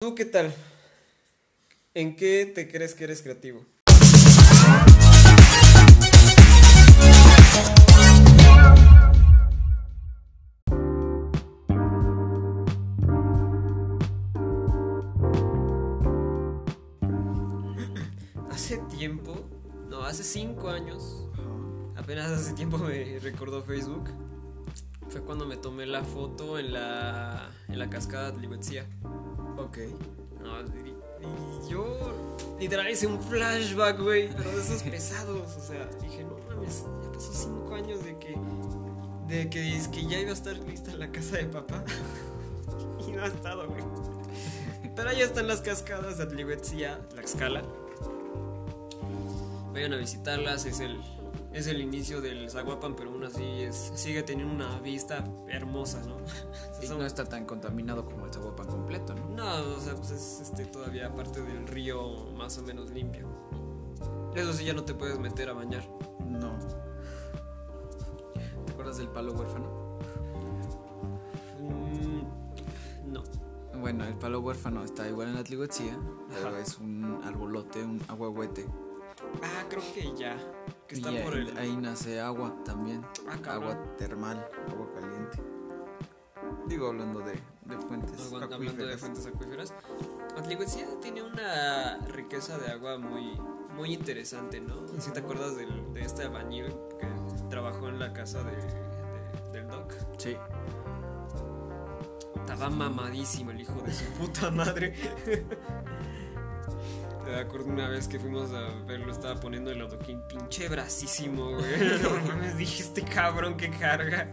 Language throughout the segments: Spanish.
¿Tú qué tal? ¿En qué te crees que eres creativo? Hace tiempo, no, hace cinco años, apenas hace tiempo me recordó Facebook. Fue cuando me tomé la foto en la, en la cascada de Libetzia. Ok. No, y, y yo literal hice un flashback, güey, pero de esos pesados. O sea, dije, no mames, ya pasó cinco años de que. de que, es que ya iba a estar lista la casa de papá. y no ha estado, güey. Pero ya están las cascadas de Atlibetzia, la escala. Vayan a visitarlas, es el, es el inicio del Zaguapan, pero aún así es, sigue teniendo una vista hermosa, ¿no? Y no está tan contaminado como el Zaguapan completo, ¿no? no, o sea, pues es este, todavía parte del río más o menos limpio. Eso sí, ya no te puedes meter a bañar. No. ¿Te acuerdas del palo huérfano? Mm, no. Bueno, el palo huérfano está igual en la pero Ajá. es un arbolote, un aguahuete. Ah, creo que ya. Que está y por ahí, el. ahí nace agua también. Ah, agua termal, agua caliente. Digo, hablando de, de fuentes. Hablando hablando de fuentes acuíferas. Tiene una riqueza de agua muy, muy interesante, ¿no? Si te acuerdas del- de este albañil que trabajó en la casa de, de- del Doc. Sí. Estaba mamadísimo el hijo de su puta madre. Te acuerdo una vez que fuimos a verlo, estaba poniendo el adoquín, pinche bracísimo, güey. No mames, dije este cabrón que carga.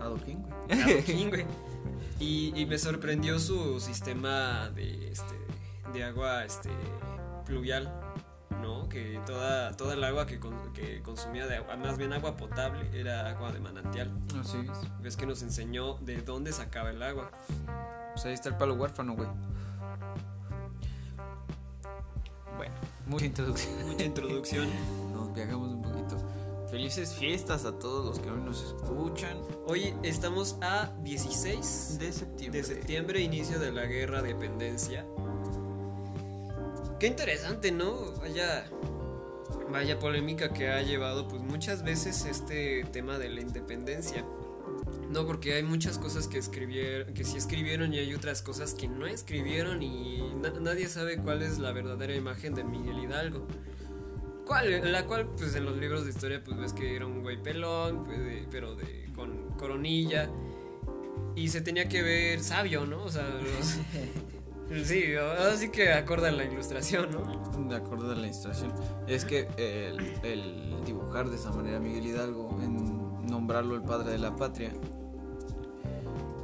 Adoquín, güey. Adoquín, güey. Y, y me sorprendió su sistema de, este, de agua este, pluvial, ¿no? Que toda, toda el agua que, con- que consumía, de agua, más bien agua potable, era agua de manantial. Así es. Ves que nos enseñó de dónde sacaba el agua. Pues ahí está el palo huérfano, güey. Bueno, mucha introducción. Mucha introducción. Nos viajamos un poquito. Felices fiestas a todos los que hoy nos escuchan. Hoy estamos a 16 De septiembre. de septiembre, inicio de la guerra de dependencia. Qué interesante, ¿no? Vaya, vaya polémica que ha llevado pues muchas veces este tema de la independencia. No, porque hay muchas cosas que escribieron, que sí escribieron y hay otras cosas que no escribieron y na- nadie sabe cuál es la verdadera imagen de Miguel Hidalgo. ¿Cuál? La cual, pues en los libros de historia, pues ves que era un güey pelón, pues, de- pero de, con coronilla. Y se tenía que ver sabio, ¿no? O sea, los- sí, así que acorde a la ilustración, ¿no? De acuerdo a la ilustración. Es que el, el dibujar de esa manera a Miguel Hidalgo, en nombrarlo el padre de la patria,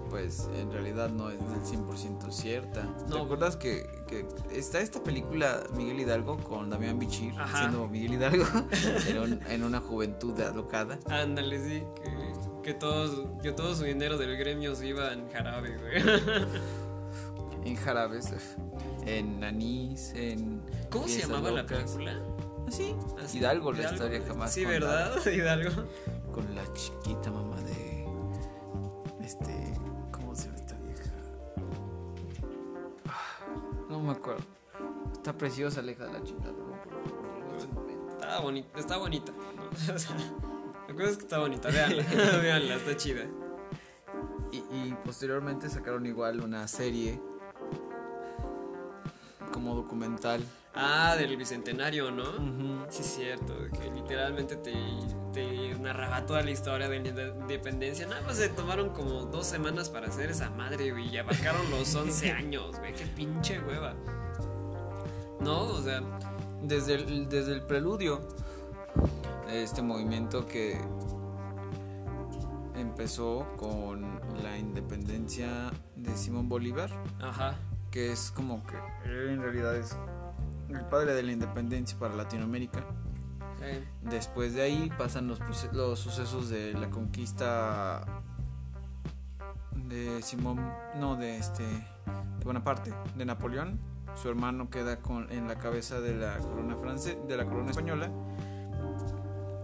pues en realidad no es del 100% cierta. ¿Te No. acuerdas que, que está esta película Miguel Hidalgo con Damián Bichir Ajá. siendo Miguel Hidalgo en, un- en una juventud alocada? Ándale, sí, que, que, todos, que todo su dinero del gremio se iba en jarabe, güey. En jarabes, en anís, en. ¿Cómo se llamaba la película? Así, Así, Hidalgo, la historia jamás Sí. ¿verdad? Hidalgo. Con la chiquita mamá de. Este. No me acuerdo. Está preciosa, aleja de la chingada. ¿no? Estaba bonita, está bonita. ¿no? O sea, La cosa es que está bonita, veanla, veanla, está chida. Y, y posteriormente sacaron igual una serie. Como documental. Ah, del bicentenario, ¿no? Sí, es cierto, que literalmente te, te narraba toda la historia de la inde- independencia. Nada más se tomaron como dos semanas para hacer esa madre, güey, y abarcaron los 11 años, güey, qué pinche hueva. No, o sea, Desde el, desde el preludio este movimiento que empezó con la independencia de Simón Bolívar, ajá, que es como que en realidad es el padre de la independencia para Latinoamérica. Después de ahí pasan los, los sucesos de la conquista de Simón, no, de este, de Bonaparte, de Napoleón. Su hermano queda con, en la cabeza de la corona francesa, de la corona española.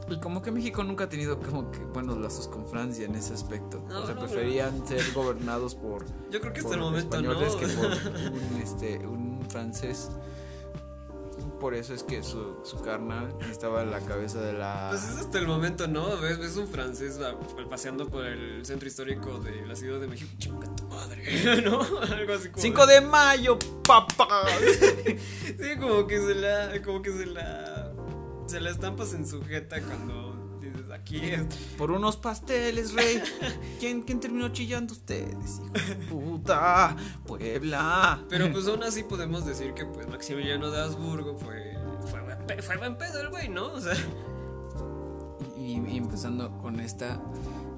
Y como que México nunca ha tenido como que buenos lazos con Francia en ese aspecto. No, o sea, no, preferían ser gobernados por, Yo creo que hasta el momento españoles que por un, este, un francés. Por eso es que su, su carnal estaba en la cabeza de la... Pues es hasta el momento, ¿no? Ves, ves un francés va- paseando por el centro histórico de la Ciudad de México. Chinga tu madre, ¿no? Algo así como. 5 de mayo, papá. Sí, como que se la. Como que se la. Se la estampas en su jeta cuando aquí es. Por unos pasteles, rey. ¿Quién, quién terminó chillando ustedes, hijo de puta? Puebla. Pero pues aún así podemos decir que pues Maximiliano de Habsburgo fue. Fue buen, pe- fue buen pedo el güey, ¿no? O sea. Y, y empezando con esta,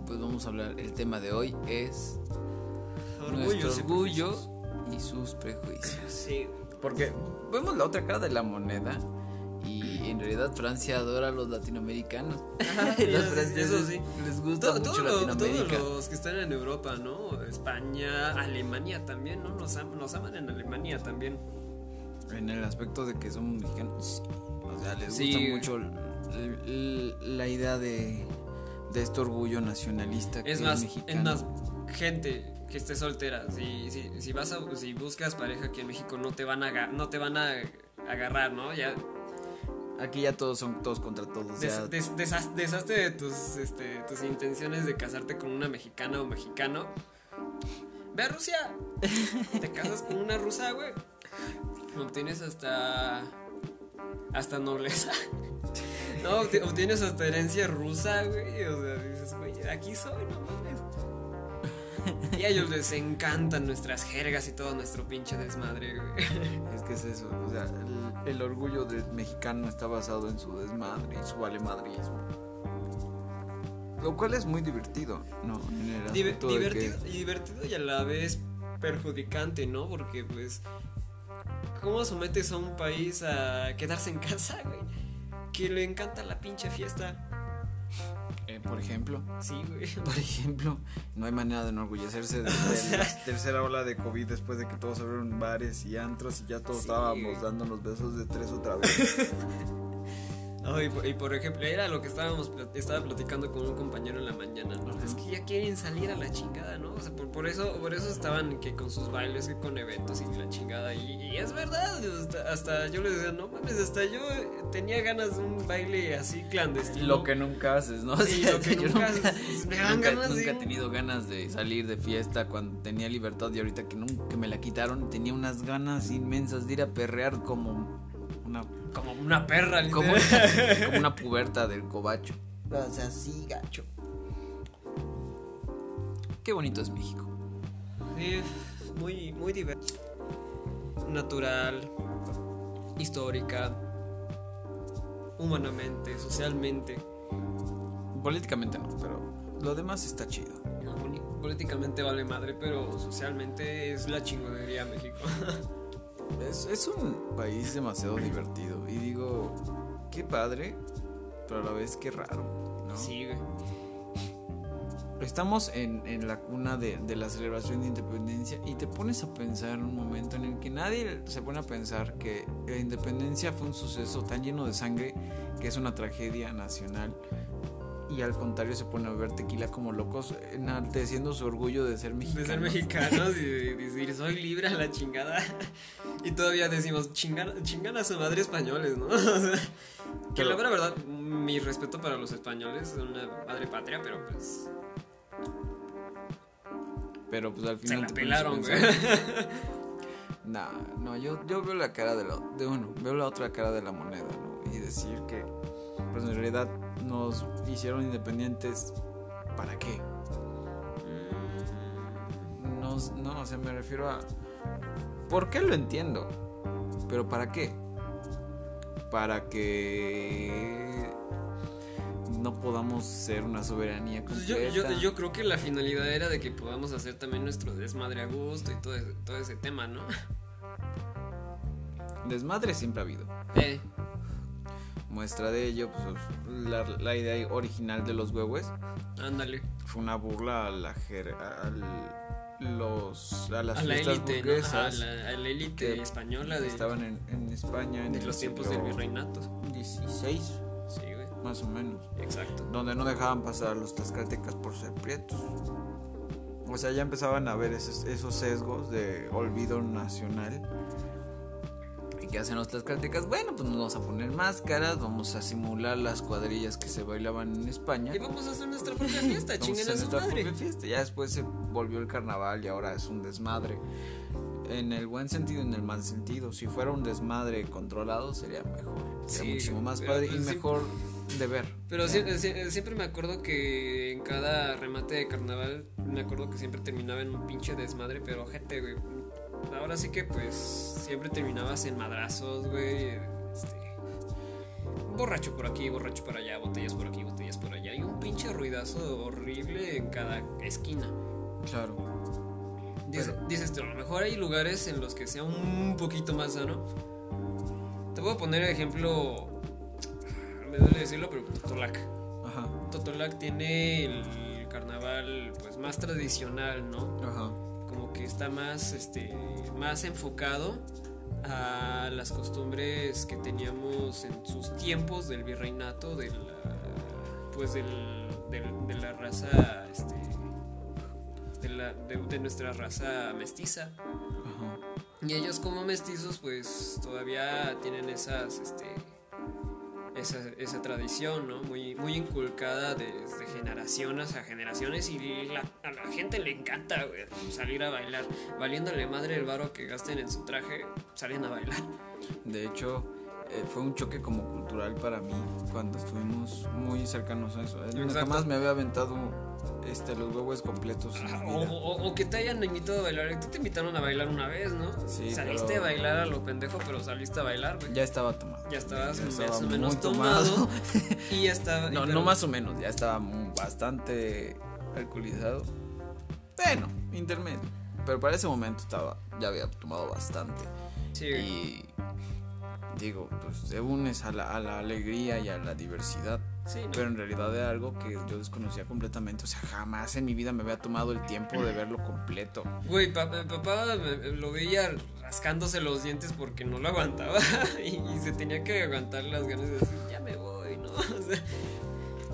pues vamos a hablar. El tema de hoy es nuestro orgullo prejuicios. y sus prejuicios. Sí. Porque vemos la otra cara de la moneda en realidad Francia adora a los latinoamericanos. los eso sí. les gusta Todo- mucho todo Latinoamérica. todos los que están en Europa, ¿no? España, Alemania también, ¿no? Nos, am- nos aman en Alemania también. En el aspecto de que somos mexicanos. O sea, les Sí. gusta mucho la idea de, de este orgullo nacionalista que Es más, mexicano. es más, gente que esté soltera, si, si, si vas a, si buscas pareja aquí en México no te van a no te van a agarrar, ¿no? Ya Aquí ya todos son todos contra todos. des- des- deshazte de tus este, tus intenciones de casarte con una mexicana o mexicano. Ve a Rusia. Te casas con una rusa, güey. Obtienes hasta hasta nobleza. No, obti- obtienes hasta herencia rusa, güey. O sea, dices, güey, aquí soy, no. Y a ellos les encantan nuestras jergas y todo nuestro pinche desmadre, güey. Es que es eso, o sea, el, el orgullo del mexicano está basado en su desmadre y su valemadrismo. Lo cual es muy divertido, ¿no? En el Diver- que- divertido, y divertido y a la vez perjudicante, ¿no? Porque pues ¿cómo sometes a un país a quedarse en casa, güey? Que le encanta la pinche fiesta. Eh, por ejemplo, Sí, güey. por ejemplo, no hay manera de enorgullecerse de, de la tercera ola de COVID después de que todos abrieron bares y antros y ya todos Sí. estábamos dando los besos de tres otra vez. No, y, por- y por ejemplo, era lo que estábamos estaba platicando con un compañero en la mañana, ¿no? Es que ya quieren salir a la chingada, ¿no? O sea, por, por eso por eso estaban que con sus bailes, que con eventos y la chingada y, y es verdad, hasta, hasta yo les decía, no mames, hasta yo tenía ganas de un baile así clandestino. Lo que nunca haces, ¿no? Sí, lo que yo nunca haces. Me dan nunca- ganas de- nunca he tenido ganas de salir de fiesta cuando tenía libertad y ahorita que nunca que me la quitaron tenía unas ganas inmensas de ir a perrear como como una perra, como, como una puberta del cobacho. O sea, sí, gacho. Qué bonito es México. Sí, muy, muy divertido. Natural, histórica, humanamente, socialmente. Políticamente no, pero lo demás está chido. Políticamente vale madre, pero socialmente es la chingonería México. Es, es un país demasiado divertido y digo, qué padre, pero a la vez qué raro, ¿no? Sí, güey. Estamos en, en la cuna de, de la celebración de independencia y te pones a pensar un momento en el que nadie se pone a pensar que la independencia fue un suceso tan lleno de sangre que es una tragedia nacional y al contrario se pone a beber tequila como locos enalteciendo su orgullo de ser De mexicanos. ser mexicanos y de decir soy libre a la chingada. Y todavía decimos chingan, chingan a su madre españoles, ¿no? O sea, que Pero- la verdad, mi respeto para los españoles, son una madre patria, pero pues Pero pues al se final la te pones a pelaron, güey. Nah, no, yo, yo veo la cara de, la, de uno, veo la otra cara de la moneda, ¿no? Y decir que, pues en realidad nos hicieron independientes, ¿para qué? No, no, o sea, me refiero a... ¿Por qué lo entiendo? Pero ¿para qué? Para que no podamos ser una soberanía Pues yo, completa. yo, yo creo que la finalidad era de que podamos hacer también nuestro desmadre a gusto y todo, ese- todo ese tema, ¿no? Desmadre siempre ha habido. Eh, Muestra de ello, pues, la, la idea original de los huevos ándale. fue una burla a la jer- a los a las A la fiestas élite, ¿no? burguesas A la, a la élite española de, estaban en, en España en de los tiempos del virreinato. 16 Sí, güey. más o menos. Exacto. Donde no dejaban pasar a los tlaxcaltecas por ser prietos. O sea, ya empezaban a ver esos, esos sesgos de olvido nacional. ¿Y qué hacen los tlaxcaltecas? Bueno, pues nos vamos a poner máscaras, vamos a simular las cuadrillas que se bailaban en España. Y vamos a hacer nuestra propia fiesta, chinguen a su madre. fiesta. Ya después se volvió el carnaval y ahora es un desmadre. En el buen sentido y en el mal sentido. Si fuera un desmadre controlado sería mejor. Sería Sí, muchísimo más padre y pues sí. mejor de ver. Pero sie- sie- siempre me acuerdo que en cada remate de carnaval, me acuerdo que siempre terminaba en un pinche desmadre, pero gente, güey. Ahora sí que pues siempre terminabas en madrazos, güey. Este, borracho por aquí, borracho por allá, botellas por aquí, botellas por allá. Y un pinche ruidazo horrible en cada esquina. Claro. Dice- Pero- dices tú, a lo mejor hay lugares en los que sea un poquito más sano. Te voy a poner el ejemplo, me duele decirlo, pero Totolac. Ajá. Totolac tiene el carnaval pues más tradicional, ¿no? Ajá. Que está más este más enfocado a las costumbres que teníamos en sus tiempos del virreinato de la pues del, del- de la raza este de, la, de, de nuestra raza mestiza Ajá. y ellos como mestizos pues todavía tienen esas este esa, esa tradición, ¿no? Muy, muy inculcada desde generaciones a generaciones y la- a la gente le encanta salir a bailar. Valiéndole madre el varo que gasten en su traje, salen a bailar. De hecho, eh, fue un choque como cultural para mí cuando estuvimos muy cercanos a eso. Exacto. Jamás me había aventado este, los huevos completos. mi O, vida. o- o que te hayan invitado a bailar. Tú te invitaron a bailar una vez, ¿no? Sí, saliste pero- a bailar a lo pendejo, pero saliste a bailar, güey. Ya estaba tomado. Ya estabas Ya más estaba o menos tomado. tomado. y ya estaba. No, pero- no más o menos, ya estaba bastante alcoholizado. Bueno, intermedio. Pero para ese momento estaba, ya había tomado bastante. Sí. Y digo, pues te unes a la, a la alegría y a la diversidad. Sí, ¿no? Pero en realidad era algo que yo desconocía completamente. O sea, jamás en mi vida me había tomado el tiempo de verlo completo. Güey, pa- pa- papá, me- lo veía rascándose los dientes porque no lo aguantaba y, y se tenía que aguantar las ganas de decir, ya me voy, ¿no? O sea,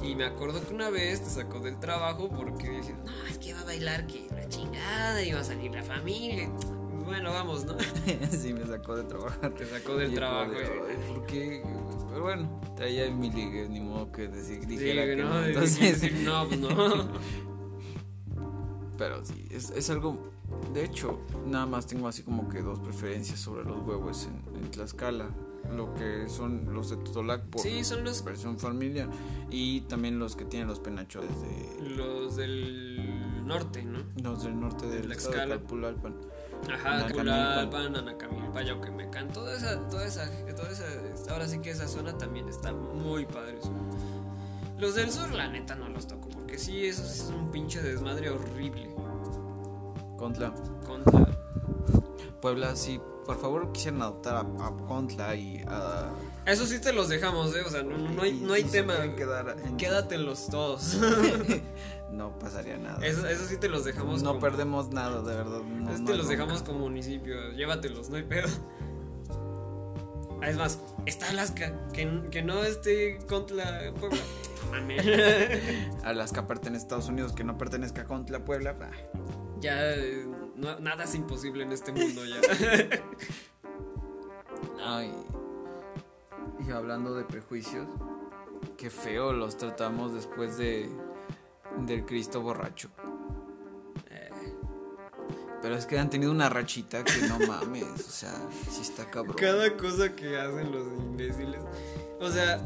y me acuerdo que una vez te sacó del trabajo porque dije, no, es que iba a bailar que la chingada, iba a salir la familia. Bueno, vamos, ¿no? sí, me sacó de trabajar. Te sacó del yo trabajo. de, güey. "Ay, ¿Por qué? Pero bueno, traía mi ligue, ni modo que decir, Sí, dijera güey, que no, no. Entonces, decir, no, pues no. Pero sí, es, es algo. De hecho, nada más tengo así como que dos preferencias sobre los huevos en, en Tlaxcala. Lo que son los de Totolac por Sí, son los, versión familiar y también los que tienen los penachones de los del norte, ¿no? los del norte De estado de Tlaxcala. Ajá, Anacamilpan. Culalpan, Anacamilpa, Yauquemecán, toda esa, toda esa, toda esa, ahora sí que esa zona también está muy padre. Los del sur, la neta, no los toco, porque sí, eso es un pinche desmadre horrible. Contla. Contra, Puebla, sí, por favor quisieran adoptar a, a Contla y a. eso sí te los dejamos, eh, o sea, no, no, no hay, no hay tema. quedar en- Quédatelos todos. no pasaría nada. eso, eso sí te los dejamos. no como- perdemos nada, de verdad. No, Eso no te los dejamos como municipio, llévatelos, no hay pedo. Es más, está Alaska, que, que no esté contra Puebla. Alaska pertenece a Estados Unidos, que no pertenezca a Contla, Puebla. bah. Ya eh, no- nada es imposible en este mundo ya. Ay. Y hablando de prejuicios, qué feo los tratamos después de del Cristo borracho. Eh, Pero es que han tenido una rachita que no mames, o sea, sí está cabrón. Cada cosa que hacen los imbéciles. O sea,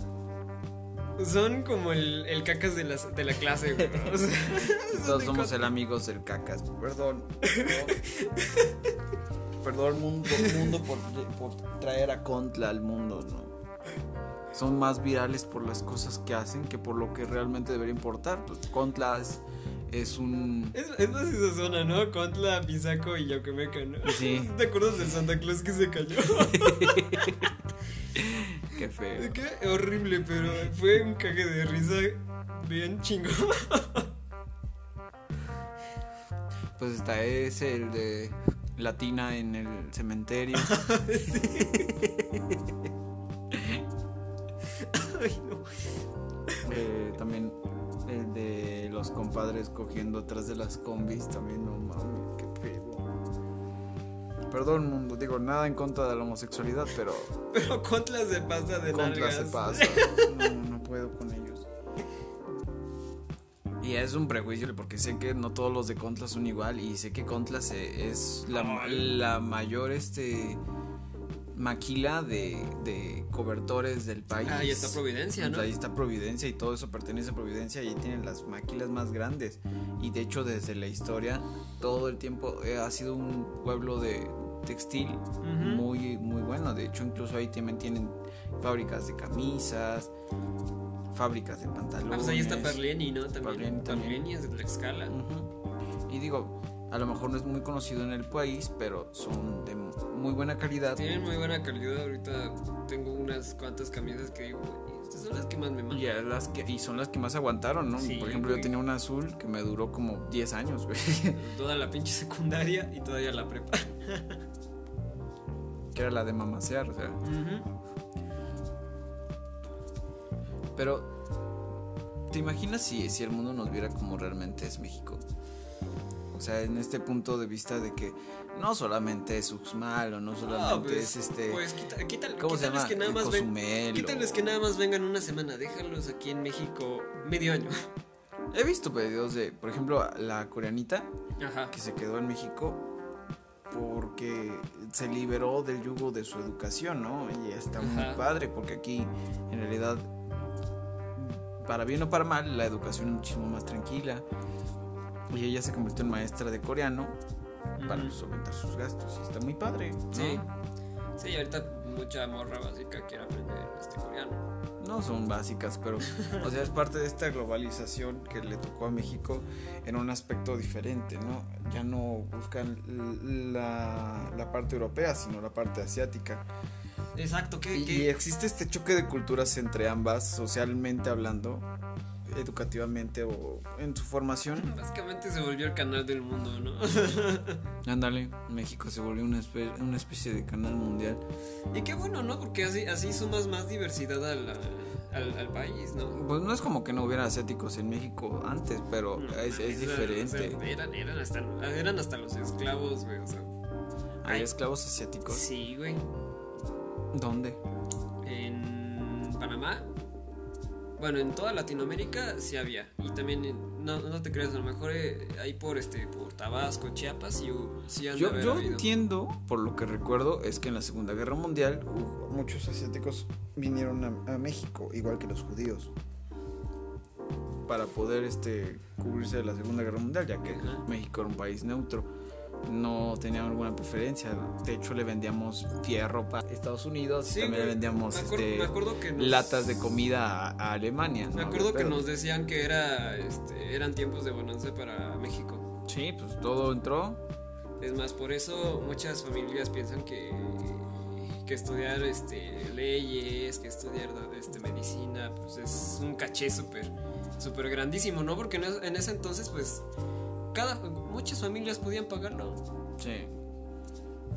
son como el, el cacas de la, de la clase, güey. O sea, son Todos somos el amigos del cacas. Perdón. Perdón, mundo, mundo por, por traer a Contla al mundo, ¿no? Son más virales por las cosas que hacen que por lo que realmente debería importar. Pues Contla es, es un. Es, es más esa zona, ¿no? Contla, Pisaco y Yoquemeca, ¿no? Sí. ¿Te acuerdas del Santa Claus que se cayó? Qué feo. Qué horrible, pero fue un cague de risa bien chingón. Pues está ese, el de Latina en el cementerio. Ay, no. Eh, también el de los compadres cogiendo atrás de las combis, también no mames, qué pedo. Perdón, mundo, digo, nada en contra de la homosexualidad, pero. Pero Contla se pasa de Contla se pasa. No, no puedo con ellos. Y es un prejuicio porque sé que no todos los de Contla son igual y sé que Contla se, es la, la mayor este maquila de, de cobertores del país. Ah, y está Providencia, ¿no? Ahí está Providencia y todo eso pertenece a Providencia y ahí tienen las maquilas más grandes. Y de hecho desde la historia todo el tiempo eh, ha sido un pueblo de textil muy muy bueno. De hecho incluso ahí también tienen fábricas de camisas, fábricas de pantalones. Ah, pues ahí está Parleni, ¿no? También. También. Es de Tlaxcala. Y digo, a lo mejor no es muy conocido en el país, pero son de muy buena calidad. Tienen muy buena calidad. Ahorita tengo unas cuantas camisas que digo, "Uy, estas son las que más me mandan. Y, las que, y son las que más aguantaron, ¿no? Sí, Por ejemplo, yo tenía una azul que me duró como 10 años, güey. Toda la pinche secundaria y todavía la prepa. que era la de mamasear, o sea. Pero, ¿te imaginas si, si el mundo nos viera como realmente es México? O sea, en este punto de vista de que no solamente es Uxmal o no solamente No, pues, es este. Pues quita, quítale- ¿Cómo se quítales llama? que nada más ven, quítales que nada más vengan una semana. Déjalos aquí en México medio año. He visto videos de, por ejemplo, la coreanita Ajá. que se quedó en México porque se liberó del yugo de su educación, ¿no? Y está muy padre porque aquí, en realidad, para bien o para mal, la educación es muchísimo más tranquila. Y ella se convirtió en maestra de coreano para solventar sus gastos. Y está muy padre. ¿no? Sí. Sí, ahorita mucha morra básica quiere aprender este coreano. No son básicas, pero o sea, es parte de esta globalización que le tocó a México en un aspecto diferente, ¿no? Ya no buscan la, la parte europea, sino la parte asiática. Exacto, que, Y, y existe este choque de culturas entre ambas, socialmente hablando, educativamente o en su formación. básicamente se volvió el canal del mundo, ¿no? Ándale, México se volvió una, espe- una especie de canal mundial. y qué bueno, ¿no? Porque así, así sumas más diversidad al, al, al país, ¿no? Pues no es como que no hubiera asiáticos en México antes, pero No es, diferente. o sea, eran, eran, hasta, eran hasta los esclavos, güey. O sea, ¿Hay Ay. esclavos asiáticos? sí, güey. ¿Dónde? En Panamá. Bueno, en toda Latinoamérica sí había. Y también, en- no, no te creas, a lo mejor eh, ahí por este por Tabasco, Chiapas, sí, hu- sí han de Yo, haber yo habido. entiendo, por lo que recuerdo, es que en la Segunda Guerra Mundial uh, muchos asiáticos vinieron a, a México, igual que los judíos, para poder este, cubrirse de la Segunda Guerra Mundial, ya que Ajá. México era un país neutro. No teníamos alguna preferencia. De hecho, le vendíamos fierro para Estados Unidos Sí, y también le vendíamos este, que nos- latas de comida a, a Alemania. Me ¿no? acuerdo que nos decían que era este, eran tiempos de bonanza para México. Sí, pues todo entró. Es más, por eso muchas familias piensan que, que estudiar este, leyes, que estudiar este, medicina, pues es un caché súper súper grandísimo, ¿no? Porque en ese entonces, pues, cada, muchas familias podían pagarlo. Sí.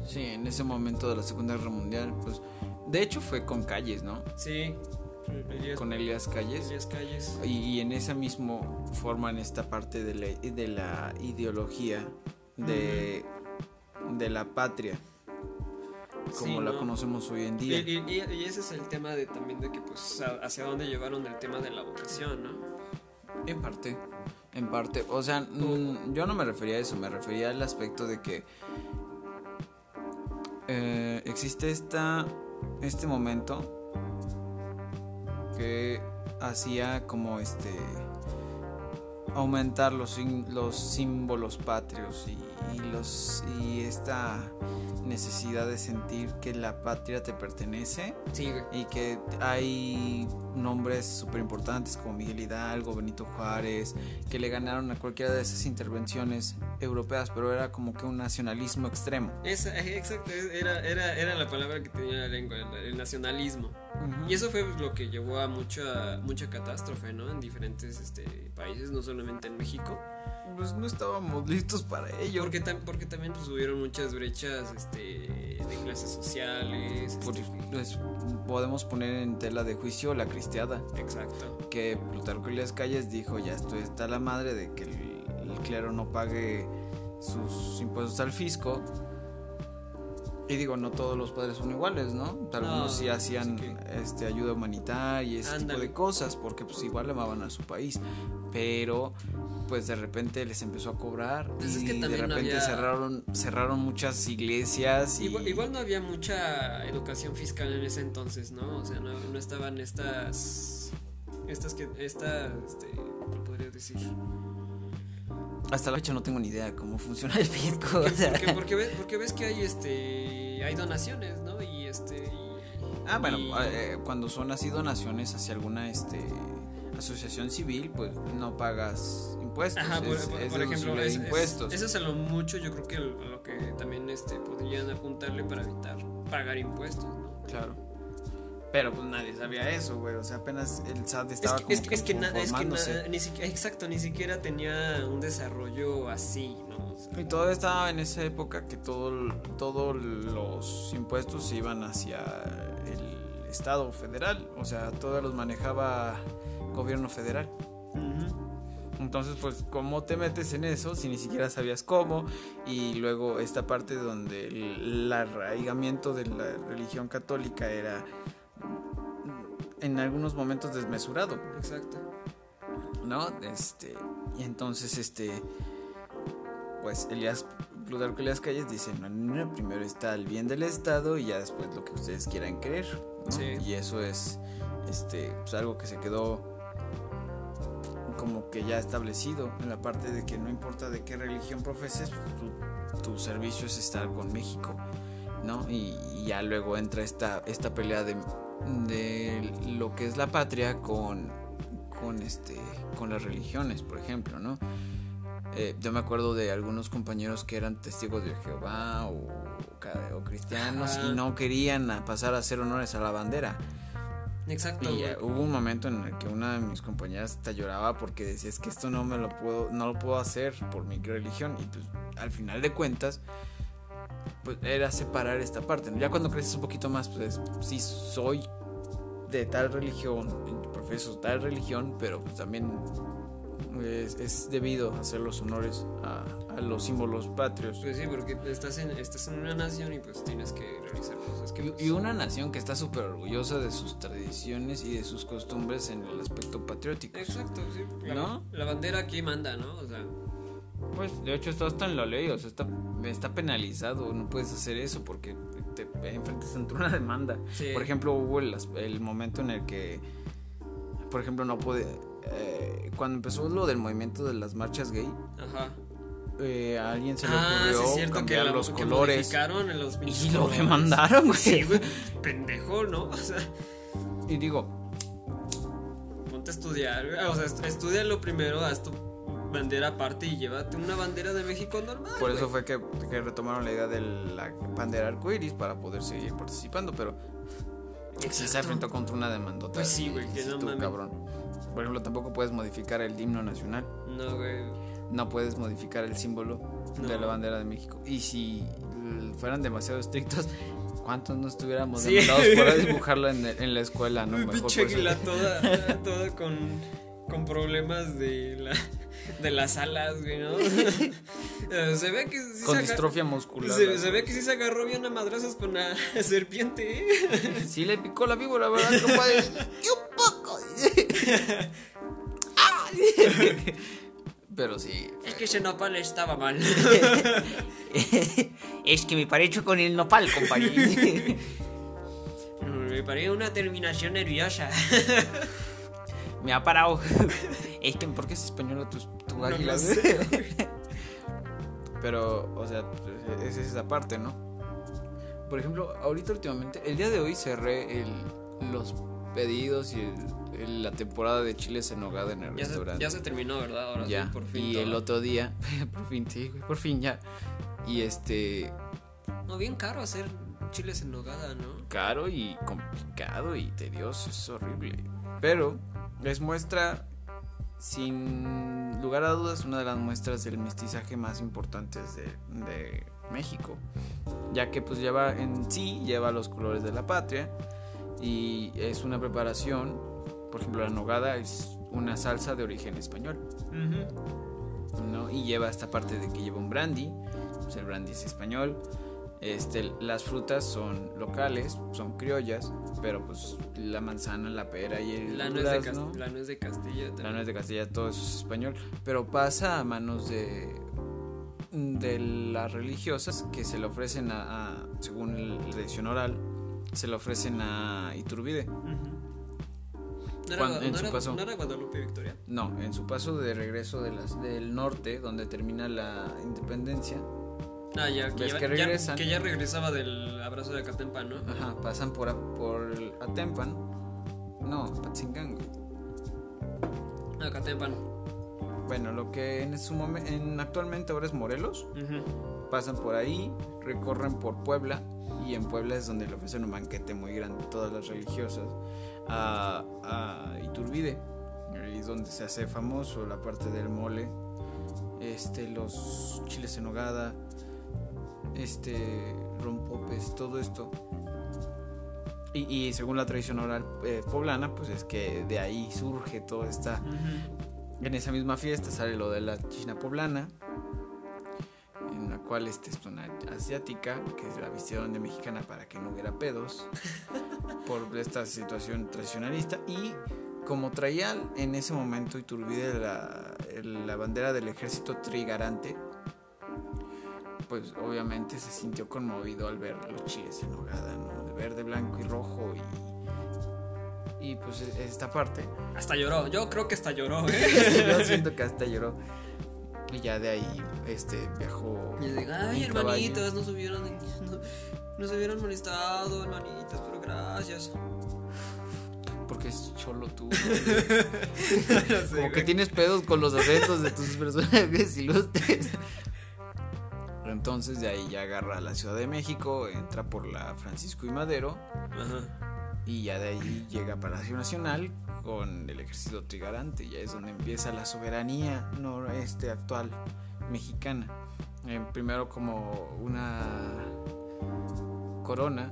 Sí, en ese momento de la Segunda Guerra Mundial, pues de hecho fue con Calles, ¿no? Sí, Elías, Con Elias Calles. Elías Calles. Y, y en esa misma forman esta parte de la, de la ideología de, de la patria, como Sí, la ¿no? conocemos hoy en día. y- y- y ese es el tema de también de que, pues, hacia dónde llevaron el tema de la vocación, ¿no? En parte, en parte. O sea, mm, yo no me refería a eso, me refería al aspecto de que eh, existe esta, este momento que hacía como este aumentar los, los símbolos patrios y los y esta necesidad de sentir que la patria te pertenece Sí, y que hay nombres súper importantes como Miguel Hidalgo, Benito Juárez, que le ganaron a cualquiera de esas intervenciones europeas, pero era como que un nacionalismo extremo. Esa, eh, exacto, era, era, era la palabra que tenía la lengua, el, el nacionalismo. Y eso fue lo que llevó a mucha, mucha catástrofe, ¿no? En diferentes este, países, no solamente en México. Pues no estábamos listos para ello. Porque, tam- porque también pues, hubieron muchas brechas este, de clases sociales. Por- este, pues, podemos poner en tela de juicio la cristiada. Exacto. Que Plutarco Elías Calles dijo, ya esto está la madre de que el, el clero no pague sus impuestos al fisco. Y digo, no todos los padres son iguales, ¿no? Algunos No, sí hacían sí que- este, ayuda humanitaria y ese tipo de cosas, porque pues igual amaban a su país. Pero pues de repente les empezó a cobrar Pues es y que de también no repente había- cerraron cerraron muchas iglesias y Igual, igual no había mucha educación fiscal en ese entonces, ¿no? O sea, no, no estaban estas. Estas que. Esta. Este, ¿Cómo podría decir? hasta la fecha no tengo ni idea cómo funciona el o sea. Porque, porque, ves, porque ves que hay este. Hay donaciones, ¿no? Y este. y- Ah, bueno, y- eh, cuando son así donaciones hacia alguna este asociación civil, pues no pagas impuestos. Ajá, por, es, por- es por ejemplo, es- es- impuestos. eso es a lo mucho, yo creo que a lo que también este, podrían apuntarle para evitar pagar impuestos, ¿no? Claro. Pero pues nadie sabía eso, güey. O sea, apenas el SAT Es estaba que, como es, que- es que, na- es que na- formándose. ni siquiera, exacto, ni siquiera tenía un desarrollo así, ¿no? O sea, Y todo estaba en esa época que todo, todos los impuestos iban hacia el Estado federal. O sea, todos los manejaba gobierno federal. Entonces, pues, ¿cómo te metes en eso si ni siquiera sabías cómo? Y luego esta parte donde el arraigamiento de la religión católica era en algunos momentos desmesurado, Exacto. ¿no? Este, y entonces, este, pues, Elías, Plutarco Elías Calles dice, no, no, no, primero está el bien del Estado y ya después lo que ustedes quieran creer, ¿no? Sí. Y eso es, este, pues, algo que se quedó como que ya establecido en la parte de que no importa de qué religión profeses, tu, tu servicio es estar con México, ¿no? Y, y ya luego entra esta, esta pelea de, de lo que es la patria con, con, este, con las religiones, por ejemplo, ¿no? Eh, yo me acuerdo de algunos compañeros que eran testigos de Jehová o, cristianos Ajá. y no querían pasar a hacer honores a la bandera. Exacto. Y eh, hubo un momento en el que una de mis compañeras hasta lloraba porque decía es que esto no me lo puedo, no lo puedo hacer por mi religión. Y pues al final de cuentas, pues era separar esta parte. Ya cuando creces un poquito más, pues sí soy de tal religión, profeso tal religión, pero pues también es, es debido hacer los honores a, a los símbolos patrios. Pues sí, porque estás en, estás en una nación y pues tienes que realizar cosas que... pues, Y, y una nación que está súper orgullosa de sus tradiciones y de sus costumbres en el aspecto patriótico. Exacto, sí. La, ¿No? la bandera aquí manda, ¿no? O sea, Pues de hecho está hasta en la ley, o sea, está, está penalizado, no puedes hacer eso porque te enfrentas ante una demanda. sí. Por ejemplo, hubo el, el momento en el que, por ejemplo, no puede... eh, cuando empezó lo del movimiento de las marchas gay, Ajá. eh, a alguien se le Ah, sí, ocurrió es que, cambiar la- los que colores modificaron en los y lo demandaron, güey. Sí, güey. Pendejo, ¿no? O sea, Y digo, ponte a estudiar, güey. O sea, est- estudialo primero, haz tu bandera aparte y llévate una bandera de México normal. por eso güey. fue que, que retomaron la idea de la bandera arcoíris para poder seguir participando, pero sí se enfrentó contra una demandota. Pues sí, güey, que no mames. cabrón. Por ejemplo, tampoco puedes modificar el himno nacional. No, güey. no puedes modificar el símbolo de la bandera de México. Y si fueran demasiado estrictos, ¿cuántos no estuviéramos Sí. demandados por dibujarlo en, en la escuela? No, Uy, mejor pinche águila toda, toda con, con problemas de, la, de las alas, güey, ¿no? Eh, se ve que sí Con se, distrofia muscular. se, se ve que sí se agarró bien a madrazos con la serpiente, ¿eh? Sí le picó la víbora, ¿verdad, compadre? Un poco. Pero sí. Es que ese nopal estaba mal. es que me parecho con el nopal, compañero. Me pareció una terminación nerviosa. Me ha parado. Es que, ¿por qué es español tu, tu No águila? lo sé. Pero, o sea, es esa parte, ¿no? Por ejemplo, ahorita últimamente, el día de hoy cerré el, los pedidos y el- el- la temporada de chiles en nogada en el Ya se, restaurante. ya se terminó, ¿verdad? Ahora sí, Ya, por fin. y todo. el otro día, por fin, sí, güey, por fin ya. Y este, No, bien caro hacer chiles en nogada, ¿no? caro y complicado y tedioso, es horrible. Pero les muestra, sin lugar a dudas, una de las muestras del mestizaje más importantes de, de México. Ya que pues lleva en sí, lleva los colores de la patria y es una preparación por ejemplo, la nogada es una salsa de origen español, ¿no? Y lleva esta parte de que lleva un brandy, pues el brandy es español. Este, las frutas son locales, son criollas, pero pues la manzana, la pera y el La nuez, de, la nuez de Castilla. la también. nuez de Castilla, todo eso es español, pero pasa a manos de de las religiosas que se le ofrecen a, a- según la tradición oral, se le ofrecen a Iturbide. Ujú. ¿No era, Cuando- en no su era- paso. no era Guadalupe Victoria? No, en su paso de regreso de las, del norte, donde termina la independencia, Ah, ya, que, ¿Ves ya, que ya- regresan? que ya regresaba del abrazo de Acatempa, ¿no? ajá, pasan por, por Atempan, no, Patzingán, güey. Acatempa. Bueno, lo que en su momento, en, actualmente ahora es Morelos, pasan por ahí, recorren por Puebla y en Puebla es donde le ofrecen un banquete muy grande todas las religiosas a, a Iturbide, ahí es donde se hace famoso la parte del mole, este, los chiles en nogada, este, rompopes, todo esto. Y, y según la tradición oral eh, poblana, pues es que de ahí surge toda esta en esa misma fiesta sale lo de la China poblana, en la cual este es una asiática, que la vistieron de mexicana para que no hubiera pedos, por esta situación tradicionalista. Y como traía en ese momento Iturbide la, la bandera del ejército trigarante, pues obviamente se sintió conmovido al ver los chiles en nogada, ¿no? De verde, blanco y rojo y, y pues esta parte Hasta lloró. Yo creo que hasta lloró, ¿eh? yo siento que hasta lloró. Y ya de ahí este viajó. Y digo, ay, hermanitos, nos hubieran, no, nos hubieran molestado, hermanitos, pero gracias. Porque es cholo tú. No sé, Como que tienes pedos con los acentos de tus personajes ilustres. Entonces de ahí ya agarra a la Ciudad de México, entra por la Francisco y Madero Ajá. y ya de ahí llega a Palacio Nacional con el ejército trigarante. Ya es donde empieza la soberanía no este actual mexicana. Eh, primero como una corona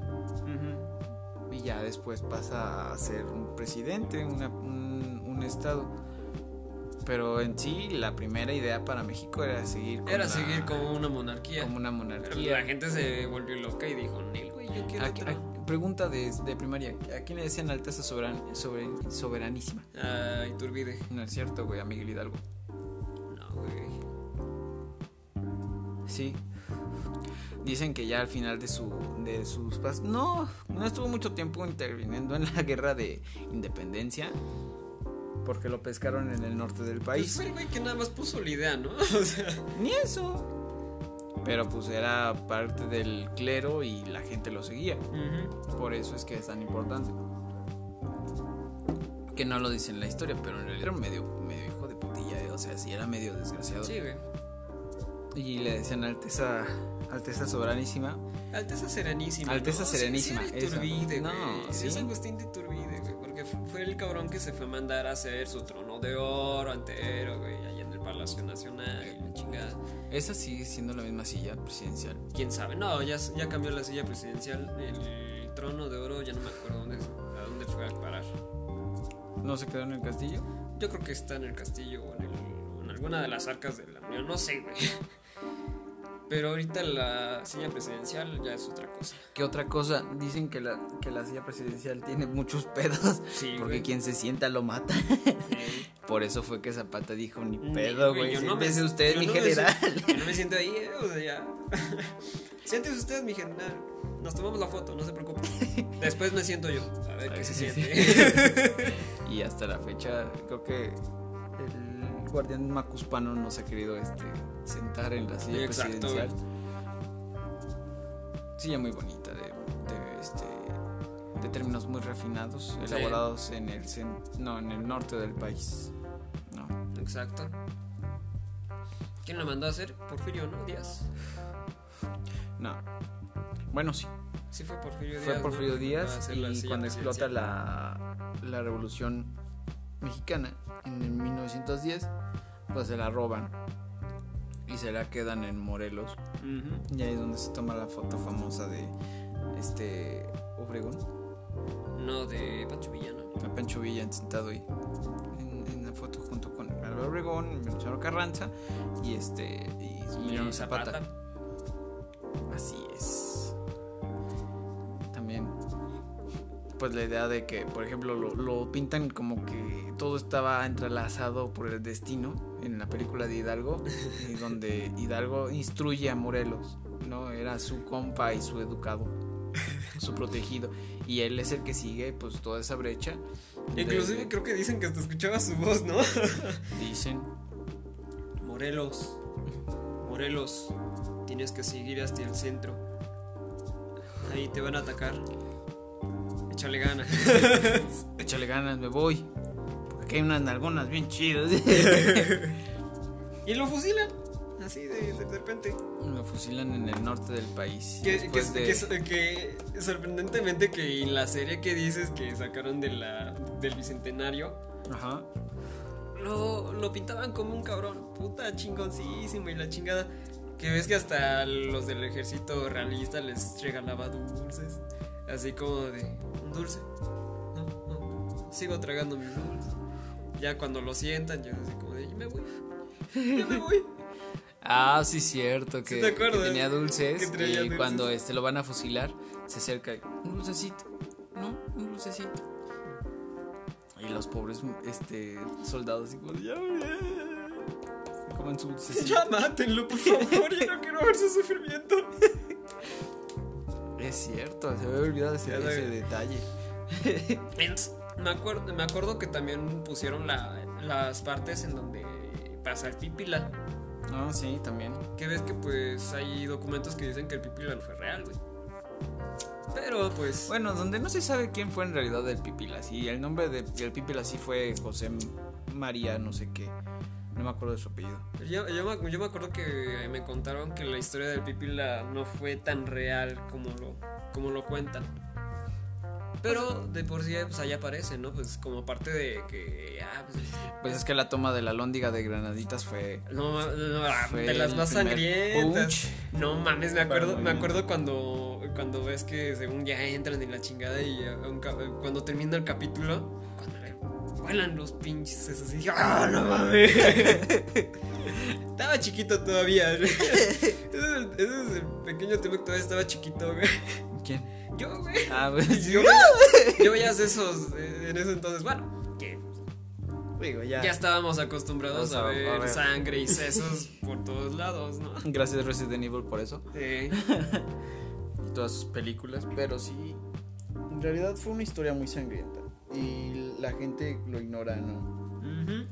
y ya después pasa a ser un presidente, una- un, un estado. Pero en sí la primera idea para México era seguir con Era la- seguir como una monarquía. como una Pero monarquía. la gente se volvió loca y dijo, Nel, güey, yo quiero A- otro". a- pregunta de, de primaria, ¿a quién le decían Alteza soberan, soberan- soberanísima? Ah, Iturbide. No es cierto, güey, a Miguel Hidalgo. No, güey. Sí. Dicen que ya al final de su de sus no, no estuvo mucho tiempo interviniendo en la guerra de independencia porque lo pescaron en el norte del Pues país. fue el güey que nada más puso la idea, ¿no? O sea, Ni eso. Pero pues era parte del clero y la gente lo seguía. Por eso es que es tan importante. Que no lo dice en la historia, pero en realidad era medio, medio hijo de putilla, ¿eh? o sea, sí era medio desgraciado. sí, güey. Y le decían Alteza, Alteza Soberanísima. Alteza Serenísima. Alteza ¿no? Sí, Serenísima, Sí, era. Iturbide, No, sí. Es Agustín de Iturbide, fue el cabrón que se fue a mandar a hacer su trono de oro entero, güey. Allá en el Palacio Nacional. la chingada. Esa sigue siendo la misma silla presidencial. ¿Quién sabe? No, ya, ya cambió la silla presidencial. El trono de oro, ya no me acuerdo dónde, a dónde fue a parar. ¿No se quedó en el castillo? Yo creo que está en el castillo o en, el- en alguna de las arcas de la Unión. No sé, güey. Pero ahorita la silla presidencial ya es otra cosa. ¿Qué otra cosa? Dicen que la, que la silla presidencial tiene muchos pedos. Sí, porque güey. quien se sienta lo mata. Por eso fue que Zapata dijo, ni pedo, güey. yo no me- Siéntese usted, yo mi no me general. yo no me siento ahí, eh, o sea, ya. Siéntese usted, mi general. Nos tomamos la foto, no se preocupe. Después me siento yo, a ver qué se Sí, sí. siente. y hasta la fecha, creo que el guardián macuspano no se ha querido este, sentar en la silla exacto, presidencial. Silla muy bonita, de, de, este, de términos muy refinados, Sí. elaborados en el, no, en el norte del país. No. Exacto. ¿Quién lo mandó a hacer? Porfirio, ¿no? Díaz. No. Bueno, sí. Sí, fue Porfirio Díaz. Fue. Porfirio Díaz la y cuando explota la, la revolución mexicana en el 1910, pues se la roban y se la quedan en Morelos. Y ahí es donde se toma la foto famosa de este Obregón, No, de Pancho Villano. de Pancho Villa sentado ahí en, en la foto junto con Álvaro Obregón, Venustiano Carranza y este y Emiliano Zapata. Así es. Pues la idea de que, por ejemplo, lo, lo pintan como que todo estaba entrelazado por el destino en la película de Hidalgo, y donde Hidalgo instruye a Morelos, ¿no? Era su compa y su educado, su protegido, y él es el que sigue pues toda esa brecha. Inclusive de- creo que dicen que hasta escuchaba su voz, ¿no? dicen, Morelos, Morelos, tienes que seguir hasta el centro. Ahí te van a atacar. Échale ganas. échale ganas, me voy, porque aquí hay unas nalgonas bien chidas. y lo fusilan. Así de, de repente. Lo fusilan en el norte del país. Que, después que- de- que- que sorprendentemente que en la serie que dices que sacaron de la, del bicentenario, Ajá. lo, lo pintaban como un cabrón, puta chingoncísimo y la chingada. Que ves que hasta los del ejército realista les regalaba dulces. Así como de, dulce. No, no, sigo tragando mis dulces. Ya cuando lo sientan, ya así como de, me voy. Ya me voy. Ah, sí, cierto, que, ¿Sí te acuerdas? que tenía dulces Que y dulces. cuando este lo van a fusilar, se acerca y, un dulcecito, ¿no? Un dulcecito. Y los pobres este soldados así como, ya, ya, comen su dulcecito. Ya mátenlo, por favor. Yo no quiero ver su sufrimiento. Es cierto, se me había olvidado ese, ese detalle. Me acuerdo, me acuerdo que también pusieron la- las partes en donde pasa el pipila. Ah, sí, también. Que ves que pues hay documentos que dicen que el pipila no fue real, güey. Pero pues. Bueno, donde no se sabe quién fue en realidad el Pipila, sí, el nombre de- del Pipila sí fue José María, no sé qué. No me acuerdo de su apellido. Yo, yo me, yo me acuerdo que me contaron que la historia del pipila no fue tan real como lo, como lo cuentan. Pero de por sí, pues ahí aparece, ¿no? Pues como parte de que. Ah, pues. Pues es que la toma de la lóndiga de Granaditas fue No, no, ah, Fue de las más sangrientas. punch. No mames, me acuerdo, me acuerdo cuando, cuando ves que según ya entran en la chingada y ya un cuando termina el capítulo, cuando vuelan los pinches esos y dije, ¡ah, no mames! estaba chiquito todavía. ese, es el, pequeño tema que todavía estaba chiquito, güey. ¿Quién? Yo, güey. Ah, pues Yo veía, yo veía esos eh, en ese entonces, bueno, que digo, ya estábamos acostumbrados a a ver ver. sangre y sesos por todos lados, ¿no? Gracias Resident Evil por eso Sí. y todas sus películas, pero sí en realidad fue una historia muy sangrienta y la gente lo ignora, ¿no? Ujú.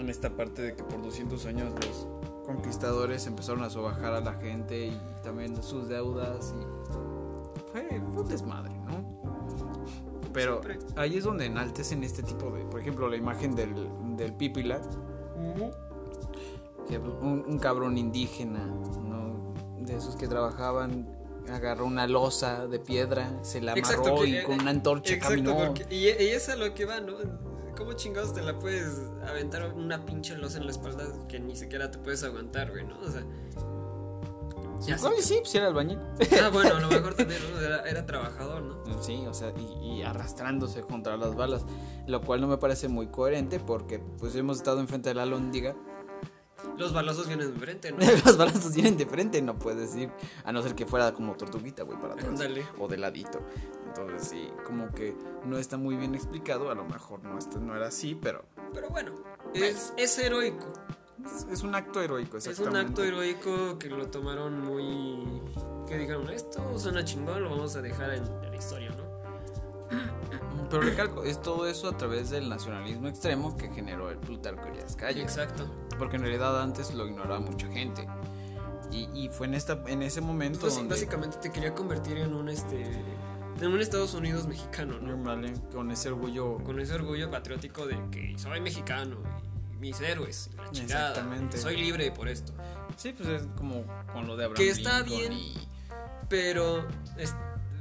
En esta parte de que por 200 años los conquistadores empezaron a sobajar a la gente y también sus deudas y fue, fue un desmadre, ¿no? Pero Siempre. ahí es donde enaltecen este tipo de, por ejemplo, la imagen del, del Pípila, que un, un cabrón indígena, ¿no? De esos que trabajaban, agarró una losa de piedra, se la amarró Exacto, que- y con una antorcha Exacto, caminó. porque, y, y es a lo que va, ¿no? ¿Cómo chingados te la puedes aventar una pinche losa en la espalda que ni siquiera te puedes aguantar, güey, ¿no? O sea. y sé sí, pues era albañil. Ah, bueno, a lo mejor también, ¿no? Era, era trabajador, ¿no? Sí, o sea, y, y arrastrándose contra las balas, lo cual no me parece muy coherente porque pues hemos estado enfrente de la lóndiga, Los balazos vienen de frente, ¿no? las balas nos vienen de frente, no puedes ir, a no ser que fuera como tortuguita, güey, para atrás, Ándale. o de ladito. Entonces sí, como que no está muy bien explicado, a lo mejor no, esto no era así, pero Pero bueno, es, es heroico. es, es un acto heroico, Es un acto heroico que lo tomaron muy. que dijeron, esto suena chingón, lo vamos a dejar en, en la historia, ¿no? Pero recalco, es todo eso a través del nacionalismo extremo que generó el Plutarco Elías Calles. Exacto. Porque en realidad antes lo ignoraba mucha gente. Y, y fue en esta en ese momento Entonces, donde básicamente te quería convertir en un este. en un Estados Unidos mexicano, ¿no? Vale, con ese orgullo Con ese orgullo patriótico de que soy mexicano y mis héroes, y la chingada. Exactamente. Soy libre por esto. Sí, pues es como con lo de Abraham Que está Lincoln bien. y- Pero es-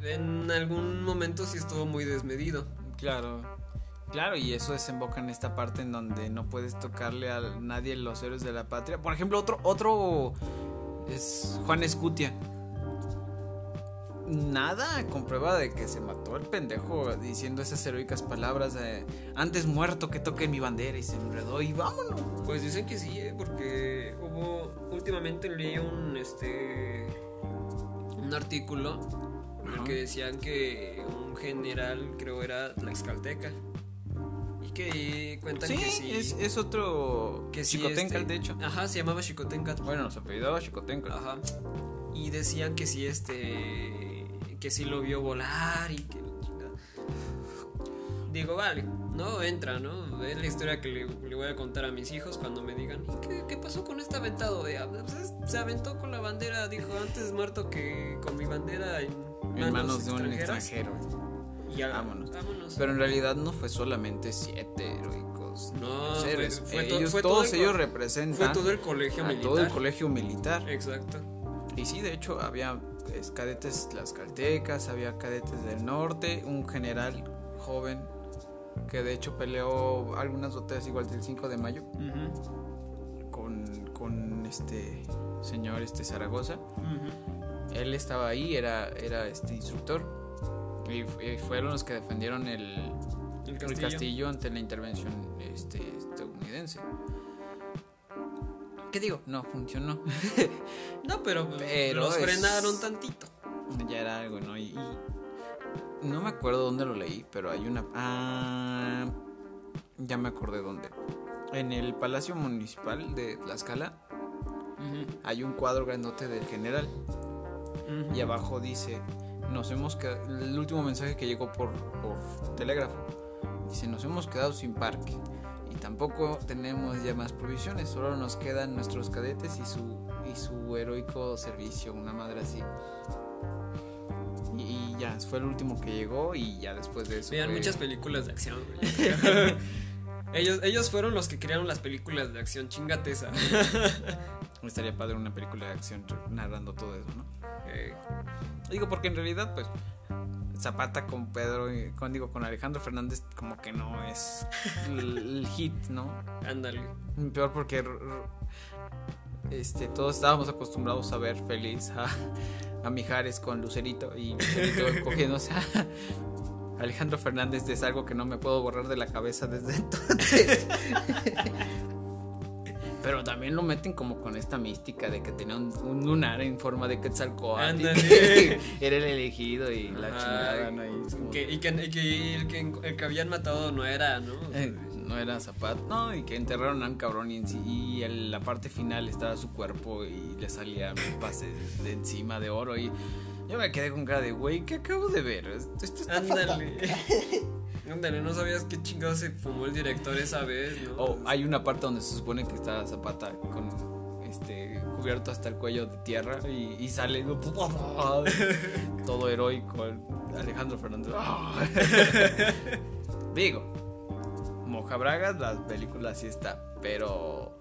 en algún momento sí estuvo muy desmedido. Claro. Claro, y eso desemboca en esta parte en donde no puedes tocarle a nadie los héroes de la patria. Por ejemplo, otro otro es Juan Escutia. nada comprueba de que se mató el pendejo diciendo esas heroicas palabras de antes muerto que toque mi bandera y se enredó y vámonos. Pues dicen que sí, ¿eh? porque hubo últimamente leí un este un artículo en el que decían que general creo era Tlaxcalteca y que cuentan Sí, que sí es, es otro que sí, Chicotencal, este, de hecho. Ajá, se llamaba Chicotenca. Bueno, se apellidaba Chicotencal. Ajá. Y decían que sí, este. Que sí lo vio volar y que. Digo, vale, no entra, ¿no? Es la historia que le, le voy a contar a mis hijos cuando me digan, ¿y qué, qué pasó con este aventado? De, pues es- se aventó con la bandera, dijo, antes muerto que con mi bandera en manos, En manos de un extranjeras". extranjero. Y ya, Vámonos. vámonos. Pero en realidad no fue solamente siete heroicos. No, fue- to- ellos, fue todo todos el ellos representan Fue todo el colegio a militar. todo el colegio militar. Exacto. Y sí, de hecho, había pues, cadetes tlaxcaltecas, había cadetes del norte, un general joven que de hecho peleó algunas batallas igual del 5 de mayo con, con este señor este Zaragoza. Él estaba ahí, era, era este instructor y, fu- y fueron los que defendieron el, El el castillo. ante la intervención este, estadounidense. ¿Qué digo? No funcionó. No, pero, pues, Pero los es- frenaron tantito. ya era algo, ¿no? Y, y no me acuerdo dónde lo leí, pero hay una... Ah, ya me acordé dónde. En el Palacio Municipal de Tlaxcala Ujú, hay un cuadro grandote del general y abajo dice, nos hemos quedado, el último mensaje que llegó por, por telégrafo, dice, nos hemos quedado sin parque y tampoco tenemos ya más provisiones, solo nos quedan nuestros cadetes y su, y su heroico servicio, una madre así. Y, y ya, fue el último que llegó y ya después de eso... Vean fue- muchas películas de acción, ellos, ellos fueron los que crearon las películas de acción, chingate esa. Estaría padre una película de acción narrando todo eso, ¿no? Eh, Digo, porque en realidad, pues, Zapata con Pedro, y- con, digo, con Alejandro Fernández, como que no es el, hit, ¿no? ándale. Peor porque este, todos estábamos acostumbrados a ver feliz a, a Mijares con Lucerito y Lucerito cogiéndose a Alejandro Fernández es algo que no me puedo borrar de la cabeza desde entonces. Pero también lo meten como con esta mística de que tenía un, un lunar en forma de Ándale. que Era el elegido y la chingada, ¿no? Y como- Que, y que, y que el, que el que habían matado no era, ¿no? Eh, no era Zapata, no, y que enterraron a un cabrón y, en sí- y en la parte final estaba su cuerpo y le salía un pase de encima de oro y yo me quedé con cara de, güey, ¿qué acabo de ver? Esto, esto está fatal". Ándale. Ándale, no sabías qué chingado se fumó el director esa vez, ¿no? O hay una parte donde se supone que está Zapata con este cubierto hasta el cuello de tierra y, y sale todo heroico Alejandro Fernández. Digo, Moja Bragas, las películas sí está, pero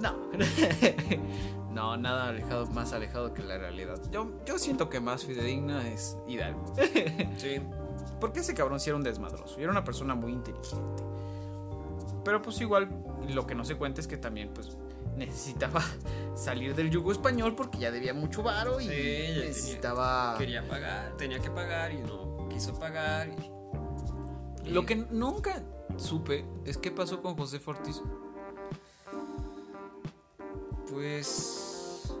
no. no, nada alejado, más alejado que la realidad. Yo, yo siento que más fidedigna es Hidalgo. Sí. Porque ese cabrón sí era un desmadroso. Y era una persona muy inteligente. Pero pues igual lo que no se cuenta es que también pues necesitaba salir del yugo español porque ya debía mucho varo y Sí, ya tenía- necesitaba... Quería pagar, tenía que pagar y no quiso pagar. Y, Lo que nunca supe es qué pasó con José Fortis. Pues.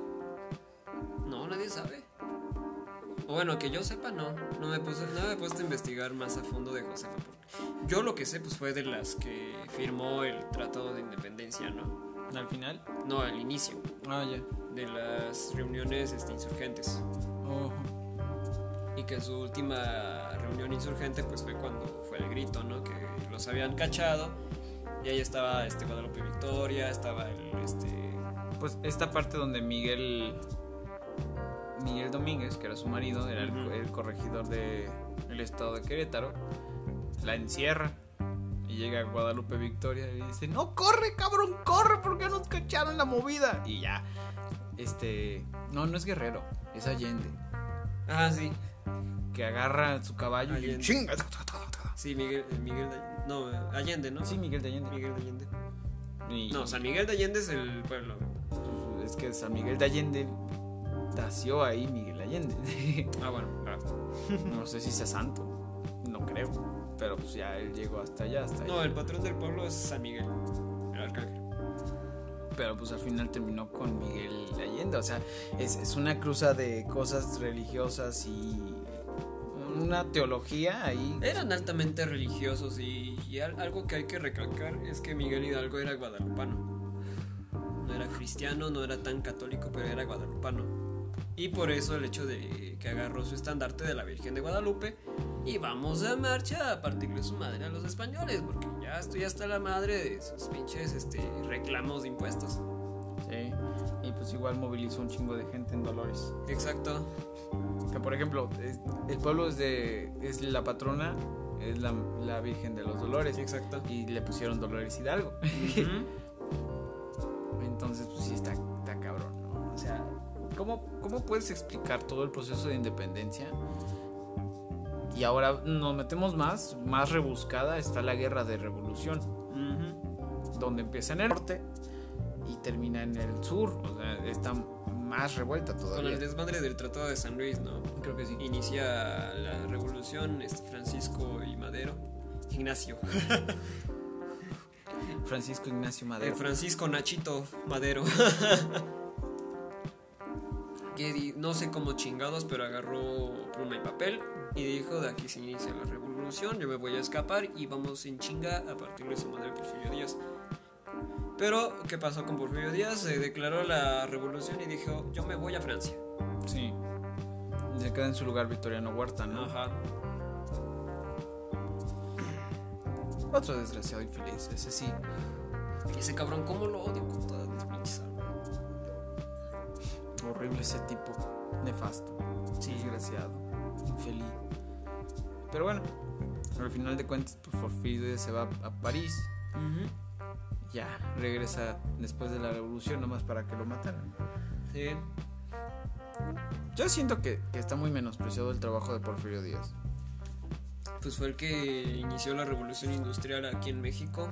No, nadie sabe. Bueno, que yo sepa, no. No me, puse, no me he puesto a investigar más a fondo de Josefa. Yo lo que sé, pues fue de las que firmó el Tratado de Independencia, ¿no? Al final. No, al inicio. Ah, ya. De las reuniones este, insurgentes. Ojo. Y que su última reunión insurgente, pues fue cuando fue el grito, ¿no? Que los habían cachado. Y ahí estaba este Guadalupe Victoria, estaba el este. Pues esta parte donde Miguel Miguel Domínguez, que era su marido, era el, corregidor del estado de Querétaro, la encierra y llega Guadalupe Victoria y dice, no, corre, cabrón, corre, porque nos cacharon la movida. Y ya, este, no, no es Guerrero, es Allende, Ah, sí. que agarra su caballo y chinga. Sí, Miguel, eh, Miguel de, no, eh, Allende, ¿no? Sí, Miguel de Allende. Miguel de Allende. Y- No, San Miguel de Allende es el pueblo. Es que San Miguel de Allende nació ahí Miguel Allende. Ah, bueno, claro. no sé si sea santo, no creo, pero pues ya él llegó hasta allá, hasta No, allá. el patrón del pueblo es San Miguel, el arcángel. Pero pues al final terminó con Miguel Allende, o sea, es, es una cruza de cosas religiosas y una teología ahí. Eran altamente religiosos y, y al- algo que hay que recalcar es que Miguel Hidalgo era guadalupano. No era cristiano, no era tan católico, pero era guadalupano. Y por eso el hecho de que agarró su estandarte de la Virgen de Guadalupe y vamos a marcha a partirle su madre a los españoles, porque ya estoy hasta la madre de sus pinches este, reclamos de impuestos. Sí, y pues igual movilizó un chingo de gente en Dolores. Exacto. Que por ejemplo, es- el pueblo es de es la patrona, es la, la Virgen de los Dolores. Exacto. Y le pusieron Dolores Hidalgo. Entonces, pues sí está, está cabrón, ¿no? O sea, ¿cómo, ¿cómo puedes explicar todo el proceso de independencia? Y ahora nos metemos más, más rebuscada está la guerra de revolución, donde empieza en el norte y termina en el sur. O sea, está más revuelta Con todavía. el desmadre del Tratado de San Luis, ¿no? Creo que sí. inicia la revolución este, Francisco y Madero. Ignacio. Francisco Ignacio Madero. Francisco Nachito Madero. que no sé cómo chingados, pero agarró pluma y papel y dijo, de aquí se inicia la revolución, yo me voy a escapar y vamos en chinga a partir de su madre Porfirio Díaz. Pero, ¿qué pasó con Porfirio Díaz? Se declaró la revolución y dijo, yo me voy a Francia. Sí. Se queda en su lugar Victoriano Huerta, ¿no? Ajá. Otro desgraciado infeliz, ese sí. Ese cabrón, ¿cómo lo odio con todas Horrible ese tipo. Nefasto. Desgraciado. Infeliz. Pero bueno, al final de cuentas, pues Porfirio Díaz se va a París. Ya, regresa después de la revolución nomás para que lo mataran. Sí. Yo siento que, que está muy menospreciado el trabajo de Porfirio Díaz. Pues fue el que inició la revolución industrial aquí en México.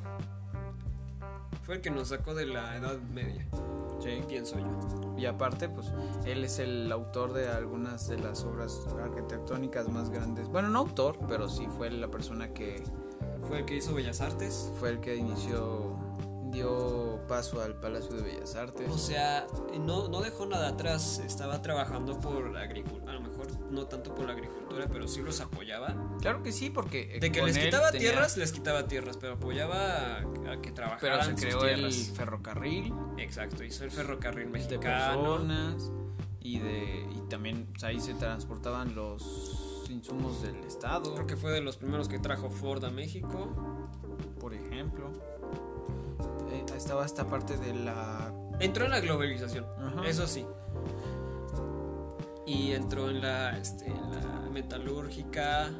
Fue el que nos sacó de la Edad Media, Sí. pienso yo. Y aparte, pues él es el autor de algunas de las obras arquitectónicas más grandes. Bueno, no autor, pero sí fue la persona que Fue el que hizo Bellas Artes. fue el que inició, dio paso al Palacio de Bellas Artes. O sea, no, no dejó nada atrás. Estaba trabajando por agricultura. No tanto por la agricultura, pero sí los apoyaba. Claro que sí, porque eh, De que les quitaba tenía- tierras, les quitaba tierras, pero apoyaba a, a que trabajaran pero se sus creó el ferrocarril Exacto, hizo el ferrocarril de mexicano. personas y de y también ahí se transportaban los insumos del estado, Creo que fue de los primeros que trajo Ford a México. por ejemplo. Eh, estaba esta parte de la Entró en la globalización, Ajá. eso sí. Y entró en la, este, en la metalúrgica.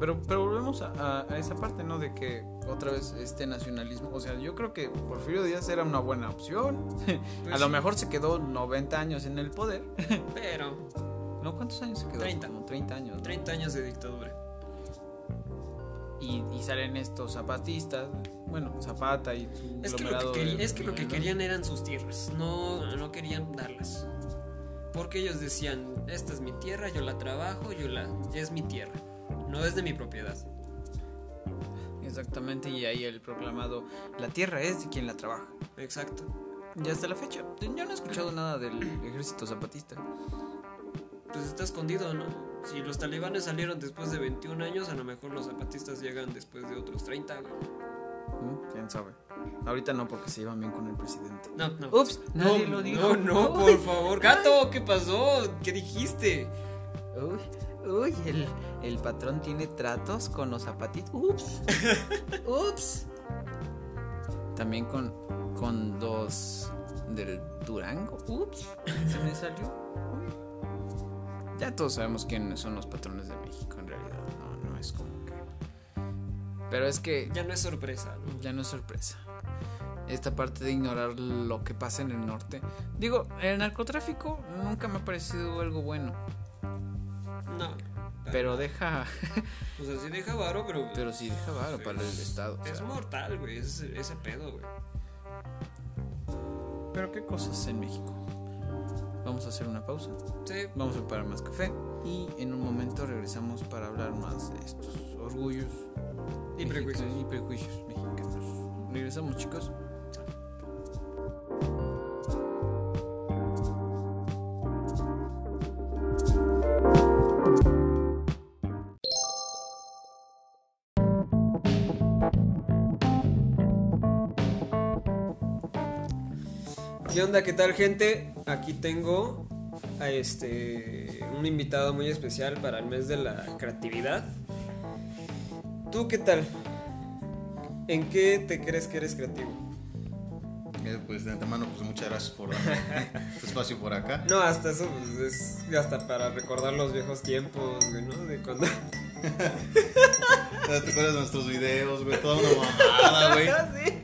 Pero, pero volvemos a, esa parte, ¿no? De que otra vez este nacionalismo, o sea, yo creo que Porfirio Díaz era una buena opción. Pues a lo sí, mejor se quedó 90 años en el poder. Pero ¿No? ¿Cuántos años se quedó? 30. Como 30 años. ¿no? 30 años de dictadura. Y, y salen estos zapatistas, bueno, Zapata y su Es que, lo que, es que lo que querían eran sus tierras, no, no querían darlas. Porque ellos decían, esta es mi tierra, yo la trabajo, yo la, es mi tierra, no es de mi propiedad. Exactamente, y ahí el proclamado, la tierra es de quien la trabaja. Exacto. Y hasta la fecha, yo no he escuchado nada del ejército zapatista. Pues está escondido, ¿no? Si los talibanes salieron después de 21 años, a lo mejor los zapatistas llegan después de otros 30. güey. ¿Mm? ¿Quién sabe? Ahorita no, porque se llevan bien con el presidente. No, no. Ups, nadie no, lo dijo. No, no, Uy. por favor. Gato, ¿qué pasó? ¿Qué dijiste? Uy, uy, el, el patrón tiene tratos con los zapatitos. Ups, ups. También con, con dos del Durango. Ups, se me salió. Uy. Ya todos sabemos quiénes son los patrones de México, en realidad. No, no es como. Pero es que Ya no es sorpresa, ¿no? ya no es sorpresa. Esta parte de ignorar lo que pasa en el norte. Digo, el narcotráfico nunca me ha parecido algo bueno. No. Pero deja. O sea, sí deja varo, pero. Pero sí deja varo para el Estado. o Es sea. mortal, güey. Ese, ese pedo, güey. Pero qué cosas en México. Vamos a hacer una pausa. Sí. Vamos a preparar más café. Y en un momento regresamos para hablar más de estos orgullos Y prejuicios. y prejuicios mexicanos. Regresamos, chicos. ¿Qué onda? ¿Qué tal, gente? Aquí tengo a este un invitado muy especial para el mes de la creatividad. ¿Tú qué tal? ¿En qué te crees que eres creativo? Eh, Pues de antemano, pues muchas gracias por tu espacio por acá. No, hasta eso pues, es hasta para recordar los viejos tiempos, güey, ¿no? De cuando ¿Te acuerdas de nuestros videos, güey? Toda una mamada, güey. sí.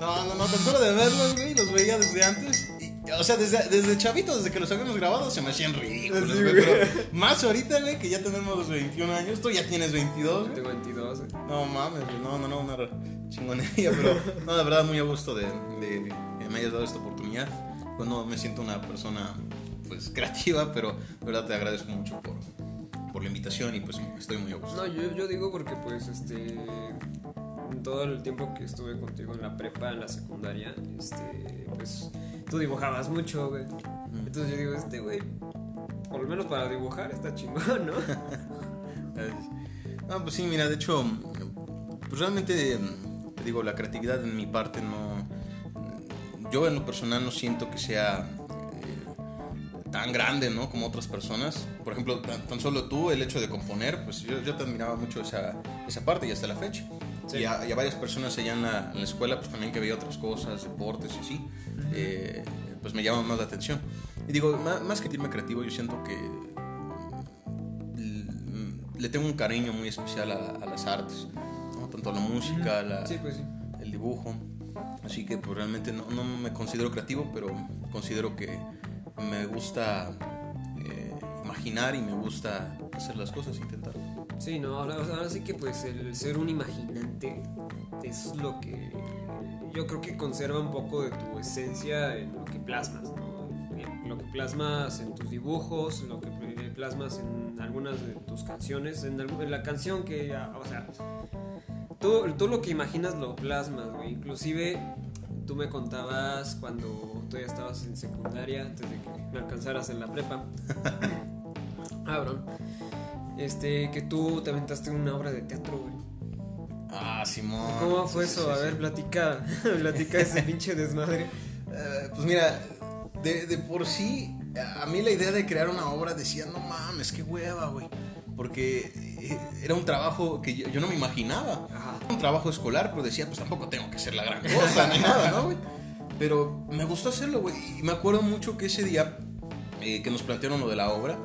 No, no, no, tan solo de verlos, güey, los veía desde antes. Y, o sea, desde, desde chavito, desde que los habíamos grabado, se me hacían ridículos, Sí, güey. Pero más ahorita, güey, que ya tenemos 21 años, tú ya tienes 22, güey. Tengo 22, No mames, no, no, no, una chingonería, pero no, de verdad, muy a gusto de, de que me hayas dado esta oportunidad. Pues no me siento una persona, pues, creativa, pero de verdad te agradezco mucho por, por la invitación y pues estoy muy a gusto. No, yo, yo digo porque pues este todo el tiempo que estuve contigo en la prepa, en la secundaria, este pues tú dibujabas mucho, güey. Entonces yo digo, este güey por lo menos para dibujar está chingón, ¿no? No, pues sí, mira, de hecho, pues realmente, te digo, la creatividad en mi parte no. Yo en lo personal no siento que sea eh, tan grande, ¿no? Como otras personas. Por ejemplo, tan, tan solo tú, el hecho de componer, pues yo, yo te admiraba mucho esa, esa parte y hasta la fecha. Sí. Y, a, y a varias personas allá en la, en la escuela, pues también que veía otras cosas, deportes y así, eh, pues me llama más la atención. Y digo, más, más que irme creativo, yo siento que le tengo un cariño muy especial a, a las artes, ¿no? tanto a la música, la- Sí, pues sí. el dibujo. Así que pues realmente no, no me considero creativo, pero considero que me gusta eh, imaginar y me gusta hacer las cosas, intentar. Sí, no, ahora, ahora sí que pues el ser un imaginante es lo que yo creo que conserva un poco de tu esencia en lo que plasmas, ¿no? En Lo que plasmas en tus dibujos, lo que plasmas en algunas de tus canciones, en, en la canción que, ah, o sea, tú, tú lo que imaginas lo plasmas, güey. Inclusive tú me contabas cuando tú ya estabas en secundaria, antes de que me alcanzaras en la prepa. Cabrón. Este, que tú te aventaste una obra de teatro, güey. Ah, Simón. ¿Cómo fue Sí, eso? sí, A sí. ver, platica, platica ese pinche desmadre. Eh, pues mira, de, de por sí, a mí la idea de crear una obra decía, no mames, qué hueva, güey. Porque eh, era un trabajo que yo, yo no me imaginaba. Ajá. Un trabajo escolar, pero decía, pues tampoco tengo que ser la gran cosa ni nada, ¿no, güey? Pero me gustó hacerlo, güey. Y me acuerdo mucho que ese día eh, que nos plantearon lo de la obra,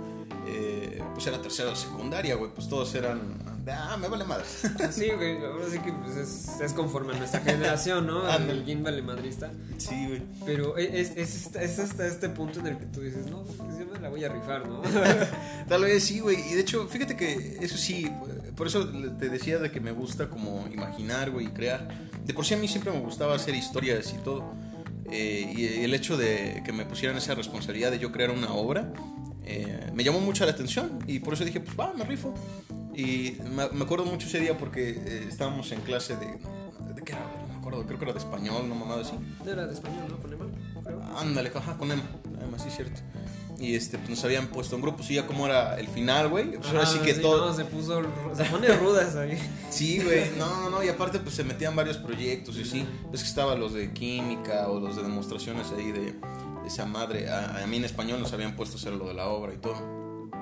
eh, pues era tercera o secundaria, güey. Pues todos eran, ah, me vale madre. Sí, güey, ahora sí que pues, es, es conforme a nuestra generación, ¿no? El Jim vale madrista. sí, güey. Pero es, es, es- es hasta este punto en el que tú dices, no, pues yo me la voy a rifar, ¿no? Tal vez sí, güey. Y de hecho, fíjate que eso sí, por eso te decía de que me gusta como imaginar, güey, y crear. De por sí a mí siempre me gustaba hacer historias y todo. Eh, y el hecho de que me pusieran esa responsabilidad de yo crear una obra, eh, me llamó mucho la atención. Y por eso dije, pues va, me rifo. Y me, me acuerdo mucho ese día porque eh, estábamos en clase de... ¿De qué era? No me acuerdo, creo que era de español, no mamada así. Era de español, ¿no? Con Emma, creo. Ándale, ajá, con Emma. Emma, sí, cierto. Y este, pues nos habían puesto en grupos y ya como era el final, güey. Pues ahora sí que sí, todo. no, se puso, se pone rudas ahí. Sí, güey. No, no, no. Y aparte, pues se metían varios proyectos y sí. Es que estaban los de química o los de demostraciones ahí de, de esa madre. A, a mí en español nos habían puesto a hacer lo de la obra y todo.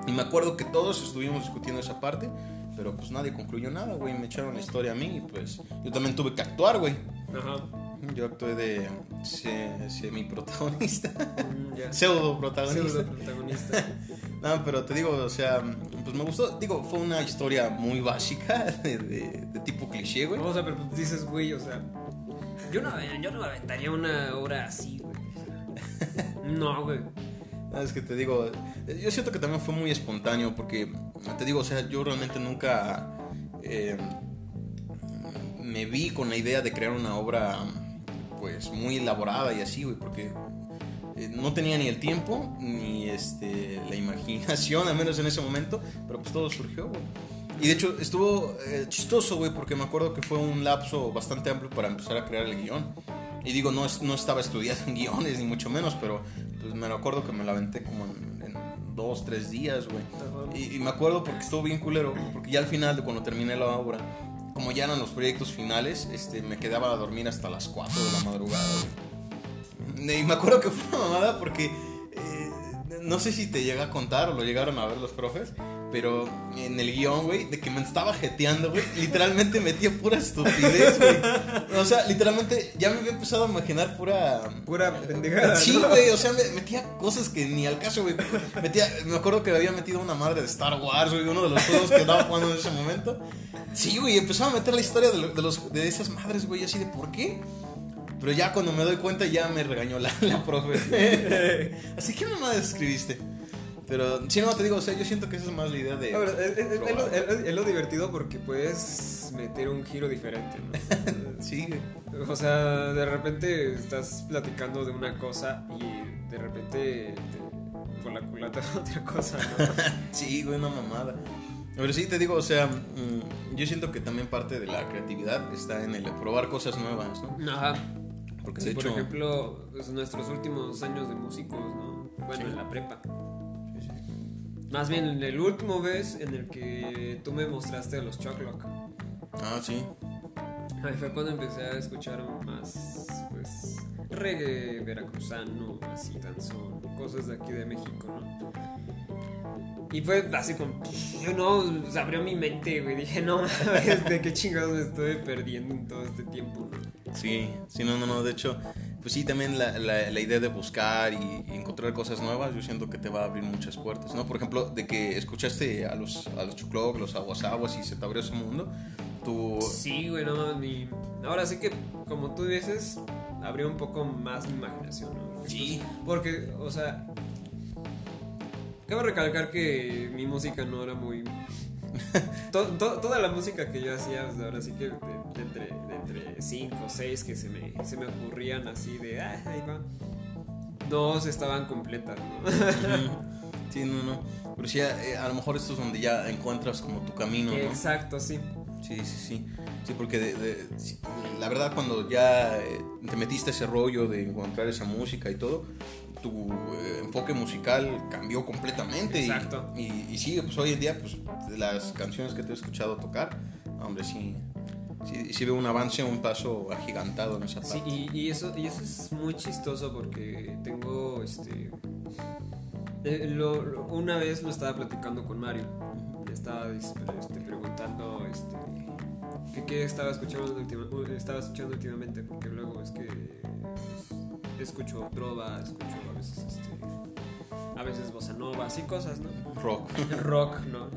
Y me acuerdo que todos estuvimos discutiendo esa parte. Pero pues nadie concluyó nada, güey. Me echaron la historia a mí y pues yo también tuve que actuar, güey. Ajá. Yo actué de se- semi-protagonista. Mm, ya. Pseudo protagonista. Pseudo protagonista. No, pero te digo, o sea, pues me gustó. Digo, fue una historia muy básica, de, de- de tipo cliché, güey. O sea, pero pues dices, güey, o sea. Yo no, yo no aventaría una obra así, güey. No, güey. No, Es que te digo, yo siento que también fue muy espontáneo porque, te digo, o sea, yo realmente nunca eh, me vi con la idea de crear una obra, pues, muy elaborada y así, güey, porque eh, no tenía ni el tiempo ni este, la imaginación, al menos en ese momento, pero pues todo surgió, güey. Y de hecho estuvo eh, chistoso, güey, porque me acuerdo que fue un lapso bastante amplio para empezar a crear el guion. Y digo, no, no estaba estudiando en guiones, ni mucho menos, pero pues me acuerdo que me la aventé como en, en dos, tres días, güey. Y, y me acuerdo porque estuvo bien culero, porque ya al final, de cuando terminé la obra, como ya eran los proyectos finales, este, me quedaba a dormir hasta las 4 de la madrugada. Y me acuerdo que fue una mamada porque eh, no sé si te llega a contar o lo llegaron a ver los profes, pero en el guion, güey, de que me estaba jeteando, güey, literalmente metía pura estupidez, güey. O sea, literalmente ya me había empezado a imaginar pura... Pura pendejada. Sí, ¿no? güey, o sea, me metía cosas que ni al caso, güey. Metía, me acuerdo que había metido una madre de Star Wars, güey, uno de los juegos que estaba jugando en ese momento. Sí, güey, empezaba a meter la historia de, de los, de esas madres, güey, así de ¿por qué? Pero ya cuando me doy cuenta ya me regañó la, la profe. así que mamá escribiste. Pero sí, no, te digo, o sea, yo siento que esa es más la idea de... Pero es, es- es lo, es- lo divertido porque puedes meter un giro diferente, ¿no? Sí. O sea, de repente estás platicando de una cosa y de repente te, por la culata otra cosa, ¿no? Sí, güey, una mamada. Pero sí, te digo, o sea, mm, yo siento que también parte de la creatividad está en el probar cosas nuevas, ¿no? Ajá. Porque Sí, de por hecho... ejemplo, pues, nuestros últimos años de músicos, ¿no? Bueno, Sí. en la prepa. Más bien, en el último vez en el que tú me mostraste los Choclock. Ah, sí. Ahí fue cuando empecé a escuchar más, pues, reggae veracruzano, así, danzón, cosas de aquí de México, ¿no? Y fue así como, yo no, se abrió mi mente, güey, dije, no, de qué chingados me estoy perdiendo en todo este tiempo, ¿no? Sí, sí, no, no, no. De hecho, pues sí, también la, la, la idea de buscar y, y encontrar cosas nuevas, yo siento que te va a abrir muchas puertas, ¿no? Por ejemplo, de que escuchaste a los, a los Chucloc, los Aguas Aguas y se te abrió ese mundo, tú... Sí, güey, no, ni... Ahora sí que, como tú dices, abrió un poco más mi imaginación, ¿no? Sí. Porque, o sea... Cabe recalcar que mi música no era muy... To- to- toda la música que yo hacía, pues, ahora sí que de, de entre, de entre cinco o seis que se me, se me ocurrían así de, ah, ahí va. Dos estaban completas, ¿no? Sí, no, no. Pero sí, eh, a lo mejor esto es donde ya encuentras como tu camino, ¿no? Exacto, sí. Sí, sí, sí. Sí, porque de- de- la verdad cuando ya eh, te metiste a ese rollo de encontrar esa música y todo, tu eh, enfoque musical cambió completamente. y- Exacto. Y, y sí, pues hoy en día, pues de las canciones que te he escuchado tocar, hombre, sí, sí, sí veo un avance, un paso agigantado en esa parte. Sí, y, y eso, y eso es muy chistoso porque tengo este. eh, lo- lo- una vez lo estaba platicando con Mario. Le estaba este, preguntando este, que qué estaba escuchando, estaba escuchando últimamente. Porque luego es que escucho trova, escucho a veces este, a veces bossa nova, así cosas, ¿no? Rock. rock, ¿no?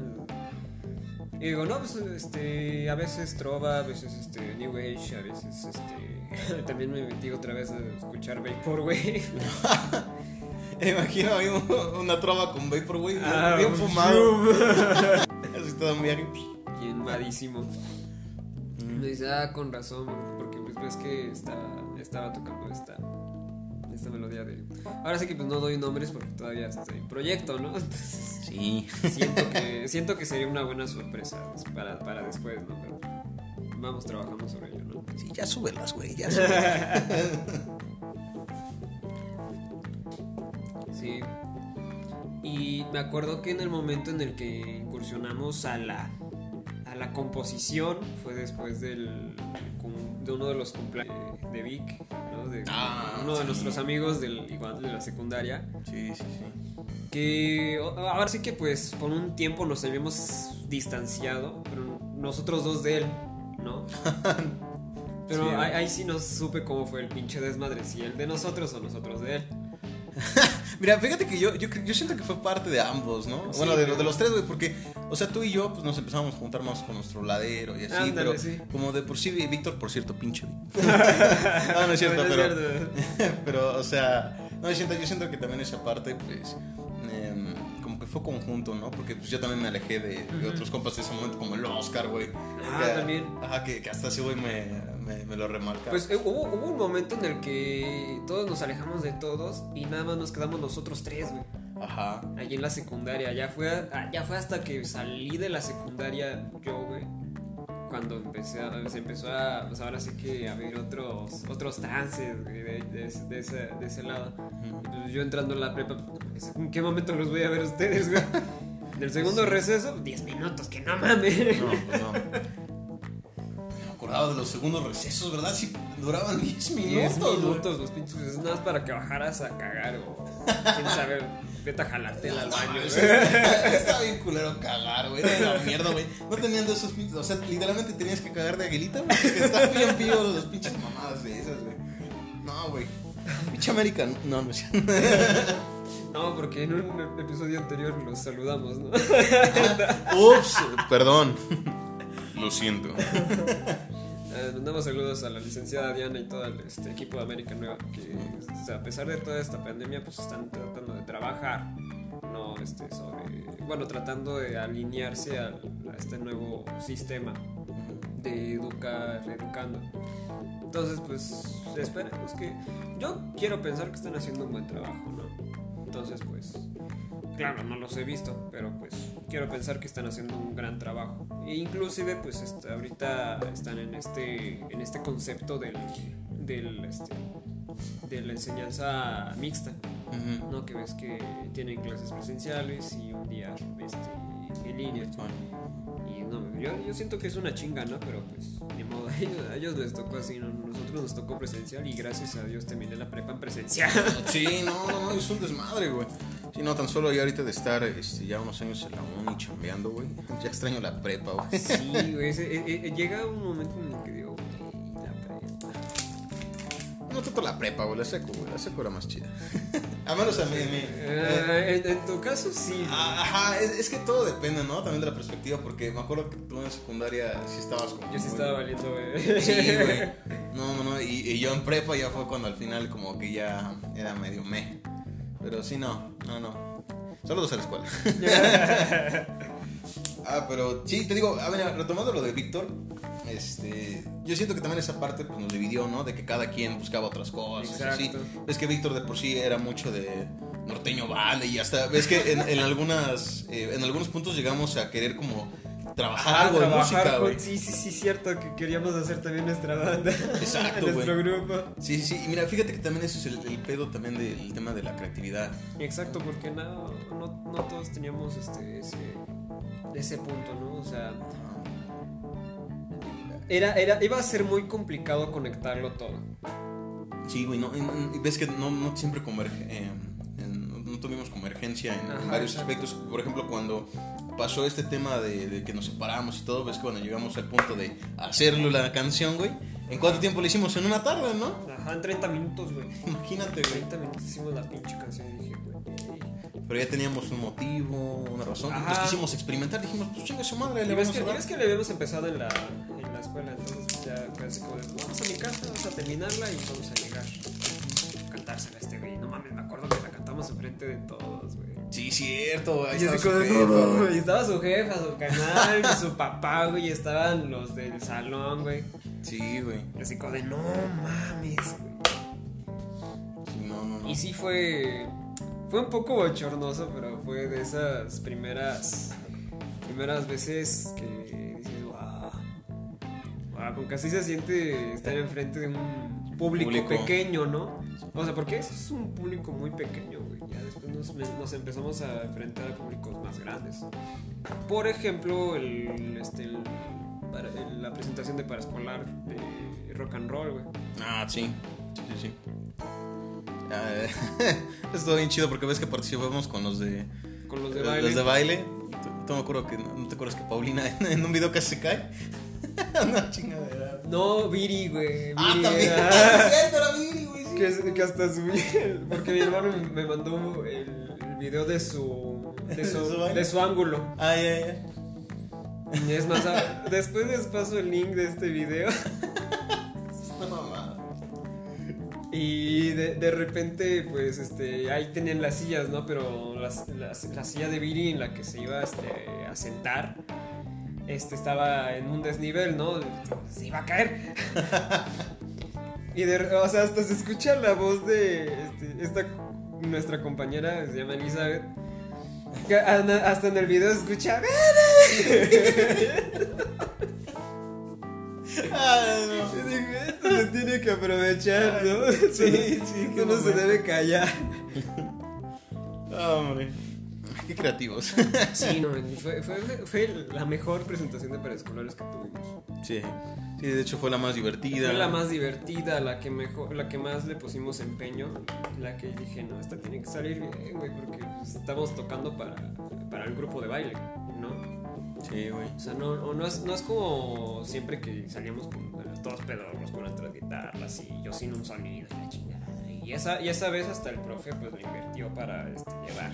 Y digo, no, pues este, a veces trova, a veces este, New Age, a veces este, también me metí otra vez a escuchar Vaporwave. Imagino una trova con Vaporwave, bien, Ah, bien fumado. Así todo. Bien madísimo. Me dice, ah, con razón, porque pues ves que estaba, estaba tocando esta, esta melodía de... Ahora sí que pues no doy nombres porque todavía estoy en proyecto, ¿no? Entonces, Sí. siento que, siento que sería una buena sorpresa para, para después, ¿no? Pero vamos trabajando sobre ello, ¿no? Sí, ya súbelas, güey, ya súbelas. Sí. Y me acuerdo que en el momento en el que incursionamos a la, a la composición fue después del, de uno de los cumpleaños de Vic, ¿no? De Ah, uno de sí. nuestros amigos del, igual de la secundaria. Sí, sí, sí. Que ahora sí que pues por un tiempo nos habíamos distanciado, pero nosotros dos de él, ¿no? Pero Sí, ahí, ahí sí no supe cómo fue el pinche desmadre, si el de nosotros o nosotros de él. Mira, fíjate que yo, yo, yo siento que fue parte de ambos, ¿no? Sí, bueno, de, de los tres, güey, porque, o sea, tú y yo, pues nos empezamos a juntar más con nuestro ladero y así, Ándale, pero sí. como de por sí, Víctor, por cierto, pinche. No, no es cierto, pero, cierto. pero, o sea, no, yo siento, yo siento que también esa parte, pues, que fue conjunto, ¿no? Porque pues yo también me alejé de, otros compas de ese momento, como el Oscar, güey. Ah, Que- también. Ajá, que, que hasta ese güey me, me, me lo remarca. Pues eh, hubo, hubo un momento en el que todos nos alejamos de todos y nada más nos quedamos nosotros tres, güey. Ajá. Allí en la secundaria. Ya fue, ya fue hasta que salí de la secundaria yo, güey. Cuando empecé a- se empezó a. Pues ahora sí que a ver otros, otros trances, güey, de, de ese- de ese, de ese lado. Yo entrando en la prepa, pues, ¿en qué momento los voy a ver a ustedes, güey? Del segundo receso, 10 minutos, que no mames. No, pues no. Me acordaba de los segundos recesos, ¿verdad? Sí, duraban 10 minutos. 10 güey. minutos, los pinches. Es nada más para que bajaras a cagar o. Quién sabe, vete a jalártela al baño. Estaba bien culero cagar, güey. Era la mierda, güey. No tenían de esos pinches. O sea, literalmente tenías que cagar de aguilita, güey. Estaban bien fíos los pinches mamadas de esas, güey. No, güey. Pinche América. No, no es cierto. No, porque en un episodio anterior los saludamos, ¿no? Ups, perdón. Lo siento. Eh, mandamos saludos a la licenciada Diana y todo el este, equipo de América Nueva, que sea, a pesar de toda esta pandemia, pues están tratando de trabajar, no este, sobre, bueno, tratando de alinearse al- a, este nuevo sistema de educar, educando. Entonces, pues esperemos que, yo quiero pensar que están haciendo un buen trabajo, ¿no? Entonces, pues, claro, no los he visto, pero pues quiero pensar que están haciendo un gran trabajo. E inclusive, pues este, ahorita están en este, en este concepto del, del, este, de la enseñanza mixta. ¿no? Que ves que tienen clases presenciales y un día este, en línea. Y no, yo, yo siento que es una chinga, ¿no? Pero pues, ni modo, a ellos, a ellos les tocó así, ¿no? Nosotros nos tocó presencial y gracias a Dios terminé la prepa en presencial. Sí, no, no, no, es un desmadre, güey. Sí, no, tan solo ya ahorita de estar este, ya unos años en la uni chambeando, güey. Ya extraño la prepa, güey. Sí, güey, eh, eh, llega un momento en el que digo, güey, la prepa. No tanto la prepa, güey, la seco, güey. La seco era más chida. A menos a mí. a mí. Eh, en, en tu caso, sí. Ah, Ajá, es, es que todo depende, ¿no? También de la perspectiva, porque me acuerdo que tú en secundaria sí estabas como. Yo sí estaba valiendo, güey. Sí, güey. No, no, no. Y, y yo en prepa ya fue cuando al final como que ya era medio me. Pero sí, no, no, no. Saludos a la escuela. Ah, pero sí, te digo, a ver, retomando lo de Víctor, este, yo siento que también esa parte pues, nos dividió, ¿no? De que cada quien buscaba otras cosas. Así. Ves que Víctor de por sí era mucho de norteño vale y hasta, ves que en, en algunas, eh, en algunos puntos llegamos a querer como trabajar algo de música, güey. Sí, sí, sí, cierto que queríamos hacer también nuestra banda. Exacto, nuestro güey. grupo. Sí, sí, sí. Y mira, fíjate que también eso es el, el pedo también del tema de la creatividad. Exacto, porque no, no, no todos teníamos este, ese, ese punto, ¿no? O sea, era, era, iba a ser muy complicado conectarlo todo. Sí, güey, no, ves que no, no siempre converge, eh, en- no- tuvimos convergencia en, en Ajá, varios aspectos. Por ejemplo, cuando pasó este tema de, de que nos separamos y todo, ves que cuando llegamos al punto de hacerlo la canción, güey, ¿en cuánto tiempo lo hicimos? En una tarde, ¿no? Ajá, en 30 minutos, güey. Imagínate, güey. 30 minutos hicimos la pinche canción y dije, güey. Pero ya teníamos un motivo, una razón. Ajá. Entonces quisimos experimentar, dijimos, pues chinga su madre, le vamos que, a y dar. ves que le habíamos empezado en la, en la escuela, entonces ya así como vamos a mi casa, vamos a terminarla y vamos a llegar. Cantársela a este güey. No mames, me acuerdo que la cantamos enfrente de todos, güey. Sí, cierto, ahí Y así estaba su jefa, güey. y estaba su jefa, su canal, y su papá, güey, y estaban los del salón, güey. Sí, güey. Así como de, no mames, güey. Sí, no, no, no. Y sí fue, fue un poco bochornoso, pero fue de esas primeras, primeras veces que que así se siente estar enfrente de un público, Público. pequeño, ¿no? O sea, porque ese es un público muy pequeño, güey. Ya después nos, nos empezamos a enfrentar a públicos más grandes. Por ejemplo, el, este, el- para- el- la presentación de paraescolar de rock and roll, güey. Ah, sí. Sí, sí, sí. Ah, Estuvo bien chido porque ves que participamos con los de, Con los de los baile. de baile. Tú, tú me acuerdo que no te acuerdas que Paulina en, en un video casi se cae. Una chingadera. No, Viri, güey. Ah, Viri también. era- Ah, sí, cierto, era Viri, güey. sí. que, que hasta subí. Porque mi hermano me mandó el, el video de su. De ¿De su de su ángulo. Ah, ya, ya. Y es más, a- después les paso el link de este video. Y de, de repente, pues, este, ahí tenían las sillas, ¿no? Pero las- las- la silla de Viri en la que se iba este, a sentar, este, estaba en un desnivel, ¿no? Se iba a caer. y de, o sea, hasta se escucha la voz de este, esta, nuestra compañera, se llama Elizabeth. que Hasta en el video se escucha. Y dije, esto se tiene que aprovechar, ¿no? Sí, sí, Esto no se debe callar. Hombre. Qué creativos. Sí, no, fue, fue, fue la mejor presentación de preescolares que tuvimos. Sí. Sí, de hecho fue la más divertida. Fue la más divertida, la que mejor, la que más le pusimos empeño, la que dije, no, esta tiene que salir bien, güey, porque estamos tocando para, para el grupo de baile, ¿no? Sí, güey. O sea, no, no, es, no es como siempre que salíamos con, bueno, todos pedorros con nuestras guitarras y yo sin un sonido la chingada. Y esa, y esa vez hasta el profe pues le invirtió para este, llevar,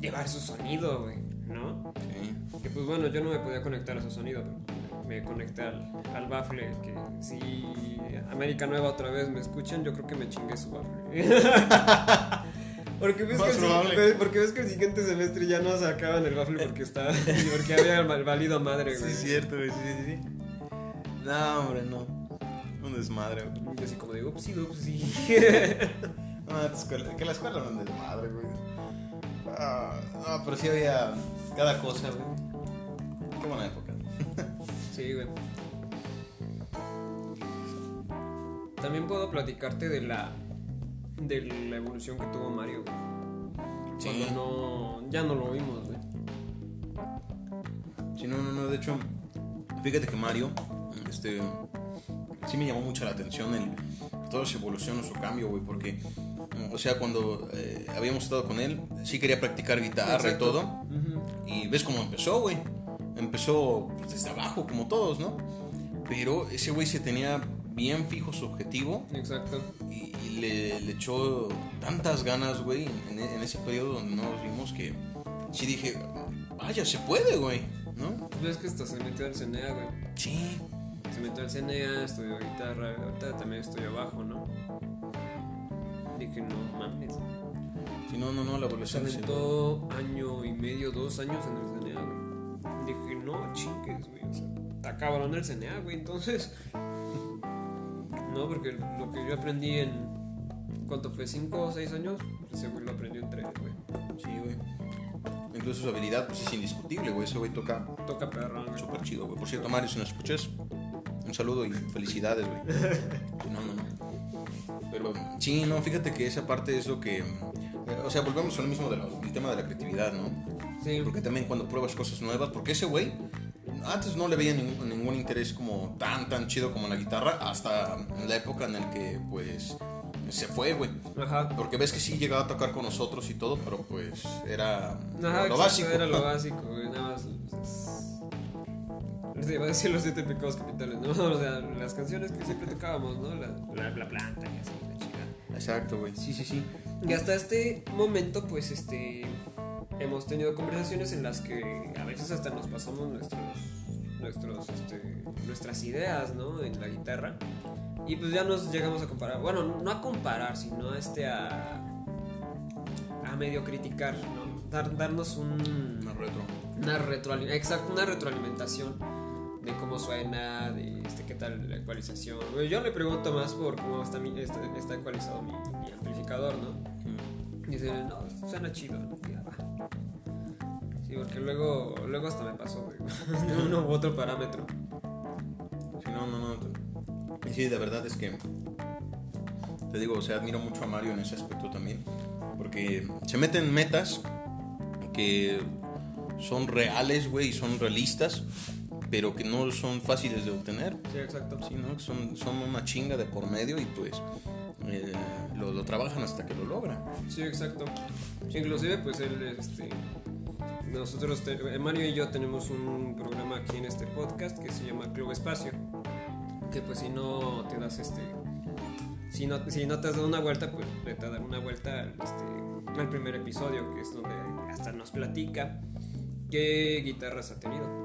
llevar su sonido, güey, ¿no? Sí. Que pues bueno, yo no me podía conectar a su sonido, pero me conecté al, al baffle, que si América Nueva otra vez me escuchan, yo creo que me chingué su baffle. Porque ves, que el, porque ves que el siguiente semestre ya no sacaban el baffle porque estaba porque había valido madre, Sí, güey. es cierto, güey. Sí, sí, sí. No, hombre, no. Un desmadre, güey. Yo así como digo, upsi, upsi. No, esta escuela- que la escuela no es desmadre, güey. Ah, no, pero sí había cada cosa, güey. Qué buena época. sí, güey. También puedo platicarte de la de la evolución que tuvo Mario, güey. Sí. Cuando no ya no lo vimos, güey. Sí, no, no, no. De hecho, fíjate que Mario, este, sí me llamó mucho la atención el, toda su evolución o su cambio, güey, porque, o sea, cuando eh, habíamos estado con él, sí quería practicar guitarra y Exacto. todo. Ujú. Y ves cómo empezó, güey. Empezó pues, desde abajo, como todos, ¿no? Pero ese güey se tenía bien fijo su objetivo Exacto. y, y le, le echó tantas ganas, güey, en, en ese periodo donde nos vimos que sí dije, vaya, se puede, güey, ¿no? Ves que hasta se metió al CNA, güey. Sí. Se metió al CNA, estudió guitarra, ahorita también estudió bajo, ¿no? Dije, no mames. Sí, no, no, no, la Se evolución sí. aventó año y medio, dos años en el CNA, güey. Dije, no chingues, güey. O sea, está cabrón el CNA, güey. Entonces, no, porque lo que yo aprendí en. ¿Cuánto fue? ¿Cinco o seis años? Ese güey lo aprendió en tres, güey. Sí, güey. Incluso su habilidad pues, es indiscutible, güey. Ese güey toca Toca güey. súper chido, güey. Por cierto, Mario, si nos escuchas, un saludo y felicidades, güey. No, no, no. Pero sí, no, fíjate que esa parte es lo que... eh, o sea, volvemos a lo mismo del tema de la creatividad, ¿no? Sí, Porque también cuando pruebas cosas nuevas, porque ese güey antes no le veía ningún, ningún interés como tan, tan chido como la guitarra, hasta la época en la que, pues, se fue, güey. Ajá. Porque ves que sí llegaba a tocar con nosotros y todo, pero pues era Ajá, lo exacto, básico. Era lo básico, güey. Nada más. Les iba a decir los siete pecados capitales, ¿no? O sea, las canciones que siempre tocábamos, ¿no? La, la, la planta y así, la chica. Exacto, güey. Sí, sí, sí. Y hasta este momento, pues, este. Hemos tenido conversaciones en las que a veces hasta nos pasamos nuestros. Nuestros, este, nuestras ideas, ¿no? En la guitarra. Y pues ya nos llegamos a comparar. Bueno, no a comparar, sino a este a. a medio criticar, ¿no? Dar, darnos un. Una retro. Una retroalimentación, exacto, una retroalimentación de cómo suena, de este, qué tal la ecualización. Yo le pregunto más por cómo está, mi, está, está ecualizado mi, mi amplificador, ¿no? Dice, no, suena chido, ¿no? Y va. Sí, porque luego, luego hasta me pasó, güey, de uno u otro parámetro. Sí, no, no, no. Y sí, de verdad es que. Te digo, o sea, admiro mucho a Mario en ese aspecto también. Porque se meten metas que son reales, güey, y son realistas, pero que no son fáciles de obtener. Sí, exacto. Sí, ¿no? Son, son una chinga de por medio y pues eh, lo, lo trabajan hasta que lo logran. Sí, exacto. Inclusive, pues él, este, nosotros, te- Mario y yo tenemos un programa aquí en este podcast que se llama Club Espacio. Que pues si no te das este, si no, si no te has dado una vuelta, pues vete a dar una vuelta al, este, al primer episodio, que es donde hasta nos platica qué guitarras ha tenido.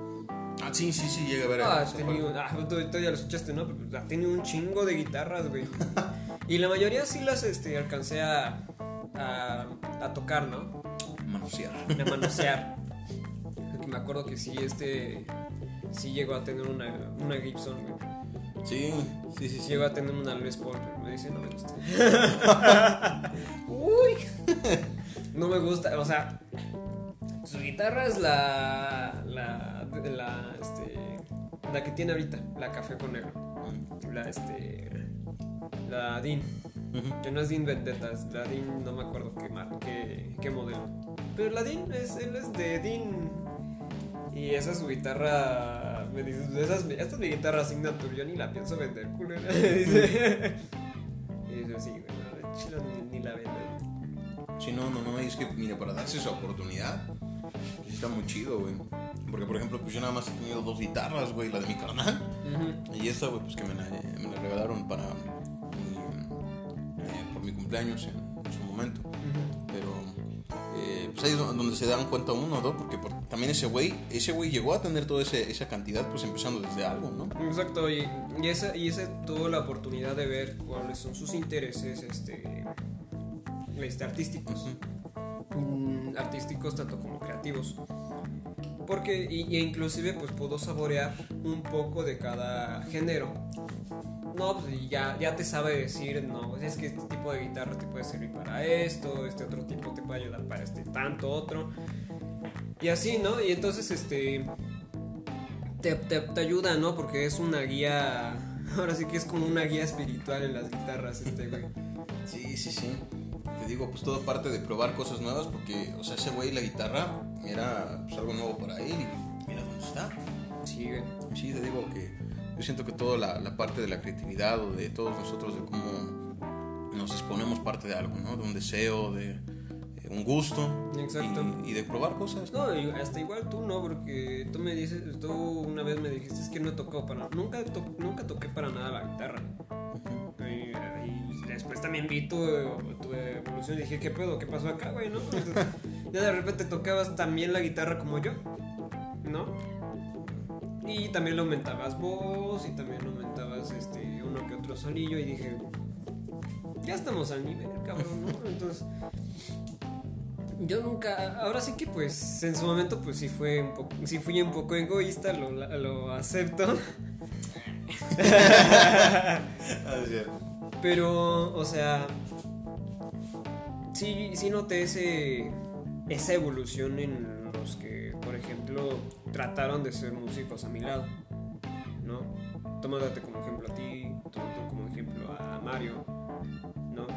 Ah, sí, sí, sí, llega a ver. Ah, ha esa tenido, ah, tú, tú ya lo escuchaste, ¿no? Ha tenido un chingo de guitarras, güey. Y la mayoría sí las este, alcancé a, a, a tocar, ¿no? Manosear. A manosear. Porque me acuerdo que sí, este. Sí llegó a tener una, una Gibson, güey. Sí, sí, sí, sí. Llegó a tener una Les Paul, pero me dice, no me gusta. Uy. no me gusta, o sea. Su guitarra es la. La. La. Este. La que tiene ahorita, la café con negro. La este. La Dean. Ujú. Que no es Dean Vendetta, es la Dean, no me acuerdo qué, mar- qué, qué modelo. Pero la Dean es, él es de Dean. Y esa es su guitarra. Me dice, esa es mi- esta es mi guitarra signature, yo ni la pienso vender, culera. dice. Y dice, sí, güey, no, de chile ni, ni la vendo. Sí, no, no, no, y es que, mira, para darse esa oportunidad, está muy chido, güey. Porque, por ejemplo, pues yo nada más he tenido dos guitarras, güey, la de mi carnal Ujú. y esta, güey, pues que me la, me la regalaron para mi, eh, por mi cumpleaños en, en su momento. Ujú. Pero, eh, pues ahí es donde se dan cuenta uno, ¿no? Porque por- también ese güey, ese güey llegó a tener toda ese- esa cantidad, pues empezando desde algo, ¿no? Exacto, y, y, ese, y ese tuvo la oportunidad de ver cuáles son sus intereses este, este, artísticos. Mm, artísticos tanto como creativos. Porque, y, y inclusive pues pudo saborear un poco de cada género. No, pues ya, ya te sabe decir, no, es que este tipo de guitarra te puede servir para esto, este otro tipo te puede ayudar para este tanto otro. Y así, ¿no? Y entonces, este, te, te, te ayuda, ¿no? Porque es una guía, ahora sí que es como una guía espiritual en las guitarras, este güey. Sí, sí, sí. Te digo, pues todo parte de probar cosas nuevas porque, o sea, ese güey, la guitarra, era pues, algo nuevo para él y mira dónde está. Sí, güey. Sí, te digo que yo siento que toda la, la parte de la creatividad o de todos nosotros, de cómo nos exponemos parte de algo, ¿no? De un deseo, de, de un gusto. Exacto. Y, y de probar cosas. No, y hasta igual tú no, porque tú me dices, tú una vez me dijiste es que no he tocado para nunca, to- nunca toqué para nada la guitarra. Ujú. Y, después también vi tu, tu evolución y dije, ¿qué pedo? ¿Qué pasó acá, güey? ¿No? Ya de repente tocabas también la guitarra como yo, ¿no? Y también le aumentabas voz y también aumentabas este, uno que otro sonillo y dije, ya estamos al nivel, cabrón, ¿no? Entonces, yo nunca, ahora sí que pues en su momento pues sí fue un poco, sí fui un poco egoísta, lo, lo acepto. Ah. Pero, o sea, sí, sí noté ese, esa evolución en los que, por ejemplo, trataron de ser músicos a mi lado, ¿no? Tomándote como ejemplo a ti, tomando como ejemplo a Mario, ¿no?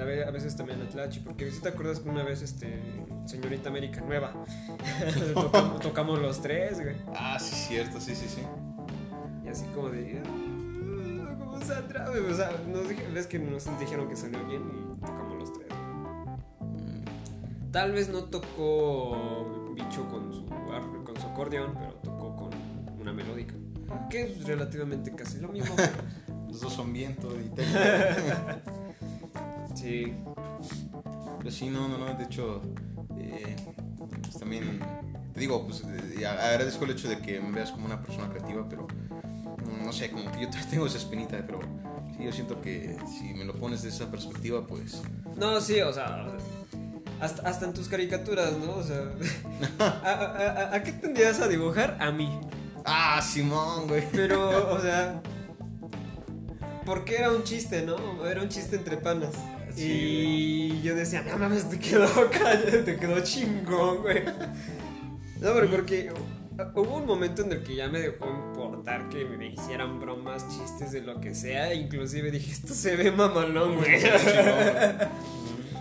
A ve- a veces también a Tlachi, porque si te acuerdas que una vez, este, señorita América Nueva, tocamos, tocamos los tres, güey. Ah, sí, cierto, sí, sí, sí. Y así como de. O sea, nos dije- ves que nos dijeron que salió bien y tocamos los tres. Tal vez no tocó bicho con su, con su acordeón, pero tocó con una melódica. Que es relativamente casi lo mismo. Los dos son viento y sí. Pero sí, no, no, no. De hecho, eh, pues también te digo, pues eh, agradezco el hecho de que me veas como una persona creativa, pero no sé, como que yo tengo esa espinita, pero sí, yo siento que si me lo pones de esa perspectiva, pues No, sí, o sea. Hasta, hasta en tus caricaturas, ¿no? O sea, ¿a, a- a- a qué tendrías a dibujar? A mí. Ah, Simón, güey. Pero, o sea. Porque era un chiste, ¿no? Era un chiste entre panas. Sí, y yo decía, no mames, te quedó cállate, te quedó chingón, güey. No, pero porque hubo un momento en el que ya me dejó que me hicieran bromas, chistes de lo que sea. Inclusive dije, esto se ve mamalón, güey.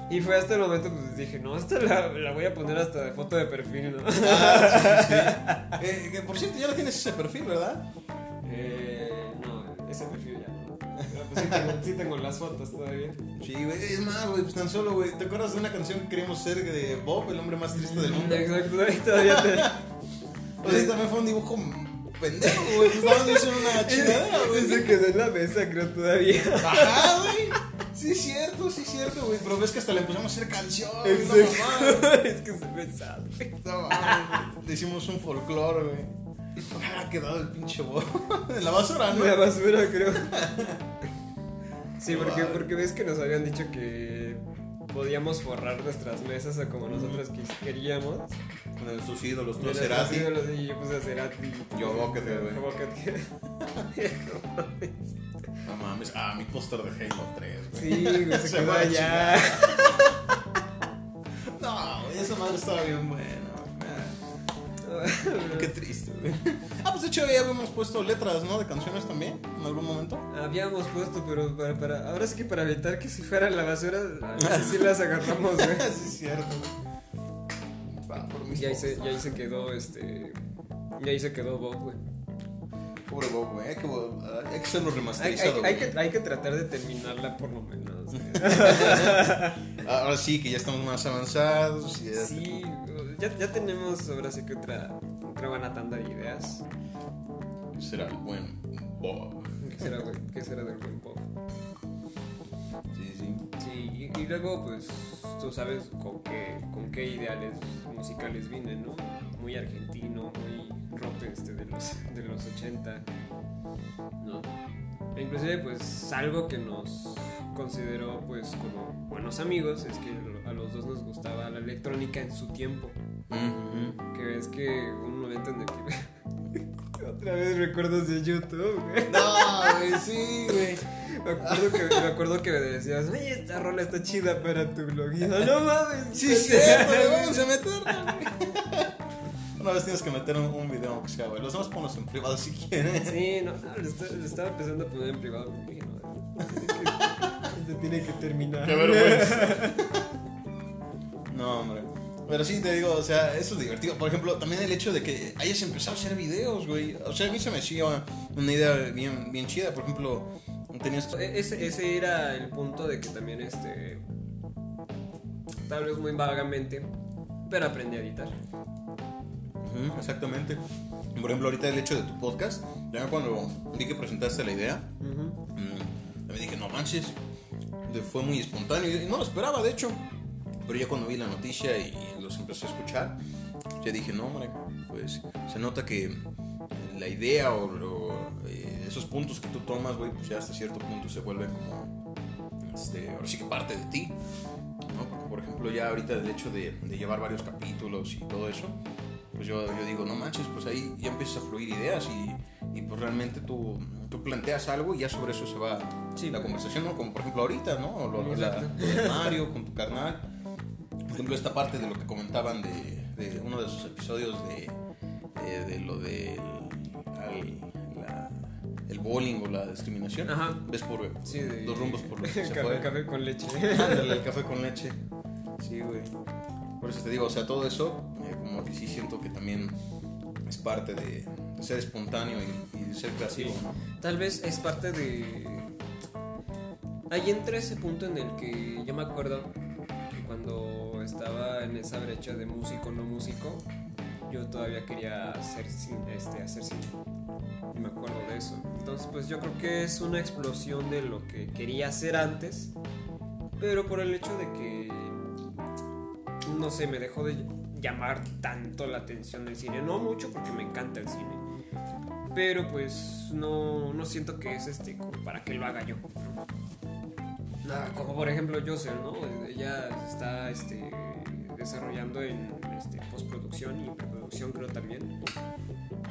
Y fue hasta el momento pues dije, no, esta la, la voy a poner hasta de foto de perfil, ¿no? Eh, que por cierto, ya no tienes ese perfil, ¿verdad? Eh, no, ese perfil ya no. Pero pues sí tengo, sí tengo las fotos todavía. Sí, güey. Es más, güey, pues tan solo, güey. ¿Te acuerdas de una canción que queríamos ser de Bob, el hombre más triste del mundo? Exacto, ahí todavía te. O sea, también fue un dibujo pendejo, güey. Pues nada más hizo una chingadera, güey. Se quedó en la mesa, creo, todavía. Ajá, güey. Sí, es cierto, sí, es cierto, güey. Pero ves que hasta le empezamos a hacer canciones. No, Exacto. mames. es que se pesado. No. Le hicimos un folclore, güey. Ha quedado el pinche Bob. En la basura, ¿no? La basura, creo. Sí, porque, porque ves que nos habían dicho que podíamos forrar nuestras mesas a como nosotros queríamos. Con sus ídolos, tú nuestros ídolos, Y yo puse a Cerati. Yo Buckethead, güey. Yo Buckethead. No mames. Ah, mi póster de Halo 3, güey. Sí, güey, se Se quedó allá. No, esa madre estaba bien buena. Ah, Qué triste, güey. Ah, pues de hecho ya habíamos puesto letras, ¿no? De canciones también, en algún momento. Habíamos puesto, pero para, para, ahora sí que para evitar que se fuera la basura, así las agarramos, güey. sí, es cierto. Va, por mis Y ahí se, y ahí se quedó, este. Y ahí se quedó Bob, güey. Pobre Bob, güey. Hay que, ah, hay que hacerlo remasterizado. hay- que, hay que tratar de terminarla por lo menos. güey. Ahora sí, que ya estamos más avanzados. y ya- Sí, ya, ya tenemos ahora sí que otra, otra buena tanda de ideas. Será el buen Bob. ¿Qué será? ¿Qué será del buen Bob? Sí, sí. Sí, y, y luego, pues, tú sabes con qué, con qué ideales musicales vine, ¿no? Muy argentino, muy rock este de los, de los 80, ¿no? E inclusive, pues, algo que nos consideró, pues, como buenos amigos es que a los dos nos gustaba la electrónica en su tiempo. Que ves que un momento en el que... Otra vez recuerdos de YouTube, güey. No, güey, sí, güey. Me acuerdo, que, me acuerdo que me decías, oye, esta rola está chida para tu blog. No mames. Sí, es cierto, güey, vamos a meterla, güey. Una vez tienes que meter un, un video aunque sea, güey. Los demás ponlos en privado si quieres. Sí, no, no, le, está- le estaba empezando a poner en privado. dije, no, tiene que- se tiene que terminar. Qué vergüenza. No, hombre. Pero sí te digo, o sea, eso es divertido. Por ejemplo, también el hecho de que hayas empezado a hacer videos, güey. O sea, a mí se me hacía una idea bien, bien chida. Por ejemplo, tenías. E- Ese, ese era el punto de que también, este. Tal vez muy vagamente, pero aprendí a editar. Exactamente. Por ejemplo, ahorita el hecho de tu podcast, ya cuando vi que presentaste la idea, Ujú. Mm, me dije, no manches, fue muy espontáneo y no lo esperaba, de hecho. Pero ya cuando vi la noticia y los empecé a escuchar, ya dije, no, hombre, pues se nota que la idea o, o, eh, esos puntos que tú tomas, güey, pues ya hasta cierto punto se vuelven como, este, ahora sí que parte de ti. ¿no? Porque, por ejemplo, ya ahorita el hecho de, de llevar varios capítulos y todo eso, pues yo, yo digo, no manches, pues ahí ya empiezas a fluir ideas y, y pues realmente tú, tú planteas algo y ya sobre eso se va Sí. la conversación, ¿no? Como por ejemplo ahorita, ¿no? Lo, la- lo de Mario con tu carnal. Por ejemplo, esta parte de lo que comentaban de, de uno de sus episodios de, de, de lo del el bullying o la discriminación. Ajá. ¿Ves por Sí, los rumbos por los que se café, fue? café con leche. Ándale, el café con leche. Sí, güey. Por eso te digo, o sea, todo eso, eh, como que sí siento que también es parte de ser espontáneo y, de ser creativo. Tal vez es parte de. Ahí entra ese punto en el que yo me acuerdo que cuando estaba en esa brecha de músico no músico, yo todavía quería hacer cine, este, hacer cine. Y me acuerdo de eso. Entonces, pues yo creo que es una explosión de lo que quería hacer antes, pero por el hecho de que no sé, me dejó de llamar tanto la atención el cine. No mucho porque me encanta el cine. Pero pues no, no siento que es este como para que lo haga yo. Nada, como por ejemplo Josel, ¿no? Ella está este, desarrollando en este, postproducción y preproducción creo también.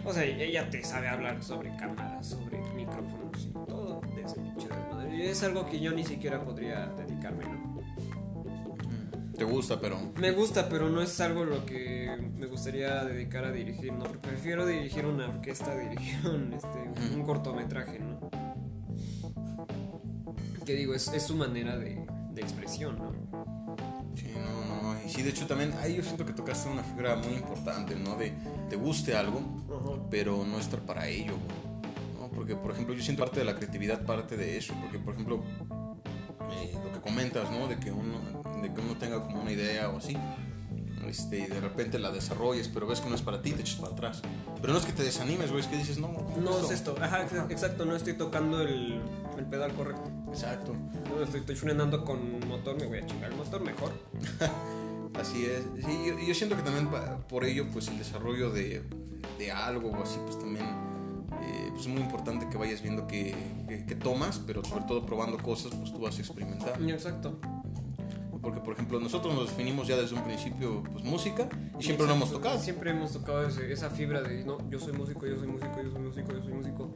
O sea, ella te sabe hablar sobre cámaras, sobre micrófonos y todo de desmadre. Y es algo que yo ni siquiera podría ¿no? Te gusta, pero... Me gusta, pero no es algo lo que me gustaría dedicar a dirigir, ¿no? Porque prefiero dirigir una orquesta, dirigir un, este, un cortometraje, ¿no? Que digo, es, es su manera de, de expresión, ¿no? Sí, no, no, no. Y sí, de hecho también ahí yo siento que tocaste una figura muy importante, ¿no? De te guste algo, pero no estar para ello, ¿no? Porque, por ejemplo, yo siento parte de la creatividad, parte de eso, porque, por ejemplo, eh, lo que comentas, ¿no? De que, uno, de que uno tenga como una idea o así, este, y de repente la desarrolles, pero ves que no es para ti, te echas para atrás. Pero no es que te desanimes, güey, es que dices, no, No es esto, ajá, ex- exacto, no estoy tocando el, el pedal correcto. Exacto, No, estoy, estoy frenando con motor, me voy a chingar el motor mejor. así es. Sí, yo, yo siento que también por ello, pues el desarrollo de, de algo o así, pues también eh, pues, es muy importante que vayas viendo que, que- que tomas, pero sobre todo probando cosas, pues tú vas a experimentar. Exacto. Porque, por ejemplo, nosotros nos definimos ya desde un principio, pues música, y siempre lo hemos tocado. Siempre hemos tocado ese- esa fibra de, no, yo soy músico, yo soy músico, yo soy músico, yo soy músico.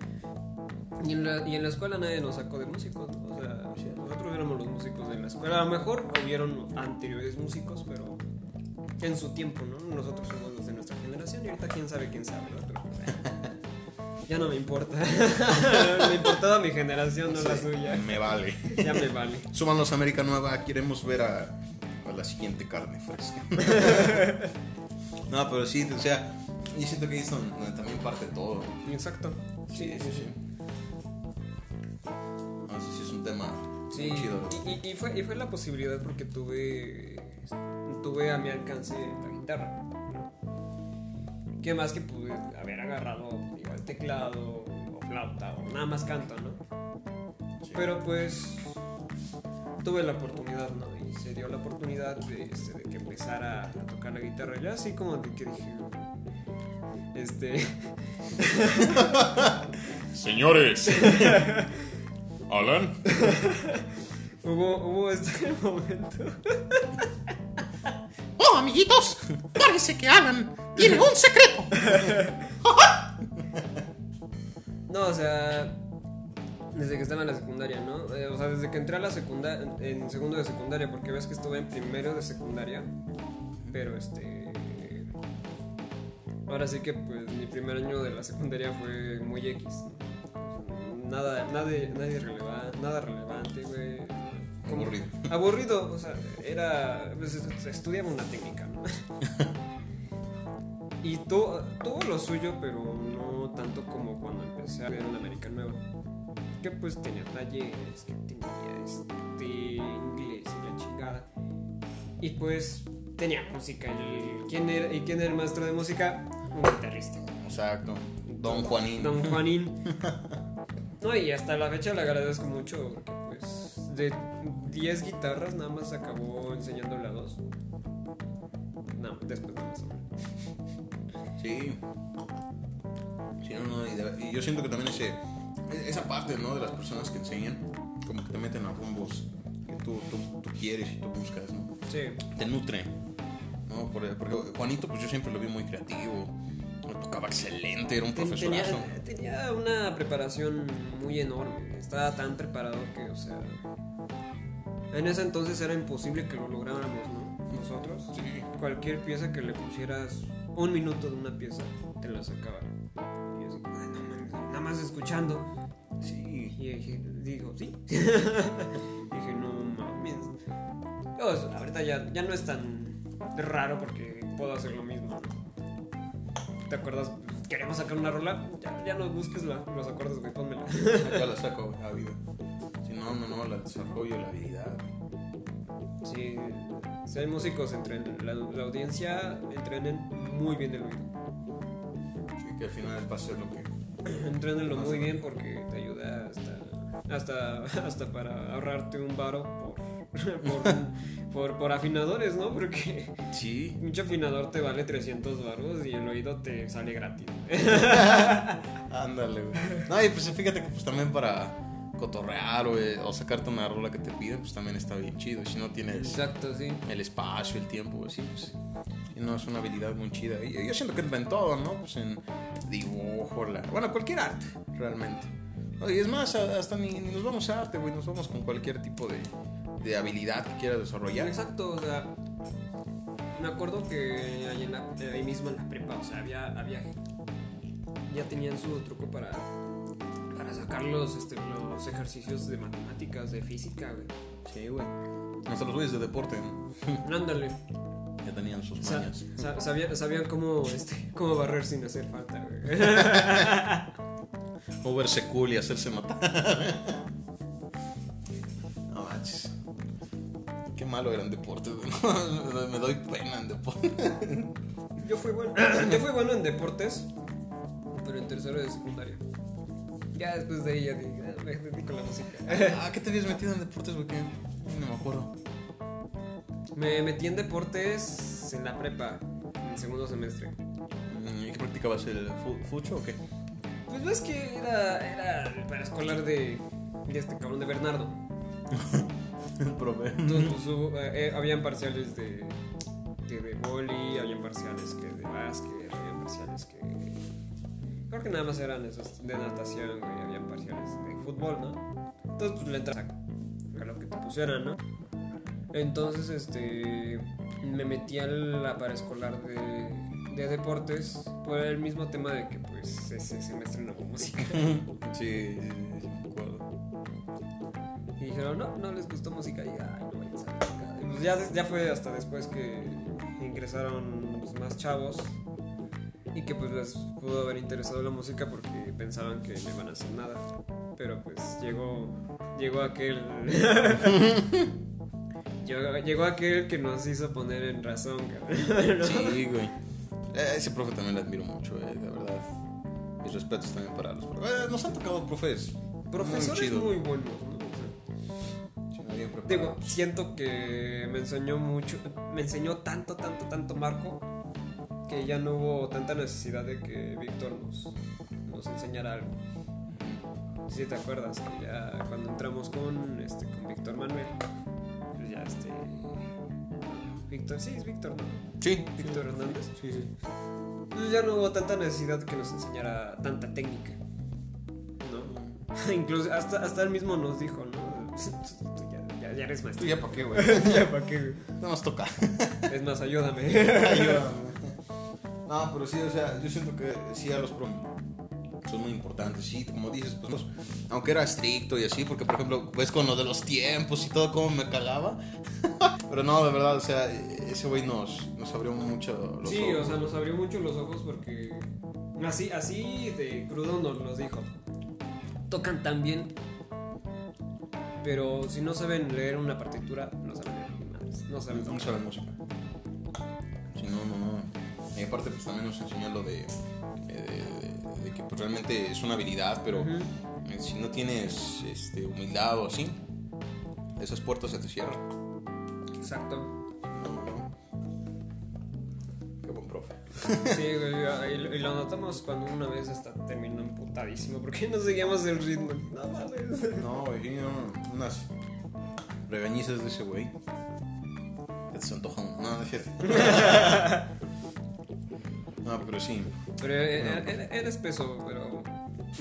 Y en la, y en la escuela nadie nos sacó de músicos, ¿no? O sea, nosotros éramos los músicos de la escuela. A lo mejor hubieron anteriores músicos, pero en su tiempo, ¿no? Nosotros somos los de nuestra generación y ahorita quién sabe quién sabe, ¿no? Ya no me importa. me importaba mi generación, no la Sí, suya. Me vale. Ya me vale. Súbanos a América Nueva, queremos ver a, a la siguiente carne fresca. no, pero sí, o sea, yo siento que ahí es donde también parte todo. Exacto. Sí, sí, sí. No, sí, sí es un tema Sí, muy chido. y, y- y fue, y fue la posibilidad porque tuve, tuve a mi alcance la guitarra. ¿no? ¿Qué más que pude haber agarrado teclado o flauta o nada más canto, ¿no? Sí. Pero pues tuve la oportunidad, ¿no? Y se dio la oportunidad de, este, de que empezara a tocar la guitarra. Ya así como de que dije, este, Señores, Alan, hubo, hubo este momento. Oh, amiguitos, parece que Alan tiene un secreto. No, o sea, desde que estaba en la secundaria, ¿no? Eh, o sea, desde que entré a la secundaria, en segundo de secundaria, porque ves que estuve en primero de secundaria, pero este... Ahora sí que pues mi primer año de la secundaria fue muy X. Nada, nada, nada, irreleva- nada relevante, güey. Como- Aburrido. Aburrido, o sea, era... Pues, est- estudiaba una técnica, ¿no? Y tu- tuvo lo suyo, pero no tanto como cuando empecé a ver en América Nueva. Que pues tenía talleres, que tenía este, inglés y la chingada. Y pues tenía música. El, ¿quién, era, ¿Y quién era el maestro de música? Un guitarrista. exacto. Don Juanín. Don Juanín. No, y hasta la fecha le agradezco mucho porque pues de 10 guitarras nada más acabó enseñándole a dos. No, después nada más. Sí. Sí, no, no, y, de- y yo siento que también ese, esa parte, ¿no? De las personas que enseñan, como que te meten a rumbos que tú, tú, tú quieres y tú buscas, ¿no? Sí. Te nutre, ¿no? Por- Porque Juanito, pues yo siempre lo vi muy creativo, tocaba excelente, era un profesorazo. Tenía, tenía una preparación muy enorme. Estaba tan preparado que, o sea. En ese entonces era imposible que lo lográramos, ¿no? Nosotros. Sí. Cualquier pieza que le pusieras un minuto de una pieza, te la sacaba. Más escuchando. Sí. Y dije, digo, sí. dije, no mames. Sea, ahorita ya, ya no es tan raro porque puedo hacer lo mismo. ¿Te acuerdas? Queremos sacar una rola, ya, ya no busques la- los acordes, güey, pónmela. Ya la saco a vida. Si no, no, no, la desarrollo, la habilidad. Sí, si hay músicos entre la, la audiencia, entrenen muy bien el oído. Sí, que al final va a ser lo que. Entrénenlo muy bien porque te ayuda hasta, hasta, hasta para ahorrarte un varo por, por, por, por afinadores, ¿no? Porque Sí. mucho afinador te vale 300 varos y el oído te sale gratis. Ándale, güey. No, y pues fíjate que pues también para cotorrear güey, o sacarte una rola que te piden, pues también está bien chido. Si no tienes Exacto, sí. el espacio, el tiempo, pues sí, pues. No es una habilidad muy chida. Y yo siento que en todo, ¿no? Pues en dibujo, la, bueno, cualquier arte, realmente. No, Y es más, hasta ni, ni nos vamos a arte, güey, nos vamos con cualquier tipo de, de habilidad que quieras desarrollar. Exacto, o sea, me acuerdo que ahí, en la- ahí mismo en la prepa, o sea, había, había ya tenían su truco para, para sacar los, este, los ejercicios de matemáticas, de física, güey. Sí, güey. Hasta los güeyes de deporte ¿no? Ándale. Ya tenían sus mañas. sa- sabía- sabían cómo, este, cómo barrer sin hacer falta, güey. O verse cool y hacerse notar. no manches. Qué malo eran deportes, güey. Me doy pena en deporte. Yo fui bueno, yo fui bueno en deportes, pero en tercero de secundaria. Ya después de ahí ya dije, "Ah, me dedico a la música. ah, ¿qué te habías metido en deportes, güey? No me acuerdo. Me metí en deportes en la prepa, en segundo semestre. ¿Y qué practicabas? ¿El fu- fucho o qué? Pues ves que era, era el paraescolar de, de este cabrón de Bernardo. El profe. Entonces, pues, hubo- eh, eh, habían parciales de, de, de boli, habían parciales que de básquet, habían parciales que. Creo que nada más eran esos de natación, güey, habían parciales de fútbol, ¿no? Entonces, pues le entras a, a lo que te pusieran, ¿no? Entonces, este. Me metí a la paraescolar de, de deportes por el mismo tema de que, pues, ese semestre no hubo música. Sí, sí, sí, me acuerdo. Y dijeron, no, no les gustó música. Y ay, no vayas a música. Pues ya, ya fue hasta después que ingresaron pues, más chavos. Y que pues les pudo haber interesado la música porque pensaban que no iban a hacer nada. Pero pues llegó, llegó aquel... llegó, llegó aquel que nos hizo poner en razón, cabrón. ¿no? Sí, güey. Eh, ese profe también lo admiro mucho, eh, de verdad. Mis respetos también para los profes. Eh, nos han tocado profes. Profesores chidos. muy buenos, ¿no? O sea, Sí, bien preparados. Digo, siento que me enseñó mucho, me enseñó tanto, tanto, tanto Marco, que ya no hubo tanta necesidad de que Víctor nos, nos enseñara algo. Si te acuerdas, que ya cuando entramos con, este, con Víctor Manuel, este... Víctor, sí, es Víctor, ¿no? Sí, Víctor Hernández. sí, sí. Pues ya no hubo tanta necesidad que nos enseñara tanta técnica, ¿no? Incluso hasta, hasta él mismo nos dijo, ¿no? Tú ya, ya, ya eres ¿Tú maestro. ya para qué, güey? ya, ¿para qué? güey? No nos toca. Es más, ayúdame. No, pero sí, o sea, yo siento que sí a los prom son muy importantes. Sí, como dices, pues, nos- aunque era estricto y así, porque por ejemplo, ves con lo de los tiempos y todo, cómo me cagaba. pero no, de verdad, o sea, ese güey nos, nos abrió mucho los Sí, ojos. o sea, nos abrió mucho los ojos porque así, así de crudo nos los dijo. Tocan tan bien, pero si no saben leer una partitura, no saben leer no saben No tocar. sabe música. Sí, no, no, no. Y aparte, pues también nos enseñó lo de, eh, de, de que pues, realmente es una habilidad, pero eh, si no tienes este, humildad o así, esas puertas se te cierran. Exacto. Qué buen profe. Sí, güey, y, lo- notamos cuando una vez hasta terminó emputadísimo porque no seguíamos el ritmo. No mames. No, güey, unas regañizas de ese güey. Que se antojan. No, no es cierto. No, pero sí. Pero era, era- era espeso, pero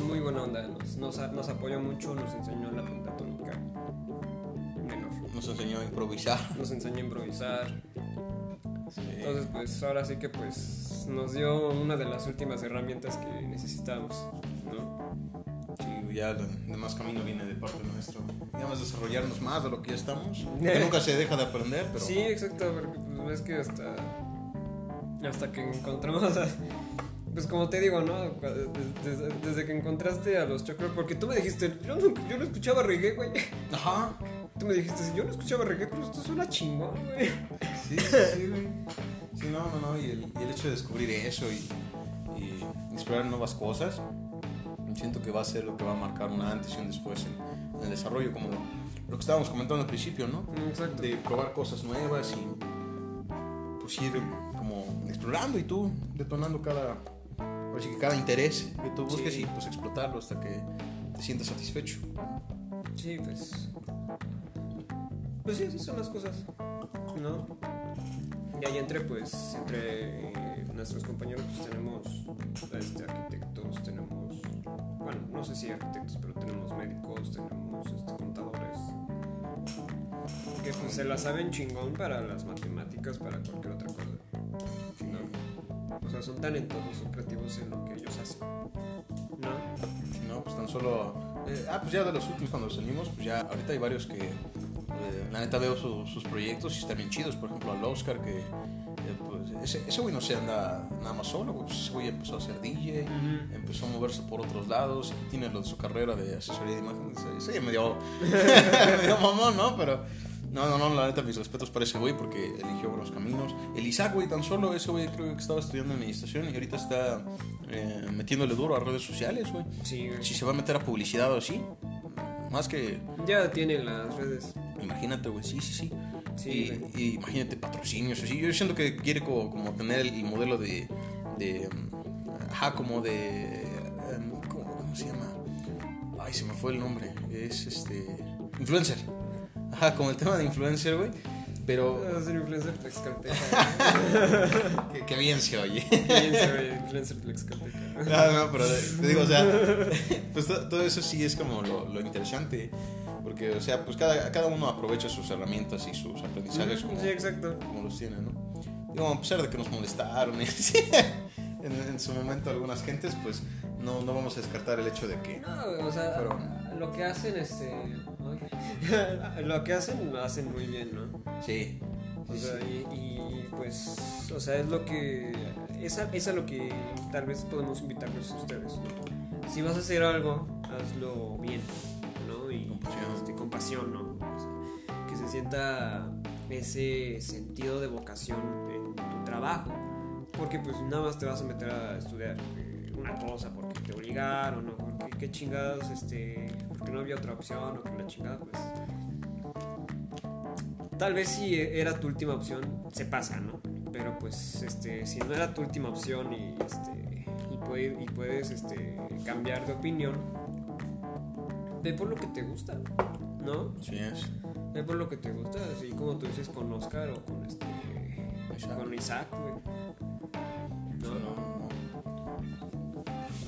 muy buena onda. Nos, nos, nos apoyó mucho, nos enseñó la pentatónica menor. Nos enseñó a improvisar. Nos enseñó a improvisar. Sí. Entonces, pues ahora sí que pues nos dio una de las últimas herramientas que necesitábamos, ¿no? Sí, ya el demás camino viene de parte nuestro. Digamos, desarrollarnos más de lo que ya estamos. Que nunca se deja de aprender, pero. Sí, exacto, porque pues ves que hasta hasta que encontramos a- pues como te digo, ¿no? Desde, desde que encontraste a los Chocros, porque tú me dijiste, yo no, yo no escuchaba reggae, güey. Ajá. Tú me dijiste, yo no escuchaba reggae, pero esto suena chingón, güey. Sí, sí, sí, güey. Sí, no, no, no. Y el, y el hecho de descubrir eso y, y explorar nuevas cosas, siento que va a ser lo que va a marcar un antes y un después en, en el desarrollo, como lo que estábamos comentando al principio, ¿no? Exacto. De probar cosas nuevas y pues ir explorando y tú detonando cada, que cada interés que tú busques Sí. y pues explotarlo hasta que te sientas satisfecho. Sí, pues. Pues sí, así son las cosas, ¿no? Y ahí entre, pues, entre eh, nuestros compañeros, pues tenemos este, arquitectos, tenemos. Bueno, no sé si arquitectos, pero tenemos médicos, tenemos este, contadores. Que pues se la saben chingón para las matemáticas, para cualquier otra cosa. ¿No? O sea, son talentosos, son creativos en lo que ellos hacen. ¿No? No, pues tan solo. eh, ah, pues ya de los últimos cuando salimos, pues ya ahorita hay varios que. eh, la neta veo su- sus proyectos y están bien chidos. Por ejemplo, al Oscar, que. eh, pues, ese, ese güey no se anda nada más solo, güey. Pues ese güey empezó a ser DJ, empezó a moverse por otros lados, tiene lo de su carrera de asesoría de imagen. Ese ese medio. medio mamón, ¿no? Pero. No, no, no, la neta, mis respetos para ese güey porque eligió buenos caminos. El Isaac, güey, tan solo, ese güey creo que estaba estudiando administración y ahorita está eh, metiéndole duro a redes sociales, güey. Sí, güey. Si se va a meter a publicidad o así, más que, Ya tienen las redes. imagínate, güey, sí, sí, sí. Sí, y, y imagínate patrocinios, así. Yo siento que quiere como, como tener el modelo de, de, ajá, como de, em, como- Ay, se me fue el nombre. Es este. Influencer. Ajá, como el tema de influencer, güey. Pero. Va a ser influencer Tlaxcalteca. que, que bien se oye. ¿Quién sabe? Influencer Tlaxcalteca. Ah, no, pero te digo, o sea, pues to- todo eso sí es como lo, lo interesante. Porque, o sea, pues cada, cada uno aprovecha sus herramientas y sus aprendizajes como, Sí, exacto. como los tiene, ¿no? Digo, a pesar de que nos molestaron en, en su momento algunas gentes, pues no, no vamos a descartar el hecho de que. No, o sea, Fueron- lo que hacen, este. lo que hacen, lo hacen muy bien, ¿no? Sí. O sea, sí. y, y, pues, o sea, es lo que. Es a, es lo que tal vez podemos invitarles a ustedes. ¿no? Si vas a hacer algo, hazlo bien, ¿no? Y Con pasión. este, con pasión, ¿no? O sea, que se sienta ese sentido de vocación en tu trabajo. Porque, pues, nada más te vas a meter a estudiar una cosa porque te obligaron, o porque qué chingados, este. Porque no había otra opción, o que la chingada, pues tal vez si era tu última opción, se pasa, ¿no? Pero pues, este, si no era tu última opción y, este, y, puede- y puedes este, cambiar de opinión, ve por lo que te gusta, ¿no? Sí es. Ve por lo que te gusta, así como tú dices con Oscar o con este, Isaac. con Isaac, güey. No, ¿No?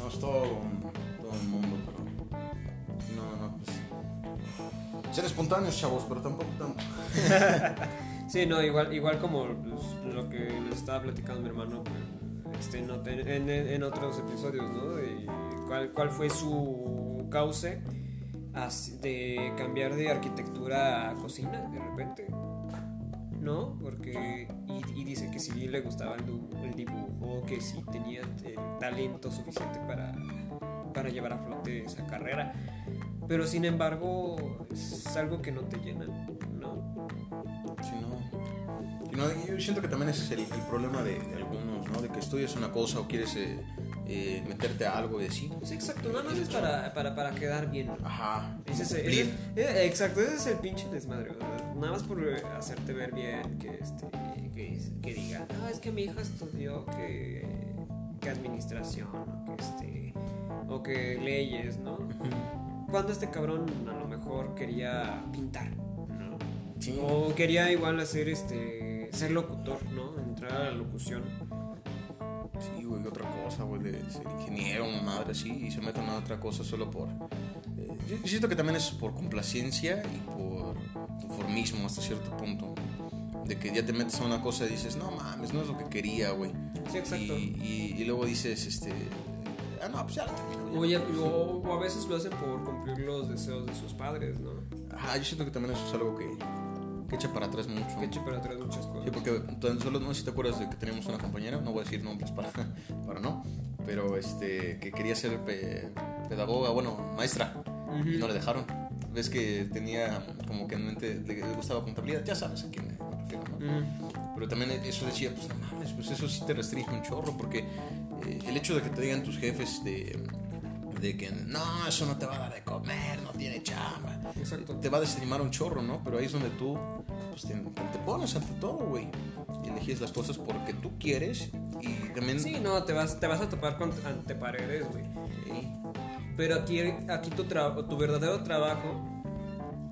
No, es todo un mundo, pero. No, no, pues. Ser espontáneos, chavos, pero tampoco tanto. Sí, no, igual, igual como pues, lo que les estaba platicando mi hermano pues, este, en, en- en otros episodios, ¿no? Y cuál, cuál fue su cauce de cambiar de arquitectura a cocina de repente, ¿no? Porque, y, y dice que sí le gustaba el, el dibujo, que sí tenía el talento suficiente para, para llevar a flote esa carrera. Pero sin embargo, es algo que no te llena, ¿no? Si no. yo siento que también ese es el, el problema de, de algunos, ¿no? De que estudias una cosa o quieres eh, eh, meterte a algo y así. Sí, exacto, nada más es para, para, para quedar bien. Ajá. Ese es, ese- eh, exacto, ese es el pinche desmadre, ¿verdad? Nada más por hacerte ver bien, que, este, que, que diga, no, es que mi hija estudió que, que administración, o que, este, o que leyes, ¿no? Cuando este cabrón a lo mejor quería pintar, ¿no? Sí. O quería igual hacer, este, ser locutor, ¿no? Entrar a la locución. Sí, güey, otra cosa, güey, de ser ingeniero, madre así, y se meten a otra cosa solo por... eh, yo siento que también es por complacencia y por conformismo hasta cierto punto. De que ya te metes a una cosa y dices, no mames, no es lo que quería, güey. Sí, exacto. Y, y- y luego dices, este... Ah, no, pues ya lo termino. ya". O, ya- o- o a veces lo hacen por cumplir los deseos de sus padres, ¿no? Ajá, yo siento que también eso es algo que, que echa para atrás mucho. Que eche para atrás muchas cosas. Sí, porque tan solo no sé si te acuerdas de que teníamos una compañera, no voy a decir nombres para, para no, pero este que quería ser pe- pedagoga, bueno, maestra, y no le dejaron. Ves que tenía como que en mente le, le gustaba contabilidad, ya sabes a quién me refiero, ¿no? Pero también eso decía, pues no mames, pues eso sí te restringe un chorro, porque eh, el hecho de que te digan tus jefes de, de que no, eso no te va a dar de comer, no tiene chamba, Exacto. te va a desanimar un chorro, ¿no? Pero ahí es donde tú pues, te, te pones ante todo, güey. Y eliges las cosas porque tú quieres y también... Sí, no, te vas, te vas a topar con, ante paredes, güey. Sí, Pero aquí, aquí tu, tu verdadero trabajo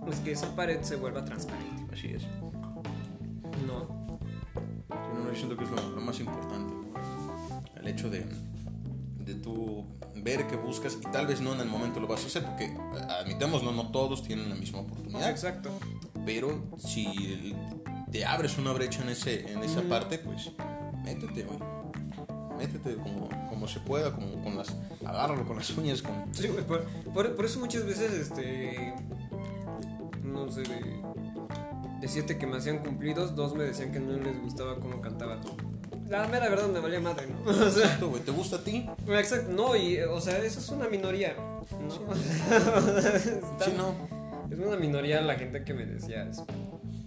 es que esa pared se vuelva transparente. así es. No. no, no, yo siento que es lo, lo más importante. El hecho de, de tú ver qué buscas y tal vez no en el momento lo vas a hacer porque admitamos, no, no todos tienen la misma oportunidad. Exacto. Pero si te abres una brecha en, ese, en esa parte, pues métete, güey. Métete como, como se pueda, como con las. Agárralo con las uñas, con. Sí, güey, por, por- por eso muchas veces, este. No sé, de siete que me hacían cumplidos, dos me decían que no les gustaba cómo cantaba. La mera verdad me valía madre, ¿no? O sea, Exacto, güey. ¿Te gusta a ti? exacto, no, y, o sea, eso es una minoría, ¿no? Está- Sí, no. Es una minoría la gente que me decía eso.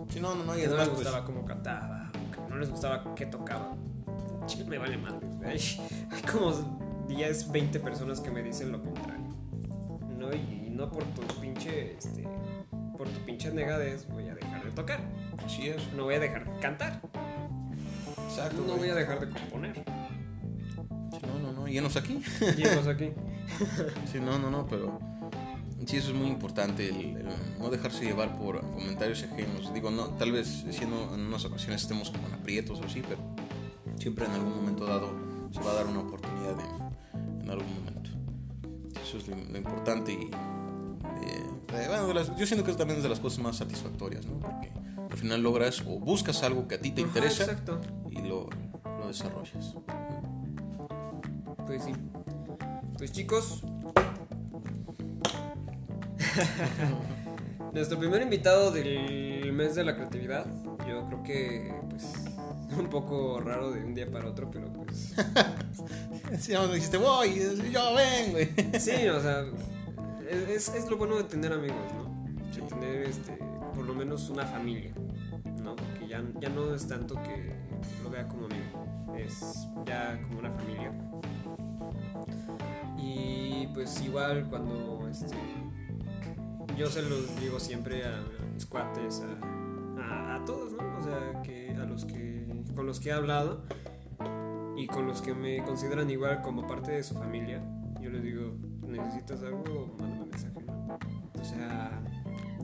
Sí, no, no, no. Y Que no además, les pues. gustaba cómo cantaba, que no les gustaba qué tocaba. Chico, me vale madre. Hay, hay como 10, 20 personas que me dicen lo contrario. ¿No? Y, no por tu pinche, este, por tu pinche negadez voy a dejar de tocar. Así es. No voy a dejar de cantar. Exacto. No güey. voy a dejar de componer. No, no, no. Y enos aquí. Llegamos aquí. Sí, no, no, no, pero. Sí, eso es muy importante, el, el no dejarse llevar por comentarios ajenos. Digo, no, tal vez siendo en unas ocasiones estemos como en aprietos o así, pero siempre en algún momento dado se va a dar una oportunidad en, en algún momento. Eso es lo, lo importante y eh, bueno, yo siento que eso también es de las cosas más satisfactorias, ¿no? Porque al final logras o buscas algo que a ti te interesa y lo, lo desarrollas. Pues sí. Pues chicos. Nuestro primer invitado del mes de la creatividad. Yo creo que pues un poco raro de un día para otro, pero pues Si no, dijiste, voy, yo ven, güey. sí, o sea, es, es lo bueno de tener amigos, ¿no? De tener este por lo menos una familia, ¿no? Porque ya, ya no es tanto que lo vea como amigo, es ya como una familia. Y pues igual cuando este yo se los digo siempre a, mis cuates, a, a- todos, ¿no? O sea, que a los que con los que he hablado y con los que me consideran igual como parte de su familia, yo les digo, necesitas algo, mándame mensaje. O sea,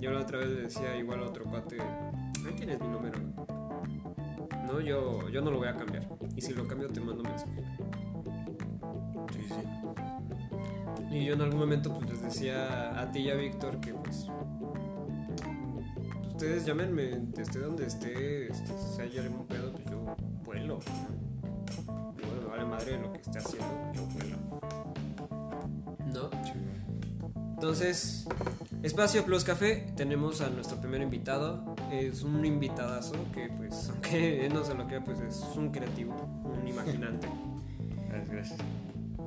yo la otra vez le decía igual a otro cuate, tienes mi número. No, yo, yo no lo voy a cambiar. Y si lo cambio te mando mensaje. Sí, sí. Y yo en algún momento pues les decía a ti y a Víctor que pues ustedes llámenme, esté donde esté, este, si hay algún pedo, pues yo vuelo. Bueno, me vale madre lo que esté haciendo, yo vuelo. ¿No? Entonces, Espacio Plus Café, tenemos a nuestro primer invitado. Es un invitadazo que pues, aunque él no se lo crea, pues es un creativo, un imaginante. Gracias, gracias.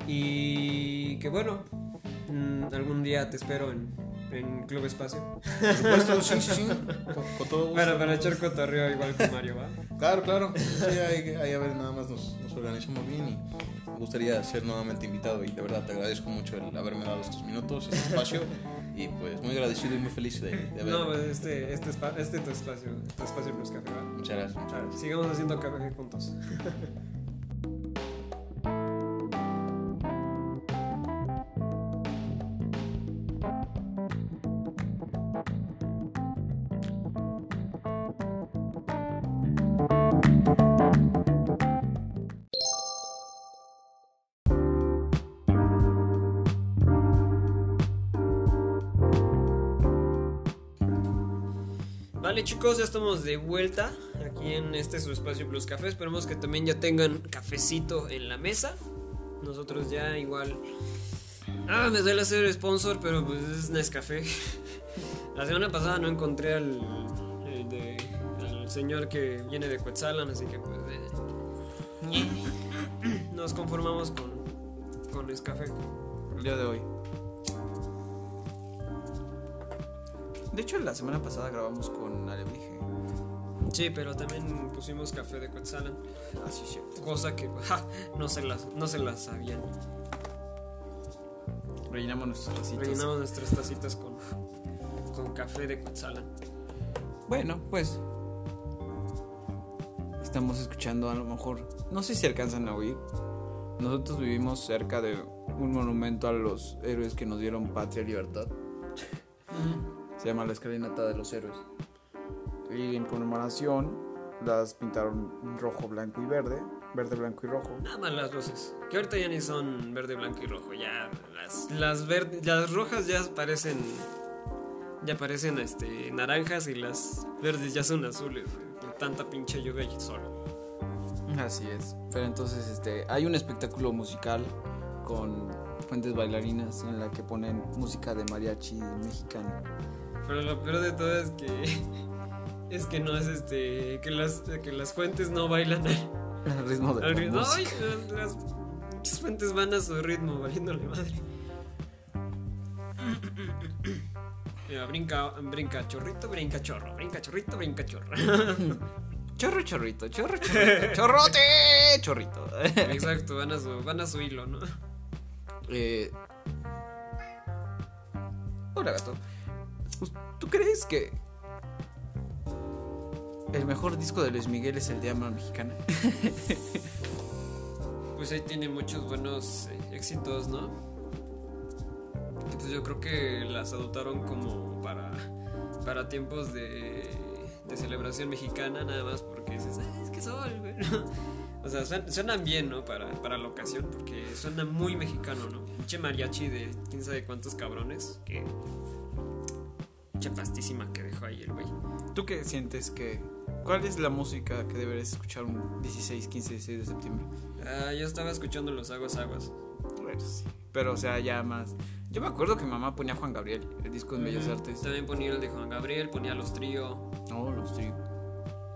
Y que bueno, mm, algún día te espero en, en Club Espacio. Por supuesto, sí, sí, sí. Con, con todo gusto. Bueno, para echar cotorreo igual con Mario, ¿va? Claro, claro. Sí, ahí, ahí a ver, nada más nos, nos organizamos bien y me gustaría ser nuevamente invitado. Y de verdad te agradezco mucho el haberme dado estos minutos, este espacio. Y pues muy agradecido y muy feliz de, de. No, pues este, este, este tu espacio, tu espacio Plus Café, ¿va? Muchas gracias. muchas gracias. sigamos haciendo café juntos. Vale chicos, ya estamos de vuelta aquí en este su espacio Plus Café. Esperemos que también ya tengan cafecito en la mesa. Nosotros ya igual... Ah, me suele hacer sponsor, pero pues es Nescafé. La semana pasada no encontré al, el de- al señor que viene de Quetzalan, así que pues... eh, nos conformamos con, con Nescafé. El día de hoy. De hecho, la semana pasada grabamos con Alebrije. Sí, pero también pusimos café de Quetzalan. Así cierto. Cosa que ja, no, se las, no se las sabían. Rellenamos nuestros tacitos. Rellenamos nuestras tacitas con, con café de Quetzalan. Bueno, pues. Estamos escuchando a lo mejor. No sé si alcanzan a oír. Nosotros vivimos cerca de un monumento a los héroes que nos dieron patria y libertad. Se llama la escalinata de los héroes. Y en conmemoración las pintaron rojo, blanco y verde. Verde, blanco y rojo. Nada más las luces. Que ahorita ya ni son verde, blanco y rojo. Ya las, las, verde- las rojas ya parecen. Ya parecen este, naranjas y las verdes ya son azules. Por tanta pinche lluvia y sol. Así es. Pero entonces este hay un espectáculo musical con fuentes bailarinas en la que ponen música de mariachi mexicano. Pero lo peor de todo es que. Es que no es este. Que las, que las fuentes no bailan al, ritmo de al ritmo. Ay, las fuentes van a su ritmo, valiéndole madre. Mira, brinca, brinca chorrito, brinca chorro, brinca chorrito, brinca chorro. Chorro, chorrito, chorro, chorrito. Chorrote, chorrito. Exacto, van a su, van a su hilo, ¿no? Eh, Hola, gato. ¿Tú crees que el mejor disco de Luis Miguel es el de Ama Mexicana? Pues ahí tiene muchos buenos eh, éxitos, ¿no? Y Pues pues yo creo que las adoptaron como para, para tiempos de, de celebración mexicana, nada más porque dices, "Ah, es que sol, güey. O sea, suenan, suenan bien, ¿no? Para, para la ocasión, porque suena muy mexicano, ¿no? Pinche mariachi de quién sabe cuántos cabrones, que. Pinche pastísima que dejó ahí el güey. ¿Tú qué sientes que... ¿Cuál es la música que deberías escuchar un 16, 15, 16 de septiembre? Ah, yo estaba escuchando los aguas aguas. Bueno, sí. Pero, o sea, ya más... Yo me acuerdo que mamá ponía Juan Gabriel, el disco de Bellas Ujú. Artes. También ponía el de Juan Gabriel, ponía los trío, No, los tríos.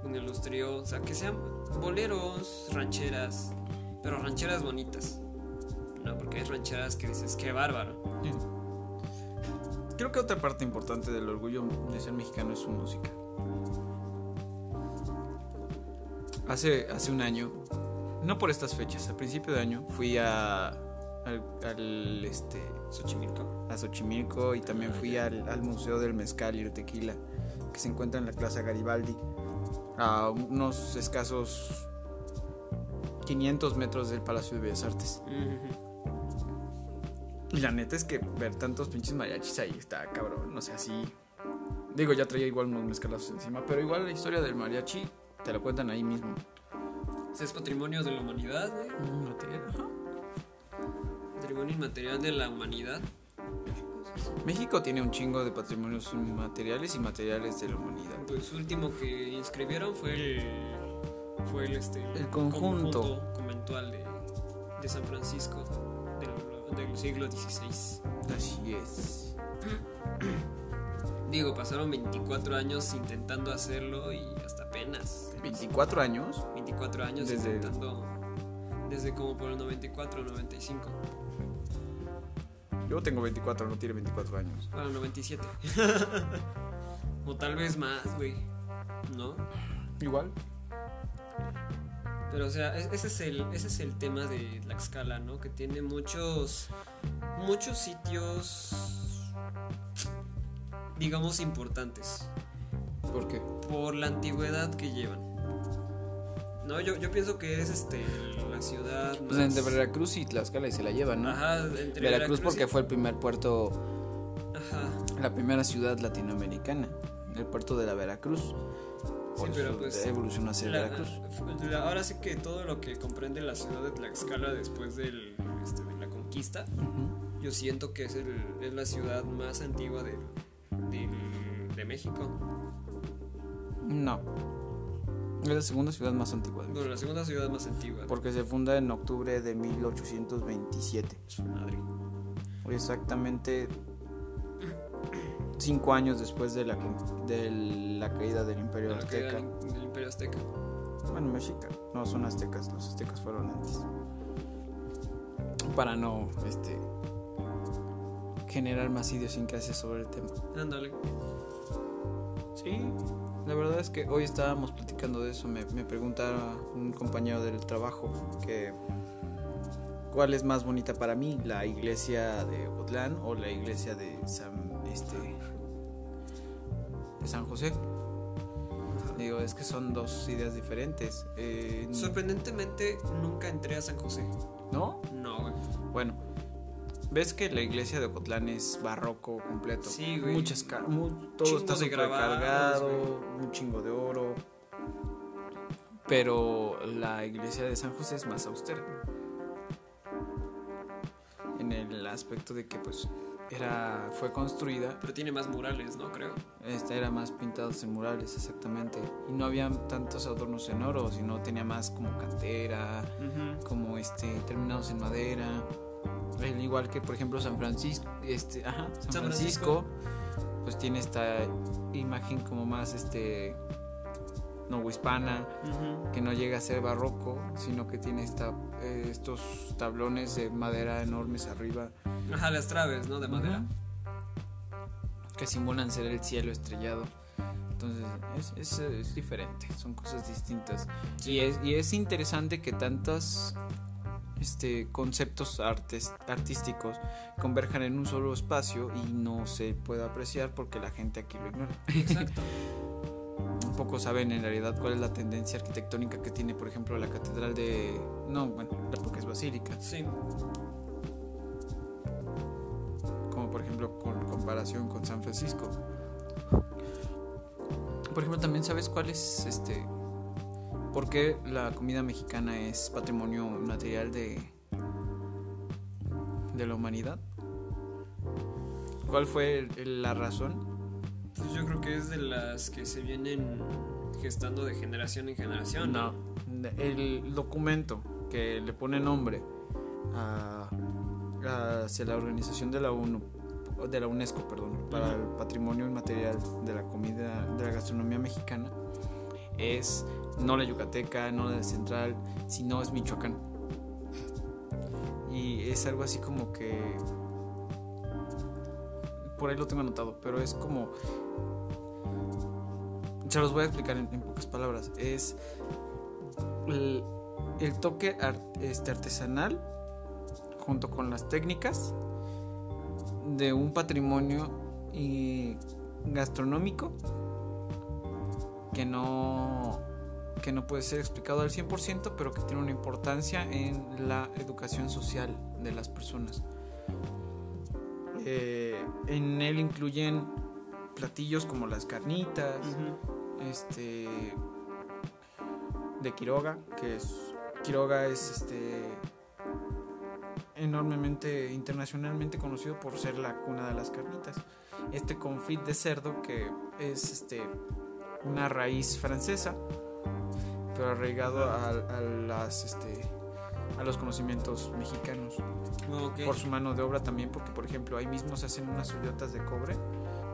ponía los trío, o sea, que sean boleros, rancheras, pero rancheras bonitas. No, porque hay rancheras que dices, qué bárbaro. Creo que otra parte importante del orgullo de ser mexicano es su música. Hace, hace un año, no por estas fechas, a principio de año, fui a, al, al, este, Xochimilco. a Xochimilco y también Ah, fui al, al Museo del Mezcal y el Tequila, que se encuentra en la Plaza Garibaldi, a unos escasos 500 metros del Palacio de Bellas Artes. Y la neta es que ver tantos pinches mariachis ahí está cabrón, o sea, así. Digo, ya traía igual unos mezcalazos encima, pero igual la historia del mariachi te la cuentan ahí mismo. Es patrimonio de la humanidad, güey. Patrimonio inmaterial de la humanidad. México tiene un chingo de patrimonios materiales y materiales de la humanidad. Pues último que inscribieron fue el. Fue el este. El conjunto. conventual de, de San Francisco del, siglo XVI. Así es. Digo, pasaron 24 años intentando hacerlo y hasta apenas. 24 años. 24 años Desde- intentando. Desde como por el 94 95. Yo tengo 24, no tiene 24 años. Bueno, 97. o tal vez más, güey. ¿No? Igual. Pero o sea, es- ese es el, ese es el tema de Tlaxcala, ¿no? Que tiene muchos, muchos sitios, digamos, importantes. ¿Por qué? Por la antigüedad que llevan. No, yo, yo pienso que es este la ciudad más... Pues entre Veracruz y Tlaxcala y se la llevan, ¿no? Ajá, entre Veracruz porque y- fue el primer puerto, Ajá. la primera ciudad latinoamericana, el puerto de la Veracruz. Por Sí, pero eso pues, evolucionó hacia La- Veracruz. la- ahora sí que todo lo que comprende la ciudad de Tlaxcala después del, este, de la conquista, yo siento que es, el- es la ciudad más antigua del, del- de México. No. Es la segunda ciudad más antigua de México. la segunda ciudad más antigua. Porque se funda en octubre de 1827. Su madre. Exactamente cinco años después de la, de la caída del Imperio De la caída Azteca. del, del Imperio Azteca. Bueno, mexica. No, son aztecas. Los aztecas fueron antes. Para no este, generar más idiosincrasia sobre el tema. Ándale. Sí, la verdad es que hoy estábamos platicando de eso. Me, me preguntaba un compañero del trabajo que cuál es más bonita para mí, la iglesia de Ocotlán o la iglesia de San este de San José. Digo, es que son dos ideas diferentes. Eh, Sorprendentemente, nunca entré a San José. ¿No? No, güey. Bueno, ves que la iglesia de Ocotlán es barroco completo. Sí, güey. Muchas ca- mu- todo está de súper grabados, cargado, un chingo de oro. Pero la iglesia de San José es más austera. En el aspecto de que pues era fue construida, Pero tiene más murales, ¿no? Creo. esta era más pintados en murales exactamente. Y no había tantos adornos en oro, sino tenía más como cantera, como este terminados en madera. El igual que por ejemplo San Francisco este ajá, San, San Francisco, pues tiene esta imagen como más este novohispana Ujú. que no llega a ser barroco sino que tiene esta, eh, estos tablones de madera enormes arriba Ajá, las traves, ¿no? De madera. Que simulan ser el cielo estrellado entonces es, es, es diferente son cosas distintas y es, y es interesante que tantos este, conceptos artes, artísticos converjan en un solo espacio y no se pueda apreciar porque la gente aquí lo ignora. Exacto. Poco saben en realidad cuál es la tendencia arquitectónica que tiene, por ejemplo, la catedral de... No, bueno, porque es basílica. Sí. Como por ejemplo, con comparación con San Francisco. Por ejemplo, también sabes cuál es este por qué la comida mexicana es patrimonio material de de la humanidad. ¿Cuál fue la razón? Pues yo creo que es de las que se vienen gestando de generación en generación. No, el documento que le pone nombre a, hacia la organización de la ONU, de la UNESCO, perdón, para el patrimonio inmaterial de la comida, de la gastronomía mexicana, es no la yucateca, no la central, sino es Michoacán. Y es algo así como que por ahí lo tengo anotado, pero es como se los voy a explicar en, pocas palabras. Es el, toque este, artesanal junto con las técnicas de un patrimonio gastronómico que no que no puede ser explicado al 100% pero que tiene una importancia en la educación social de las personas Eh, en él incluyen platillos como las carnitas este de Quiroga, que es Quiroga es este enormemente internacionalmente conocido por ser la cuna de las carnitas. Este confit de cerdo que es este una raíz francesa, pero arraigado a, a las este a los conocimientos mexicanos Ok. por su mano de obra también, porque por ejemplo ahí mismo se hacen unas ollotas de cobre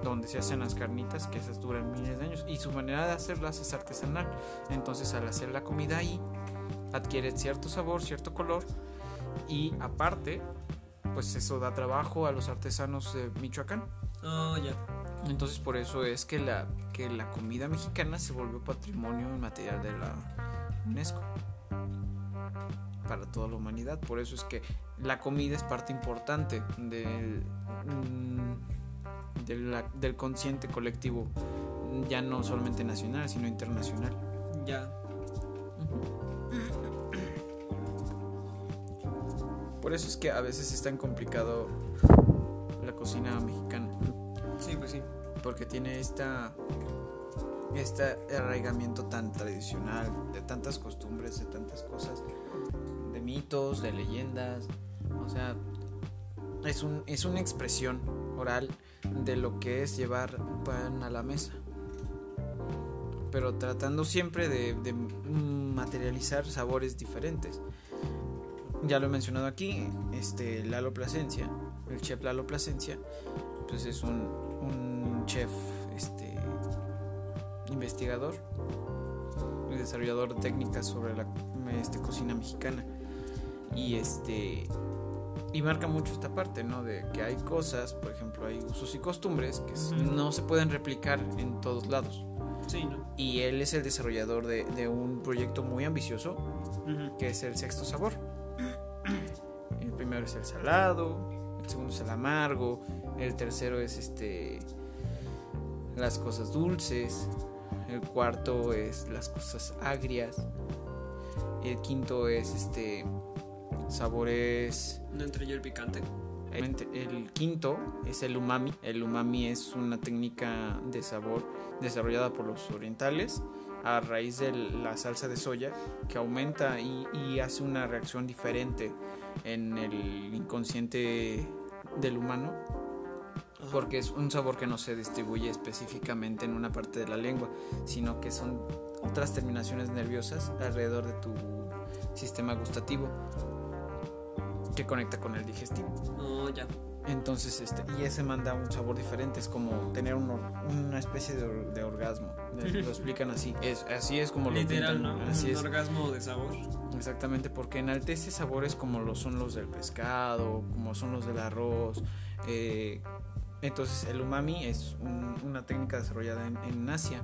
donde se hacen las carnitas, que esas duran miles de años, y su manera de hacerlas es artesanal. Entonces al hacer la comida ahí, adquiere cierto sabor, cierto color, y aparte, pues eso da trabajo a los artesanos de Michoacán. Oh, ya. Entonces por eso es que la, que la comida mexicana se volvió patrimonio inmaterial de la UNESCO para toda la humanidad. Por eso es que la comida es parte importante del, mm, del consciente colectivo, ya no solamente nacional, sino internacional. Ya. Por eso es que a veces es tan complicado la cocina mexicana. Sí, pues sí. porque tiene esta este arraigamiento tan tradicional de tantas costumbres, de tantas cosas, mitos, de leyendas, o sea, es un es una expresión oral de lo que es llevar pan a la mesa. Pero tratando siempre de, materializar sabores diferentes. Ya lo he mencionado aquí, este Lalo Plasencia, el chef Lalo Plasencia, pues es un, un chef este investigador y desarrollador de técnicas sobre la este, cocina mexicana y este y marca mucho esta parte no de que hay cosas por ejemplo hay usos y costumbres que no se pueden replicar en todos lados Sí, ¿no? y él es el desarrollador de, de un proyecto muy ambicioso que es el sexto sabor. El primero es el salado, el segundo es el amargo, el tercero es este las cosas dulces, el cuarto es las cosas agrias, el quinto es este sabores ¿No entre yo el picante? el quinto es el umami. El umami es una técnica de sabor desarrollada por los orientales a raíz de la salsa de soya que aumenta y, y hace una reacción diferente en el inconsciente del humano porque es un sabor que no se distribuye específicamente en una parte de la lengua, sino que son otras terminaciones nerviosas alrededor de tu sistema gustativo que conecta con el digestivo. Oh, ya. Entonces, este, y ese manda un sabor diferente, es como tener un una especie de, or- de orgasmo. Lo explican así. Es, así es como lo Literal, ¿no? Así Un es. orgasmo de sabor. Exactamente, porque enaltece sabores como lo son los del pescado, como son los del arroz. eh, entonces, el umami es un- una técnica desarrollada en, en Asia.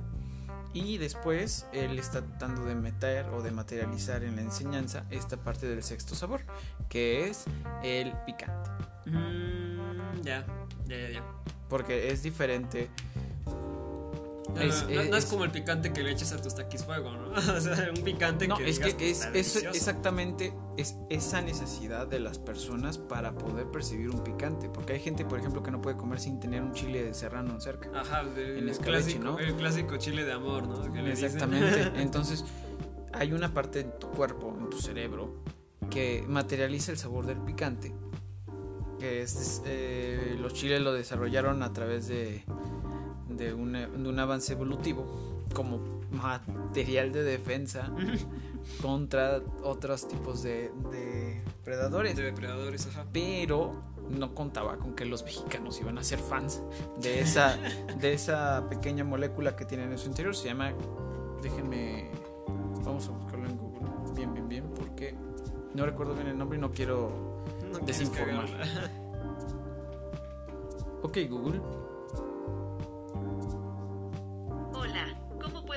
Y después él está tratando de meter o de materializar en la enseñanza esta parte del sexto sabor, que es el picante. Mm, ya, ya, ya, ya. Porque es diferente No, Es- no- no es, es- como el picante que le echas a tus taquis fuego, ¿no? O sea, un picante No, que es digas que es, es exactamente es esa necesidad de las personas para poder percibir un picante. Porque hay gente, por ejemplo, que no puede comer sin tener un chile serrano cerca. Ajá, el, clásico, ¿no? el clásico chile de amor, ¿no? Que le dicen. Exactamente. Entonces, hay una parte en tu cuerpo, en tu cerebro, que materializa el sabor del picante. Que es. eh, los chiles lo desarrollaron a través de, de, un, de un avance evolutivo como material de defensa contra otros tipos de, de predadores. de depredadores, ajá. pero no contaba con que los mexicanos iban a ser fans de esa, de esa pequeña molécula que tienen en su interior. Se llama, déjenme, vamos a buscarlo en Google, bien, bien, bien, porque no recuerdo bien el nombre y no quiero No desinformar. Ok, Google.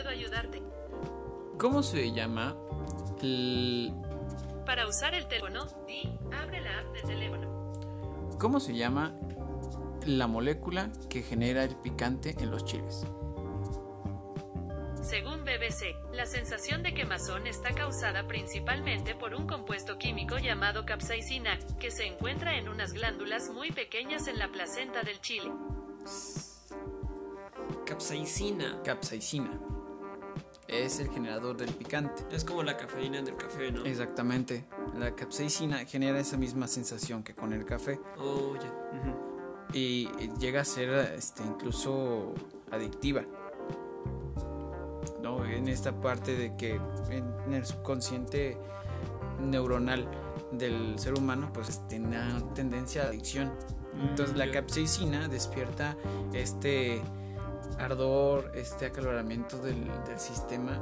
Puedo ayudarte? ¿Cómo se llama? el- Para usar el teléfono, di, abre la app de teléfono. ¿Cómo se llama la molécula que genera el picante en los chiles? Según BBC, la sensación de quemazón está causada principalmente por un compuesto químico llamado capsaicina, que se encuentra en unas glándulas muy pequeñas en la placenta del chile. Capsaicina. Capsaicina. Es el generador del picante. Es como la cafeína del café, ¿no? Exactamente. La capsaicina genera esa misma sensación que con el café Oh, ya. Y llega a ser este, incluso adictiva. ¿No? En esta parte de que en, el subconsciente neuronal del ser humano pues tiene una tendencia a adicción. Entonces Mm, la ya. capsaicina despierta este ardor, este acaloramiento del, del sistema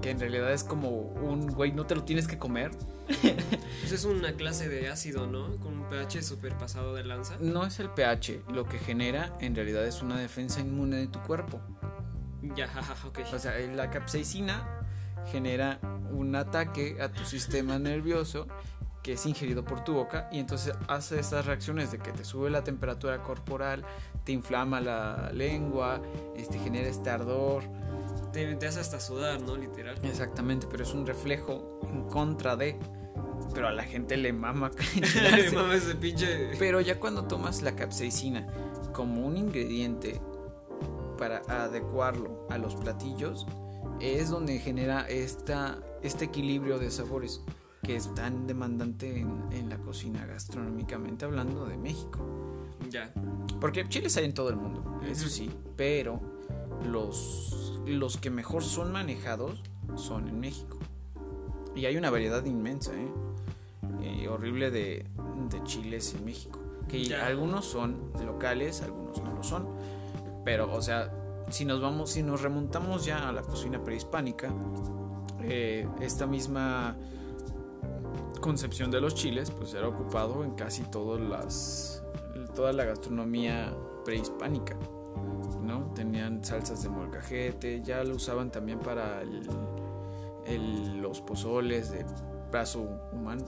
que en realidad es como un güey, no te lo tienes que comer. Pues es una clase de ácido, ¿no? Con un pH súper pasado de lanza. No es el pH, lo que genera en realidad es una defensa inmune de tu cuerpo. Ya, ok. O sea, la capsaicina genera un ataque a tu sistema nervioso que es ingerido por tu boca y entonces hace estas reacciones de que te sube la temperatura corporal, te inflama la lengua, este genera este ardor. te, te hace hasta sudar, ¿no? Literal. Exactamente, pero es un reflejo en contra de pero a la gente le mama Mames, ese pinche. Pero ya cuando tomas la capsaicina como un ingrediente para adecuarlo a los platillos, es donde genera esta, este equilibrio de sabores que es tan demandante en, en la cocina gastronómicamente hablando de México. Ya. Porque chiles hay en todo el mundo, eso sí, pero los, los que mejor son manejados son en México. Y hay una variedad inmensa, ¿eh? Eh, horrible de, de chiles en México. Que Ya. algunos son locales, algunos no lo son. Pero, o sea, si nos vamos, si nos remontamos ya a la cocina prehispánica, eh, esta misma concepción de los chiles, pues era ocupado en casi todas las, toda la gastronomía prehispánica, ¿no? Tenían salsas de molcajete, ya lo usaban también para el- el- los pozoles de brazo humano.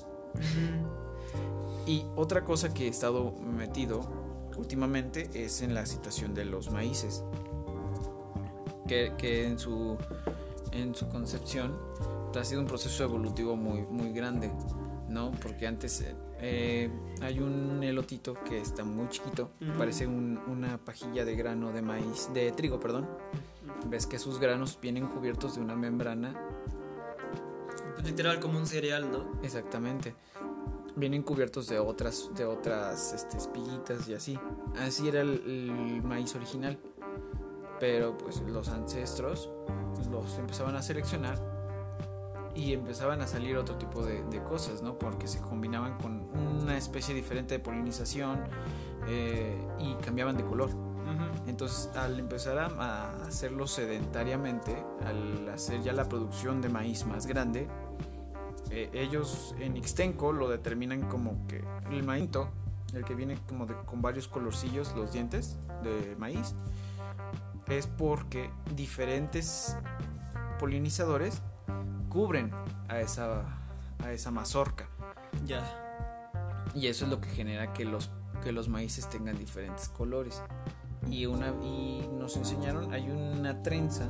Y otra cosa que he estado metido últimamente es en la situación de los maíces. Que, que en su en su concepción ha sido un proceso evolutivo muy, muy grande, ¿no? Porque antes eh, hay un elotito que está muy chiquito, parece un- una pajilla de grano de maíz, de trigo, perdón. Ves que sus granos vienen cubiertos de una membrana Pues literal como un cereal, ¿no? Exactamente. Vienen cubiertos de otras, de otras este, espiguitas y así. Así era el, el maíz original. Pero pues los ancestros los empezaban a seleccionar y empezaban a salir otro tipo de, de cosas, ¿no? Porque se combinaban con una especie diferente de polinización eh, y cambiaban de color. Entonces, al empezar a, a hacerlo sedentariamente, al hacer ya la producción de maíz más grande, eh, ellos en Ixtenco lo determinan como que el maíz, el que viene como de- con varios colorcillos, los dientes de maíz, es porque diferentes polinizadores cubren a esa, a esa mazorca. Ya. Y eso es lo que genera que los, que los maíces tengan diferentes colores. y, una, y nos enseñaron, hay una trenza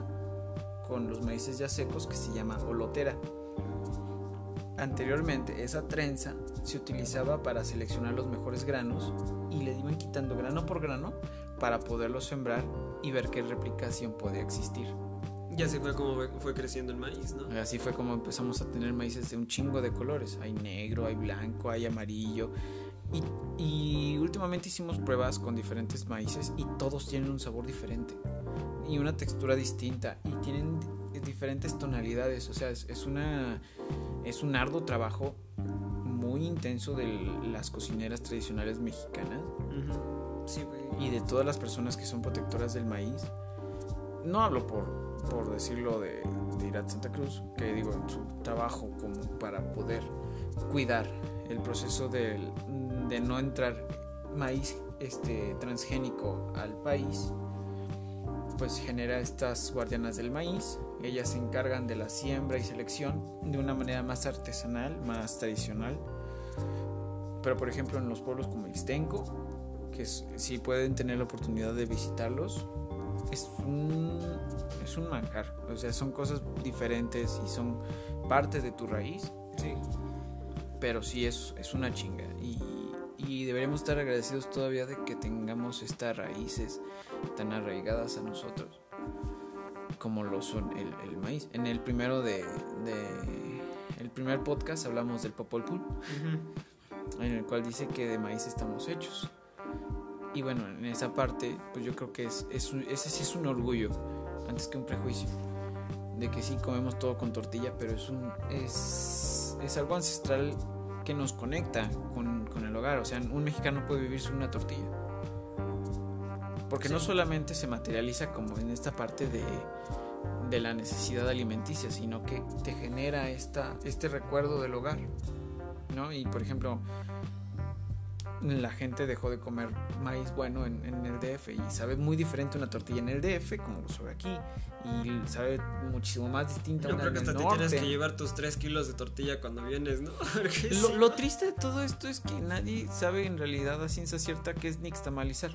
con los maíces ya secos que se llama olotera. Anteriormente esa trenza se utilizaba para seleccionar los mejores granos y le iban quitando grano por grano para poderlos sembrar y ver qué replicación podía existir. Y así fue como fue- creciendo el maíz, ¿no? Así fue como empezamos a tener maíces de un chingo de colores. Hay negro, hay blanco, hay amarillo. Y, y últimamente hicimos pruebas con diferentes maíces y todos tienen un sabor diferente. Y una textura distinta. Y tienen di- diferentes tonalidades. O sea, es, es una, es un arduo trabajo muy intenso de las cocineras tradicionales mexicanas Ujú. Sí, güey. y de todas las personas que son protectoras del maíz. No hablo por, por decirlo de, de Santa Cruz, que digo, en su trabajo como para poder cuidar el proceso del- de no entrar maíz este, transgénico al país, pues genera estas guardianas del maíz. Ellas se encargan de la siembra y selección de una manera más artesanal, más tradicional. Pero por ejemplo en los pueblos como Ixtenco, que si pueden tener la oportunidad de visitarlos, es un, es un manjar. O sea, son cosas diferentes y son parte de tu raíz, Sí. pero sí es, es una chinga. Y, y deberíamos estar agradecidos todavía de que tengamos estas raíces tan arraigadas a nosotros como lo son el, el maíz. En el primero de, de- el primer podcast hablamos del Popol Vuh, en el cual dice que de maíz estamos hechos. Y bueno, en esa parte, pues yo creo que es, es un- ese sí es un orgullo, antes que un prejuicio, de que sí comemos todo con tortilla, pero es, un, es, es algo ancestral que nos conecta con, con el hogar. O sea, un mexicano puede vivir sin una tortilla. Porque no solamente se materializa como en esta parte de, de la necesidad alimenticia, sino que te genera esta, este recuerdo del hogar. ¿no? Y por ejemplo, la gente dejó de comer maíz bueno en, en el DF y sabe muy diferente una tortilla en el DF como lo sabe aquí y sabe muchísimo más distinta Yo una creo que hasta te tienes norte. que llevar tus 3 kilos de tortilla cuando vienes, ¿no? Lo, sí. lo triste de todo esto es que nadie sabe en realidad a ciencia cierta qué es nixtamalizar.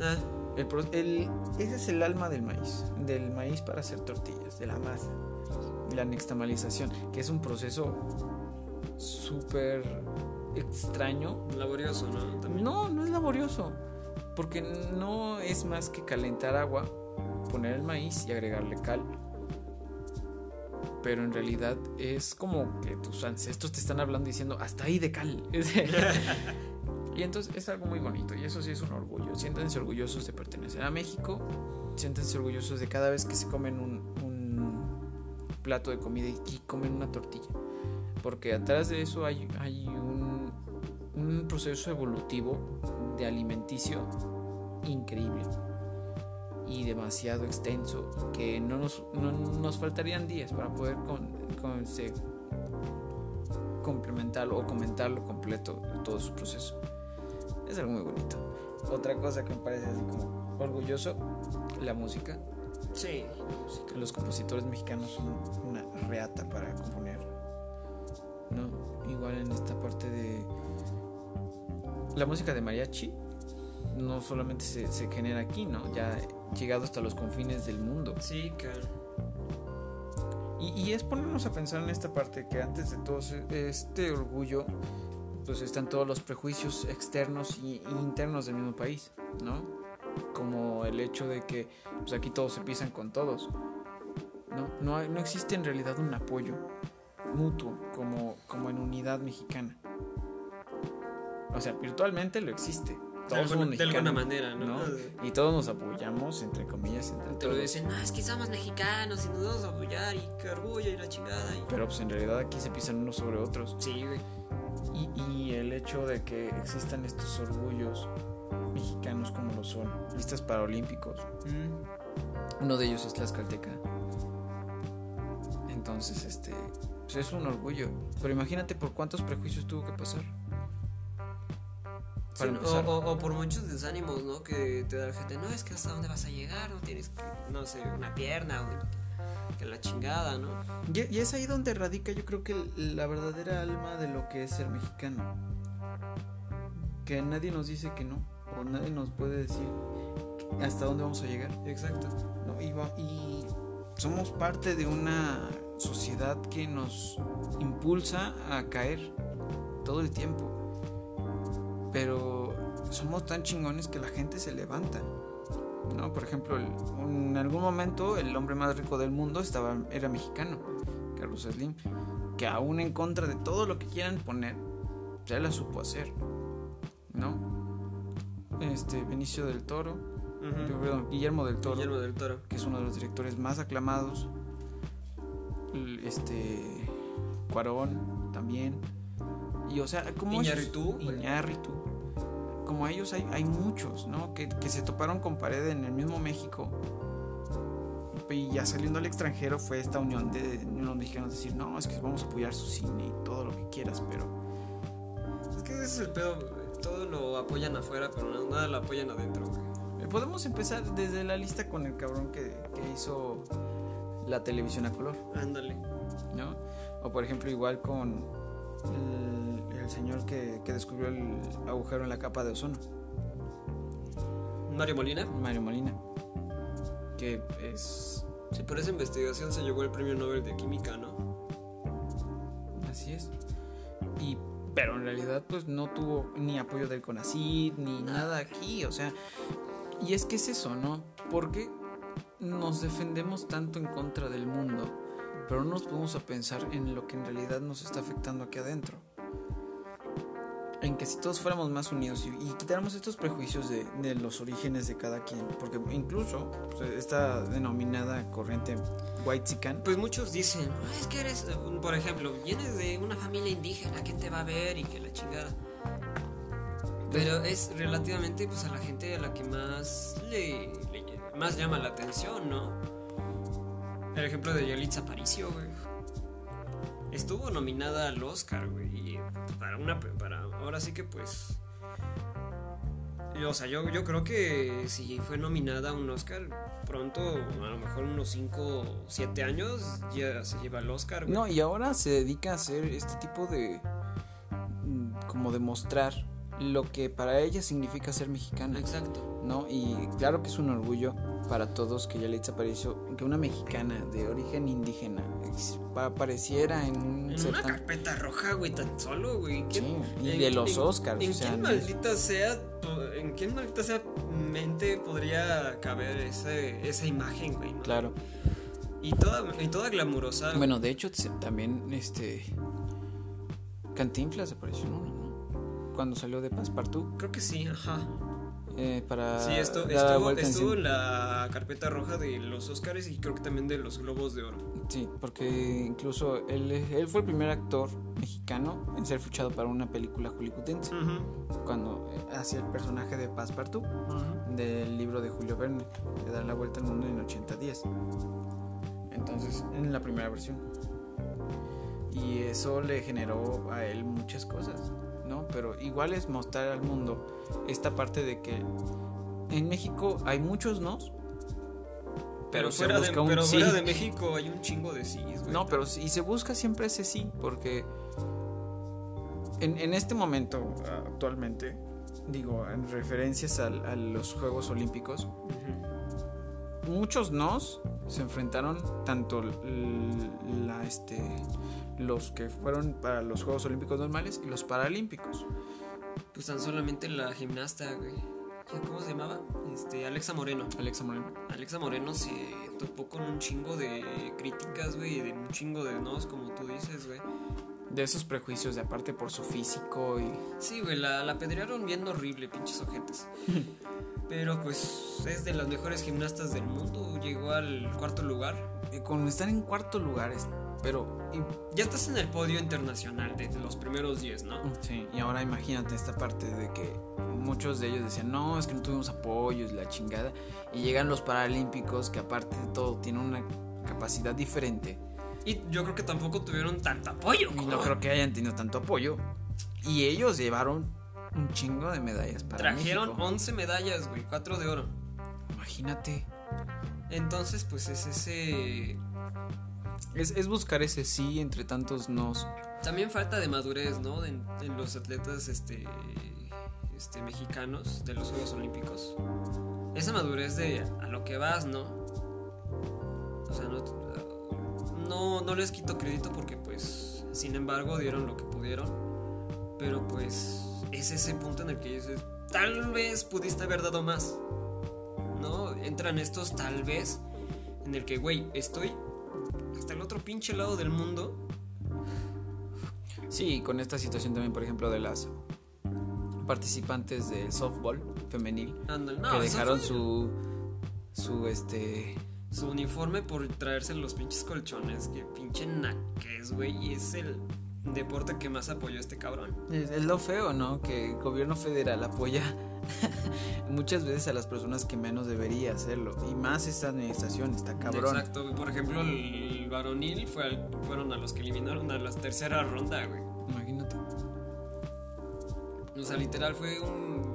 Ah, El, el- ese es el alma del maíz, del maíz para hacer tortillas, de la masa. La nixtamalización, que es un proceso súper extraño laborioso, ¿no? También. No, no es laborioso. Porque no es más que calentar agua, poner el maíz y agregarle cal. Pero en realidad es como que tus ancestros te están hablando diciendo hasta ahí de cal. y entonces es algo muy bonito y eso sí es un orgullo. Siéntanse orgullosos de pertenecer a México. Siéntanse orgullosos de cada vez que se comen un, un plato de comida y, y comen una tortilla. Porque atrás de eso hay, hay un, un proceso evolutivo de alimenticio increíble y demasiado extenso que no nos, no nos faltarían días para poder con, con- se- complementarlo o comentarlo completo todo su proceso. Es algo muy bonito. Otra cosa que me parece así como orgulloso, la música. Sí. Los compositores mexicanos son una reata para componer. ¿No? Igual en esta parte de la música de mariachi no solamente se, se genera aquí, ¿no? Ya llegado hasta los confines del mundo. Sí, claro. Y, y es ponernos a pensar en esta parte que antes de todo este orgullo, pues están todos los prejuicios externos y internos del mismo país, ¿no? Como el hecho de que pues aquí todos se pisan con todos, ¿no? No, hay- no existe en realidad un apoyo mutuo como, como en unidad mexicana. O sea, virtualmente lo existe. De Todos alguna, somos de alguna manera, ¿no? ¿no? Y todos nos apoyamos, entre comillas, entre Te lo todos. dicen, ah, es que somos mexicanos y nos vamos a apoyar y qué orgullo y la chingada. Y... Pero pues en realidad aquí se pisan unos sobre otros. Sí, güey. Y, y el hecho de que existan estos orgullos mexicanos como lo son, listas paralímpicos, Mm. uno de ellos es Tlaxcalteca. Entonces, este, pues es un orgullo. Pero imagínate por cuántos prejuicios tuvo que pasar. Para empezar. o, o- o por muchos desánimos, ¿no? Que te da la gente, no, es que hasta dónde vas a llegar, no tienes, no sé, una pierna o que la chingada, ¿no? Y, y es ahí donde radica yo creo que la verdadera alma de lo que es ser mexicano. Que nadie nos dice que no, o nadie nos puede decir hasta dónde vamos a llegar. Exacto. ¿no? Y, va- y somos parte de una sociedad que nos impulsa a caer todo el tiempo. Pero somos tan chingones que la gente se levanta. ¿no? Por ejemplo, el- en algún momento el hombre más rico del mundo estaba, era mexicano, Carlos Slim, que aún en contra de todo lo que quieran poner, ya la supo hacer. ¿No? Este, Benicio del Toro, perdón, Guillermo del Toro Guillermo del Toro. que es uno de los directores más aclamados. Este. Cuarón también. Y o sea, como. Güey. Iñárritu. Como ellos hay, hay muchos, ¿no? Que, que se toparon con pared en el mismo México. Y ya saliendo al extranjero fue esta unión de unos mexicanos decir, no, es que vamos a apoyar su cine y todo lo que quieras, pero. Es que ese es el pedo. Todo lo apoyan afuera, pero nada lo apoyan adentro. Eh, Podemos empezar desde la lista con el cabrón que, que hizo la televisión a color. Ándale. ¿no? O por ejemplo igual con el, el señor que, que descubrió el agujero en la capa de ozono, Mario Molina. Mario Molina, que es Sí, por esa investigación se llevó el premio Nobel de Química, ¿no? así es. Y pero en realidad pues no tuvo ni apoyo del CONACYT ni nada aquí, o sea, y es que es eso, ¿no? Porque nos defendemos tanto en contra del mundo, pero no nos podemos a pensar en lo que en realidad nos está afectando aquí adentro. En que si todos fuéramos más unidos y, y quitáramos estos prejuicios de, de los orígenes de cada quien, porque incluso pues, esta denominada corriente white Pues muchos dicen, "Ah, es que eres, por ejemplo, vienes de una familia indígena, ¿quién te va a ver? Y que la chingada. Pero es relativamente pues a la gente a la que más le, le- más llama la atención, ¿no? El ejemplo de Yalitza Aparicio, güey. Estuvo nominada al Oscar, güey, para una para ahora sí que pues o sea, yo, yo creo que si fue nominada a un Oscar, pronto, a lo mejor unos 5 o 7 años, ya se lleva el Oscar, güey. No, y ahora se dedica a hacer este tipo de. mm, como demostrar lo que para ella significa ser mexicana, Exacto. ¿no? Y claro que es un orgullo para todos que Yalitza apareció que una mexicana de origen indígena apareciera en un En una carpeta roja, güey, tan solo, güey. ¿Quién- Sí, y en- de los en- Oscars, ¿En o sea, es- maldita sea, en quién maldita sea mente podría caber ese, esa imagen, güey? ¿no? Claro. Y toda, y toda glamurosa. Bueno, de hecho, también este. Cantinflas apareció. ¿no? Cuando salió de Passepartout Creo que sí, ajá. eh, para. Sí, esto, dar la estuvo, en estuvo la carpeta roja de los Oscars y creo que también de los Globos de Oro. Sí, porque incluso él, él fue el primer actor mexicano en ser fichado para una película Ujú, cuando eh, hacía el personaje de Passepartout ujú. del libro de Julio Verne de dar la vuelta al mundo en 80 días. Entonces, en la primera versión. Y eso le generó a él muchas cosas, ¿no? Pero igual es mostrar al mundo esta parte de que en México hay muchos nos, Pero, se fuera, de, busca un pero sí. fuera de México hay un chingo de sí, güey. No, pero y se busca siempre ese sí, porque en, en este momento, actualmente, digo, en referencias al- a, los Juegos Olímpicos. Muchos nos se enfrentaron tanto la, este, los que fueron para los Juegos Olímpicos normales y los Paralímpicos. Pues tan solamente la gimnasta, güey. ¿Cómo se llamaba? Este, Alexa Moreno. Alexa Moreno. Alexa Moreno se topó con un chingo de críticas, güey, y de un chingo de nos, como tú dices, güey. De esos prejuicios de aparte por su físico y... Sí, güey, la, la apedrearon bien horrible, pinches ojetes. Pero pues es de las mejores gimnastas del mundo. Llegó al cuarto lugar. y Con estar en cuarto lugar, pero... y- Ya estás en el podio internacional de los primeros 10, ¿no? Sí, y ahora imagínate esta parte de que muchos de ellos decían, no, es que no tuvimos apoyos, la chingada. Y llegan los Paralímpicos, que aparte de todo tienen una capacidad diferente. Y yo creo que tampoco tuvieron tanto apoyo. Y no creo que hayan tenido tanto apoyo. Y ellos llevaron un chingo de medallas para Trajeron México. 11 medallas, güey, 4 de oro. Imagínate. Entonces, pues es ese. Es, es buscar ese sí entre tantos nos. También falta de madurez, ¿no? En, en los atletas este, este, mexicanos de los Juegos Olímpicos. esa madurez de a lo que vas, ¿no? O sea, no, no, no les quito crédito porque pues, sin embargo, dieron lo que pudieron. Pero pues es ese punto en el que dices, tal vez pudiste haber dado más. ¿No? Entran estos tal vez en el que, güey, estoy hasta el otro pinche lado del mundo. Sí, con esta situación también, por ejemplo, de las participantes del softball femenil no, que dejaron fue su su este su uniforme por traerse los pinches colchones. Que pinche naques, güey. Y es el deporte que más apoyó este cabrón. es, es lo feo, ¿no? Que el gobierno federal apoya muchas veces a las personas que menos debería hacerlo y más esta administración está cabrón. Exacto. Por ejemplo, el varonil fue al- fueron a los que eliminaron a la tercera ronda, güey. Imagínate. O sea, literal fue un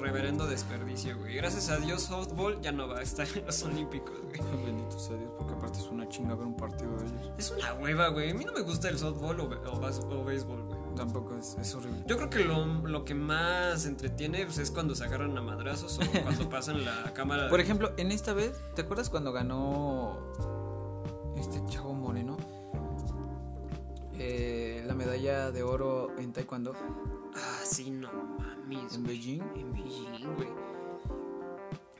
reverendo desperdicio, güey. Gracias a Dios, softball ya no va a estar en los Olímpicos, güey. Bendito sea Dios, porque aparte es una chinga ver un partido de ellos. Es una hueva, güey. A mí no me gusta el softball o, o o béisbol, güey. Tampoco es, es horrible. Yo creo que lo, lo que más entretiene pues, es cuando se agarran a madrazos o cuando pasan la cámara. Por ejemplo, en esta vez, ¿te acuerdas cuando ganó este chavo moreno? Eh, la medalla de oro en taekwondo Ah, sí, no mames. en. Beijing. En Beijing, güey.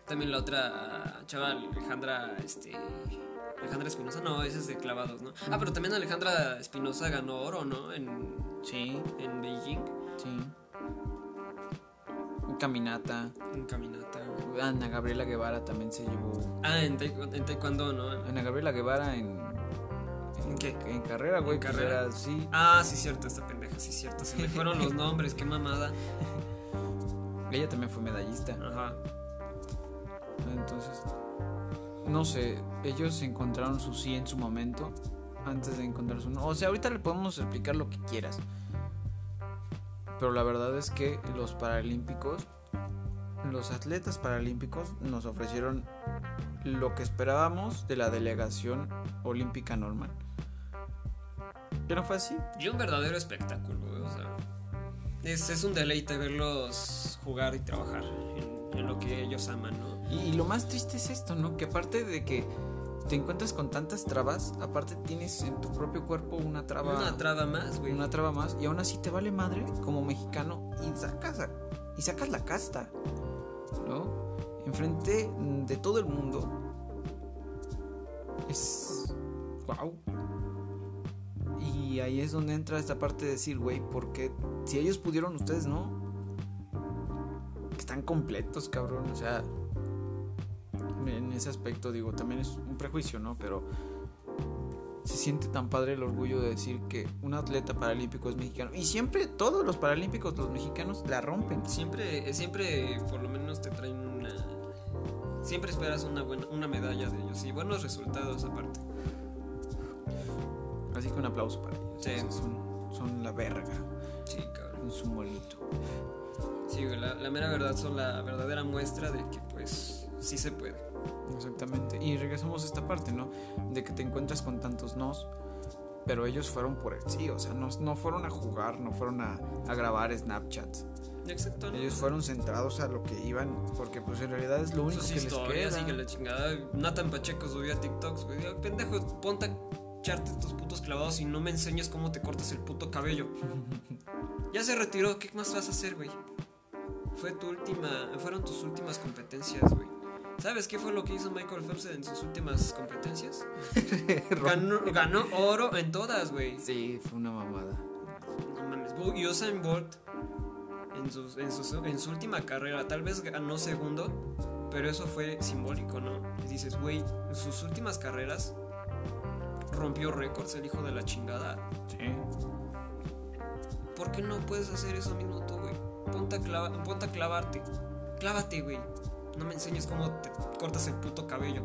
También la otra chava, Alejandra, este. Alejandra Espinosa, no, esa es de clavados, ¿no? Ah, pero también Alejandra Espinosa ganó oro, ¿no? En, Sí, en Beijing, sí. Caminata. en caminata, güey. Ana Gabriela Guevara también se llevó. Ah, en, en taekwondo, ¿no? Ana Gabriela Guevara en. ¿En qué? En carrera, güey. ¿En pues carrera? era- sí. Ah, sí, cierto, esta pendeja, sí, cierto. Se me fueron los nombres, qué mamada. Ella también fue medallista. Ajá. Entonces, no sé, ellos encontraron su sí en su momento antes de encontrar su no. O sea, ahorita le podemos explicar lo que quieras. Pero la verdad es que los paralímpicos, los atletas paralímpicos nos ofrecieron lo que esperábamos de la delegación olímpica normal. ¿Que no fue así? Y un verdadero espectáculo, güey, o sea. Es, es un deleite verlos jugar y trabajar en, en lo que ellos aman, ¿no? Y, y lo más triste es esto, ¿no? Que aparte de que te encuentras con tantas trabas, aparte tienes en tu propio cuerpo una traba. Una traba más, güey. una traba más y aún así te vale madre como mexicano y sacas a- y sacas la casta ¿no? enfrente de todo el mundo es wow y ahí es donde entra esta parte de decir güey porque si ellos pudieron ustedes no están completos cabrón o sea en ese aspecto digo también es un prejuicio no pero se siente tan padre el orgullo de decir que un atleta paralímpico es mexicano. Y siempre todos los paralímpicos, los mexicanos, la rompen. Siempre, siempre por lo menos te traen una. Siempre esperas una buena, una medalla de ellos y buenos resultados aparte. Así que un aplauso para ellos. Sí. O sea, son, son la verga Sí, cabrón. en su molito. Sí, la, la mera verdad son la verdadera muestra de que pues sí se puede. Exactamente. Y regresamos a esta parte, ¿no? De que te encuentras con tantos nos. Pero ellos fueron por el sí, o sea, no, no fueron a jugar, no fueron a, a grabar Snapchats. Exacto, ¿no? Ellos fueron centrados a lo que iban, porque pues en realidad es lo único Sus que les historias queda. y que la chingada. Nathan Pacheco subía TikToks, güey. Pendejo, ponte echarte tus putos clavados y no me enseñes cómo te cortas el puto cabello. ya se retiró, ¿qué más vas a hacer, güey? Fue tu última. Fueron tus últimas competencias, güey. ¿Sabes qué fue lo que hizo Michael Phelps en sus últimas competencias? ganó, ganó oro en todas, güey. Sí, fue una mamada. No mames. Y Usain Bolt en, sus- en, sus- en su última carrera, tal vez ganó segundo, pero eso fue simbólico, ¿no? Y dices, güey, en sus últimas carreras rompió récords el hijo de la chingada. Sí. ¿Por qué no puedes hacer eso mismo tú, güey? Ponte a, clava- ponte a clavarte. Clávate, güey. No me enseñes cómo te cortas el puto cabello.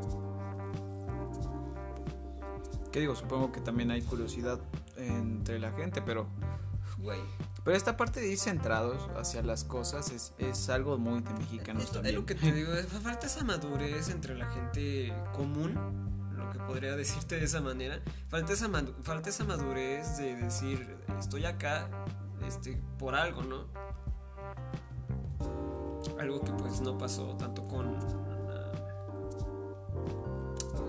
¿Qué digo? Supongo que también hay curiosidad entre la gente, pero Güey. pero esta parte de ir centrados hacia las cosas es, es algo muy de mexicanos Es, es también. lo que te digo, es- falta esa madurez entre la gente común, podría decirte de esa manera. Falta esa, falta esa madurez de decir, estoy acá este, por algo, ¿no? Algo que pues no pasó tanto con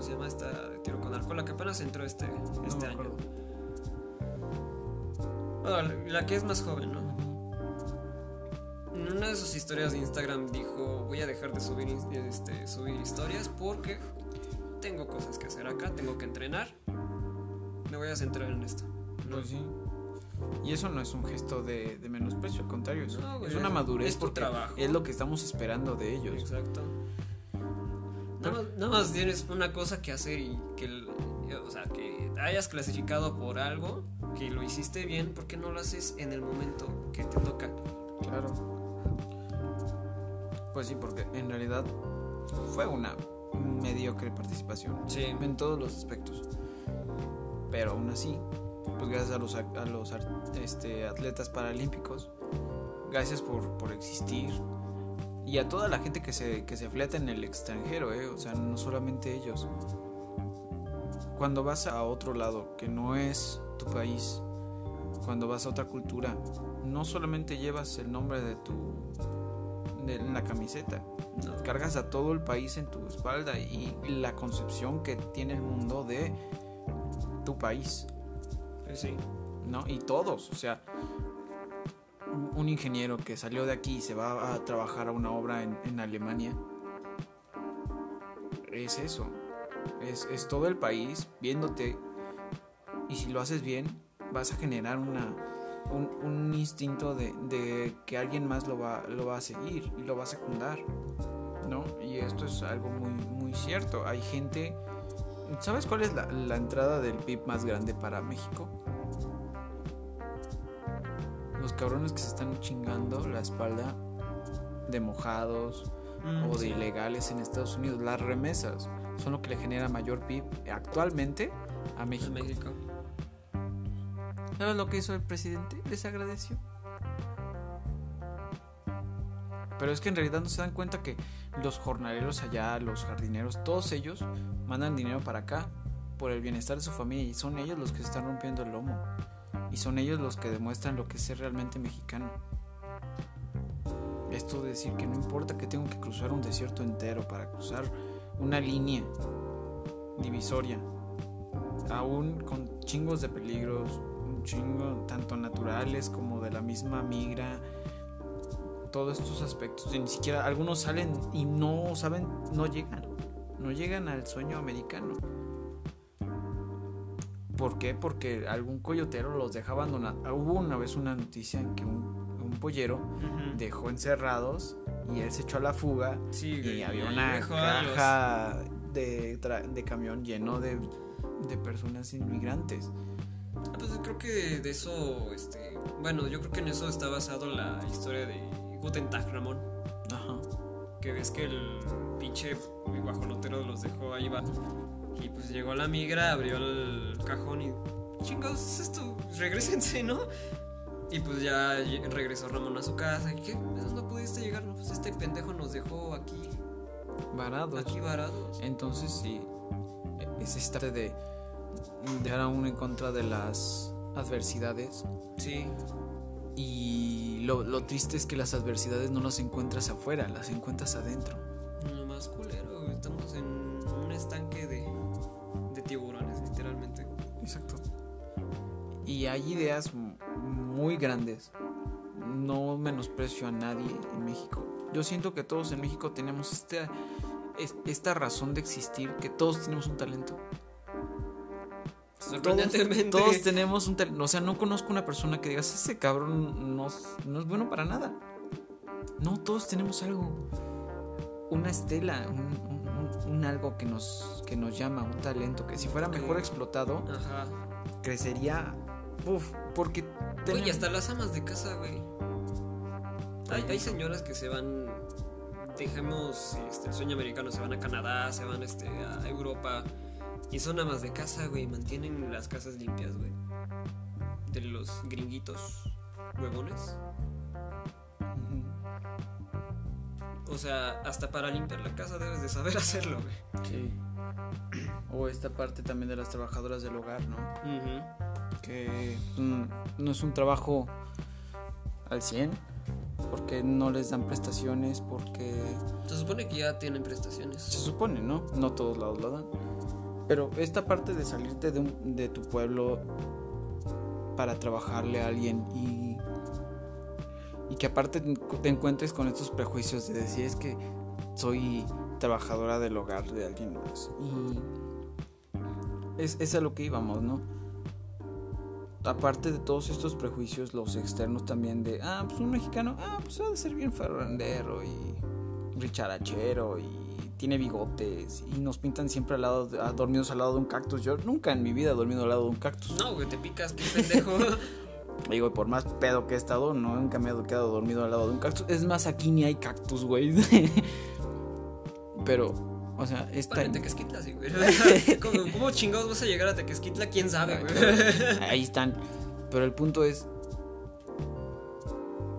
llama esta de tiro con arco? La que apenas entró este, este año. Bueno, la- que es más joven, ¿no? En una de sus historias de Instagram dijo, voy a dejar de subir, este, subir historias porque tengo cosas que hacer acá, tengo que entrenar. Me voy a centrar en esto. ¿no? Pues sí. Y eso no es un gesto de, de menosprecio, al contrario, es, No, güey, es una madurez es tu trabajo. es lo que estamos esperando de ellos. Exacto. Nada más, nada más tienes una cosa que hacer y que, o sea, que hayas clasificado por algo, que lo hiciste bien, ¿por qué no lo haces en el momento que te toca? Claro. Pues sí, porque en realidad fue una mediocre participación Sí. en todos los aspectos. Pero aún así, pues gracias a los, a los este, atletas paralímpicos, gracias por, por existir. Y a toda la gente que se, que se fleta en el extranjero, ¿eh? o sea, no solamente ellos. Cuando vas a otro lado, que no es tu país, cuando vas a otra cultura, no solamente llevas el nombre de tu en la camiseta, No. cargas a todo el país en tu espalda y la concepción que tiene el mundo de tu país, Pues sí. ¿no? Y todos, o sea, un- un ingeniero que salió de aquí y se va a trabajar a una obra en, en Alemania, es eso, es, es todo el país viéndote y si lo haces bien, vas a generar una, un, un instinto de, de que alguien más lo va, lo va a seguir y lo va a secundar, ¿no? Y esto es algo muy, muy cierto. Hay gente... ¿Sabes cuál es la, la entrada del PIB más grande para México? Los cabrones que se están chingando la espalda de mojados Mm, o de ilegales en Estados Unidos. Las remesas son lo que le genera mayor PIB actualmente a. México. ¿Sabes lo que hizo el presidente? Les agradeció. Pero es que en realidad no se dan cuenta que los jornaleros allá, los jardineros, todos ellos mandan dinero para acá por el bienestar de su familia y son ellos los que se están rompiendo el lomo. Y son ellos los que demuestran lo que es ser realmente mexicano. Esto de decir que no importa que tengo que cruzar un desierto entero para cruzar una línea divisoria aún con chingos de peligros, chingo tanto naturales como de la misma migra, todos estos aspectos, y ni siquiera algunos salen y no saben, no llegan, no llegan al sueño americano. ¿Por qué? Porque algún coyotero los deja abandonados. Hubo una vez una noticia en que un, un pollero dejó encerrados y él se echó a la fuga Sí, y había una caja de, de camión lleno de, de personas inmigrantes. Creo que de eso, este, bueno, yo creo que en eso está basado la historia de Guten Tag Ramón, Ajá. que ves que el pinche guajolotero los dejó ahí va y pues llegó la migra, abrió el cajón y chingados, ¿es esto? Regrésense, ¿no? Y pues ya regresó Ramón a su casa y ¿qué? ¿Dónde pudiste llegar? No, pues este pendejo nos dejó aquí, Varados. aquí varados. Entonces sí, es esta de dejar a uno en contra de las adversidades. Sí, Y lo, lo triste es que las adversidades no las encuentras afuera, las encuentras adentro. lo más culero, estamos en un estanque de, de tiburones, literalmente. Exacto. Y hay ideas muy grandes. No menosprecio a nadie en México. Yo siento que todos en México tenemos esta, es- esta razón de existir, que todos tenemos un talento. Sorprendentemente. todos tenemos un talento. O sea, no conozco una persona que digas, ese cabrón no, es- no es bueno para nada. No, todos tenemos algo. Una estela, un, un- un- un algo que nos, que nos llama, un talento que si fuera mejor explotado, Ajá. crecería. Uf, porque Oye, tenemos- hasta las amas de casa, güey. Hay, hay señoras que se van. Dejemos este, el sueño americano, se van a Canadá, se van este, a Europa. Y son amas de casa, güey. Mantienen las casas limpias, güey. De los gringuitos huevones. O sea, hasta para limpiar la casa debes de saber hacerlo, güey. Sí. O esta parte también de las trabajadoras del hogar, ¿no? Que mm, no es un trabajo al 100, porque no les dan prestaciones, porque Se supone que ya tienen se prestaciones. supone, ¿no? No todos lados lo dan. Pero esta parte de salirte de, un- de tu pueblo para trabajarle a alguien y, y que aparte te encu- te encuentres con estos prejuicios de decir es que soy trabajadora del hogar de alguien más. Y es, es a lo que íbamos, ¿no? Aparte de todos estos prejuicios, los externos también de, ah, pues un mexicano, ah, pues ha de ser bien farrandero y richarachero y tiene bigotes y nos pintan siempre al lado, de- ah, dormidos al lado de un cactus. Yo nunca en mi vida he dormido al lado de un cactus. No, güey, te picas, qué pendejo. Digo, por más pedo que he estado, no, nunca me he quedado dormido al lado de un cactus. Es más, aquí ni hay cactus, güey. Pero, o sea, esta... Para en Tequesquitla, sí, güey. ¿Cómo, cómo chingados vas a llegar a Tequesquitla? ¿Quién sabe, güey? Ahí están. Pero el punto es.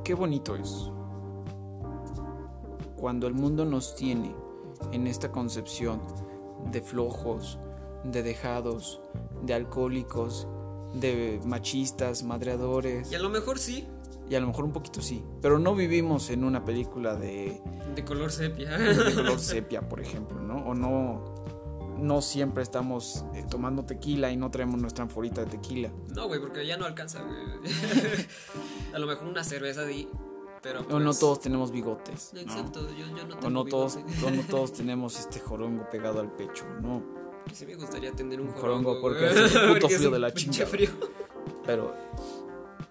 Qué bonito es. Cuando el mundo nos tiene en esta concepción de flojos, de dejados, de alcohólicos, de machistas, madreadores. Y a lo mejor sí, Y a lo mejor un poquito sí. Pero no vivimos en una película de, de color sepia. de color sepia, por ejemplo, ¿no? O no. No siempre estamos eh, tomando tequila y no traemos nuestra anforita de tequila. No, güey, porque ya no alcanza, güey. A lo mejor una cerveza di, pero O no pues, todos tenemos bigotes. ¿no? Exacto, yo, yo no tengo O no todos, o no todos tenemos este jorongo pegado al pecho, ¿no? Sí me gustaría tener un Un jorongo, jorongo, porque hace un puto frío de la chingada. frío. Pero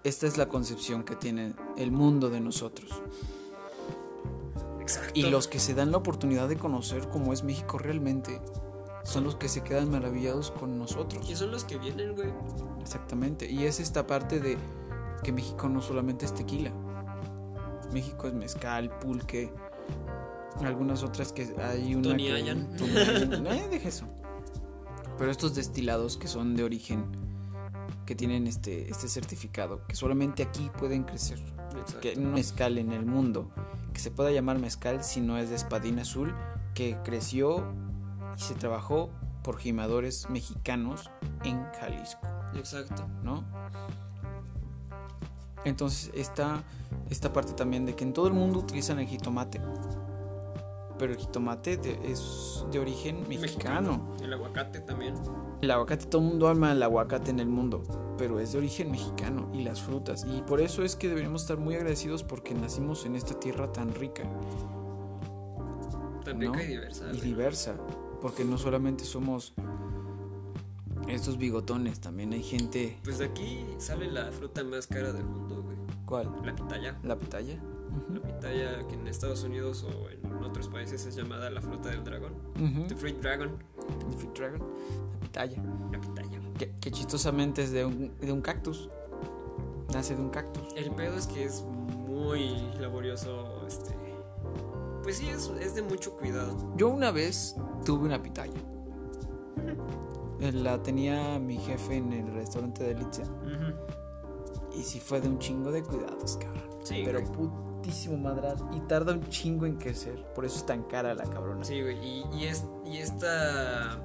esta es la concepción que tiene el mundo de nosotros. Exacto. Y los que se dan la oportunidad de conocer cómo es México realmente son los que se quedan maravillados con nosotros. Y son los que vienen, güey. Exactamente. Y es esta parte de que México no solamente es tequila. México es mezcal, pulque, algunas otras que hay una Tony que- Allen. Eh, deja eso. Pero estos destilados que son de origen, que tienen este, este certificado, que solamente aquí pueden crecer. Exacto. Que no mezcal en el mundo que se pueda llamar mezcal si no es de espadín azul, que creció y se trabajó por gimadores mexicanos en Jalisco. Exacto. ¿no? Entonces está esta parte también de que en todo el mundo utilizan el jitomate, pero el jitomate de- es de origen mexicano. El aguacate también. El aguacate, todo el mundo ama el aguacate en el mundo, pero es de origen mexicano y las frutas. Y por eso es que deberíamos estar muy agradecidos porque nacimos en esta tierra tan rica Tan ¿no? rica y diversa. y diversa, porque no solamente somos estos bigotones, también hay gente... Pues de aquí sale la fruta más cara del mundo, güey. ¿Cuál? La pitaya. ¿La pitaya? La pitaya que en Estados Unidos o en otros países es llamada la fruta del dragón. The Fruit Dragon. El Fruit Dragon, la pitaya. La pitaya. Que, que chistosamente es de un, de un cactus. Nace de un cactus. El pedo es que es muy laborioso, este... Pues sí, es, es de mucho cuidado. Yo una vez tuve una pitaya. La tenía mi jefe en el restaurante de Litzia. Y sí fue de un chingo de cuidados, cabrón. Sí, Pero güey. putísimo madral. Y tarda un chingo en crecer. Por eso es tan cara la cabrona. Sí, güey. Y, y, es, y esta...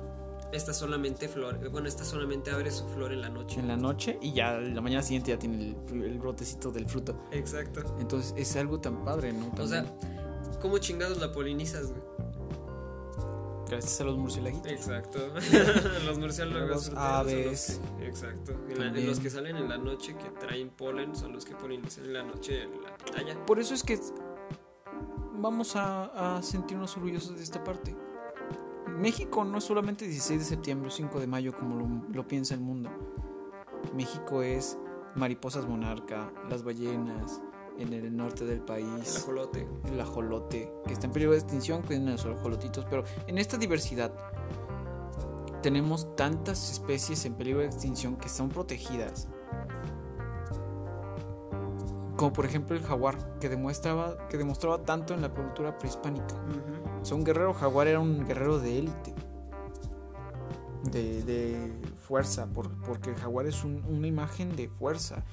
Esta solamente flor... Bueno, esta solamente abre su flor en la noche. En la noche y ya la mañana siguiente ya tiene el, el brotecito del fruto. Exacto. Entonces es algo tan padre, ¿no? O sea, ¿cómo chingados la polinizas, güey? Gracias a los murciélaguitos. Exacto. los murciélagos Los aves. los que- exacto. La- los que salen en la noche que traen polen son los que polinizan en la noche en la pitaya. Por eso es que vamos a, a sentirnos orgullosos de esta parte. México no es solamente 16 de septiembre o 5 de mayo como lo, lo piensa el mundo. México es mariposas monarca, las ballenas en el norte del El país, ajolote. el ajolote, que está en peligro de extinción, cuiden a los ajolotitos, pero en esta diversidad tenemos tantas especies en peligro de extinción que son protegidas. Como por ejemplo el jaguar, que demostraba, que demostraba tanto en la cultura prehispánica. O sea, un guerrero jaguar era un guerrero de élite. De, de fuerza, por- porque el jaguar es un- una imagen de fuerza,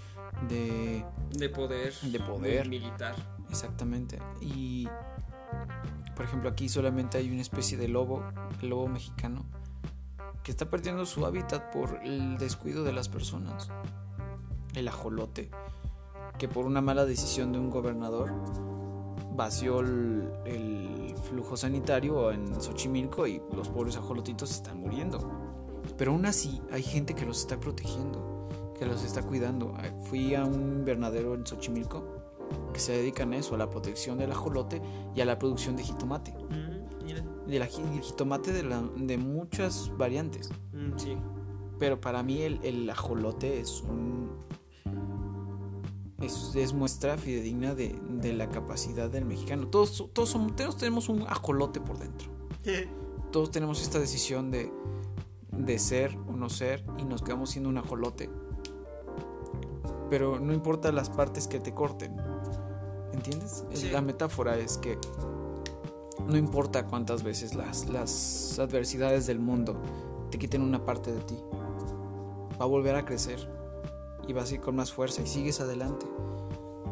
de... De poder. De poder. muy Militar. Exactamente. Y, por ejemplo, aquí solamente hay una especie de lobo, el lobo mexicano, que está perdiendo su hábitat por el descuido de las personas. El ajolote, que por una mala decisión de un gobernador vació el, el flujo sanitario en Xochimilco y los pobres ajolotitos están muriendo. Pero aún así hay gente que los está protegiendo, que los está cuidando. Fui a un invernadero en Xochimilco que se dedican a eso, a la protección del ajolote y a la producción de jitomate. Mm. De la el jitomate de, la- de muchas variantes. Mm, sí. Pero para mí el, el ajolote es un. Es, es muestra fidedigna de, de la capacidad del mexicano. Todos, todos, somos- todos tenemos un ajolote por dentro. Todos tenemos esta decisión de, de ser o no ser y nos quedamos siendo un ajolote. Pero no importa las partes que te corten. ¿Entiendes? Sí. La metáfora es que no importa cuántas veces las, las adversidades del mundo te quiten una parte de ti. Va a volver a crecer y vas a ir con más fuerza y sigues adelante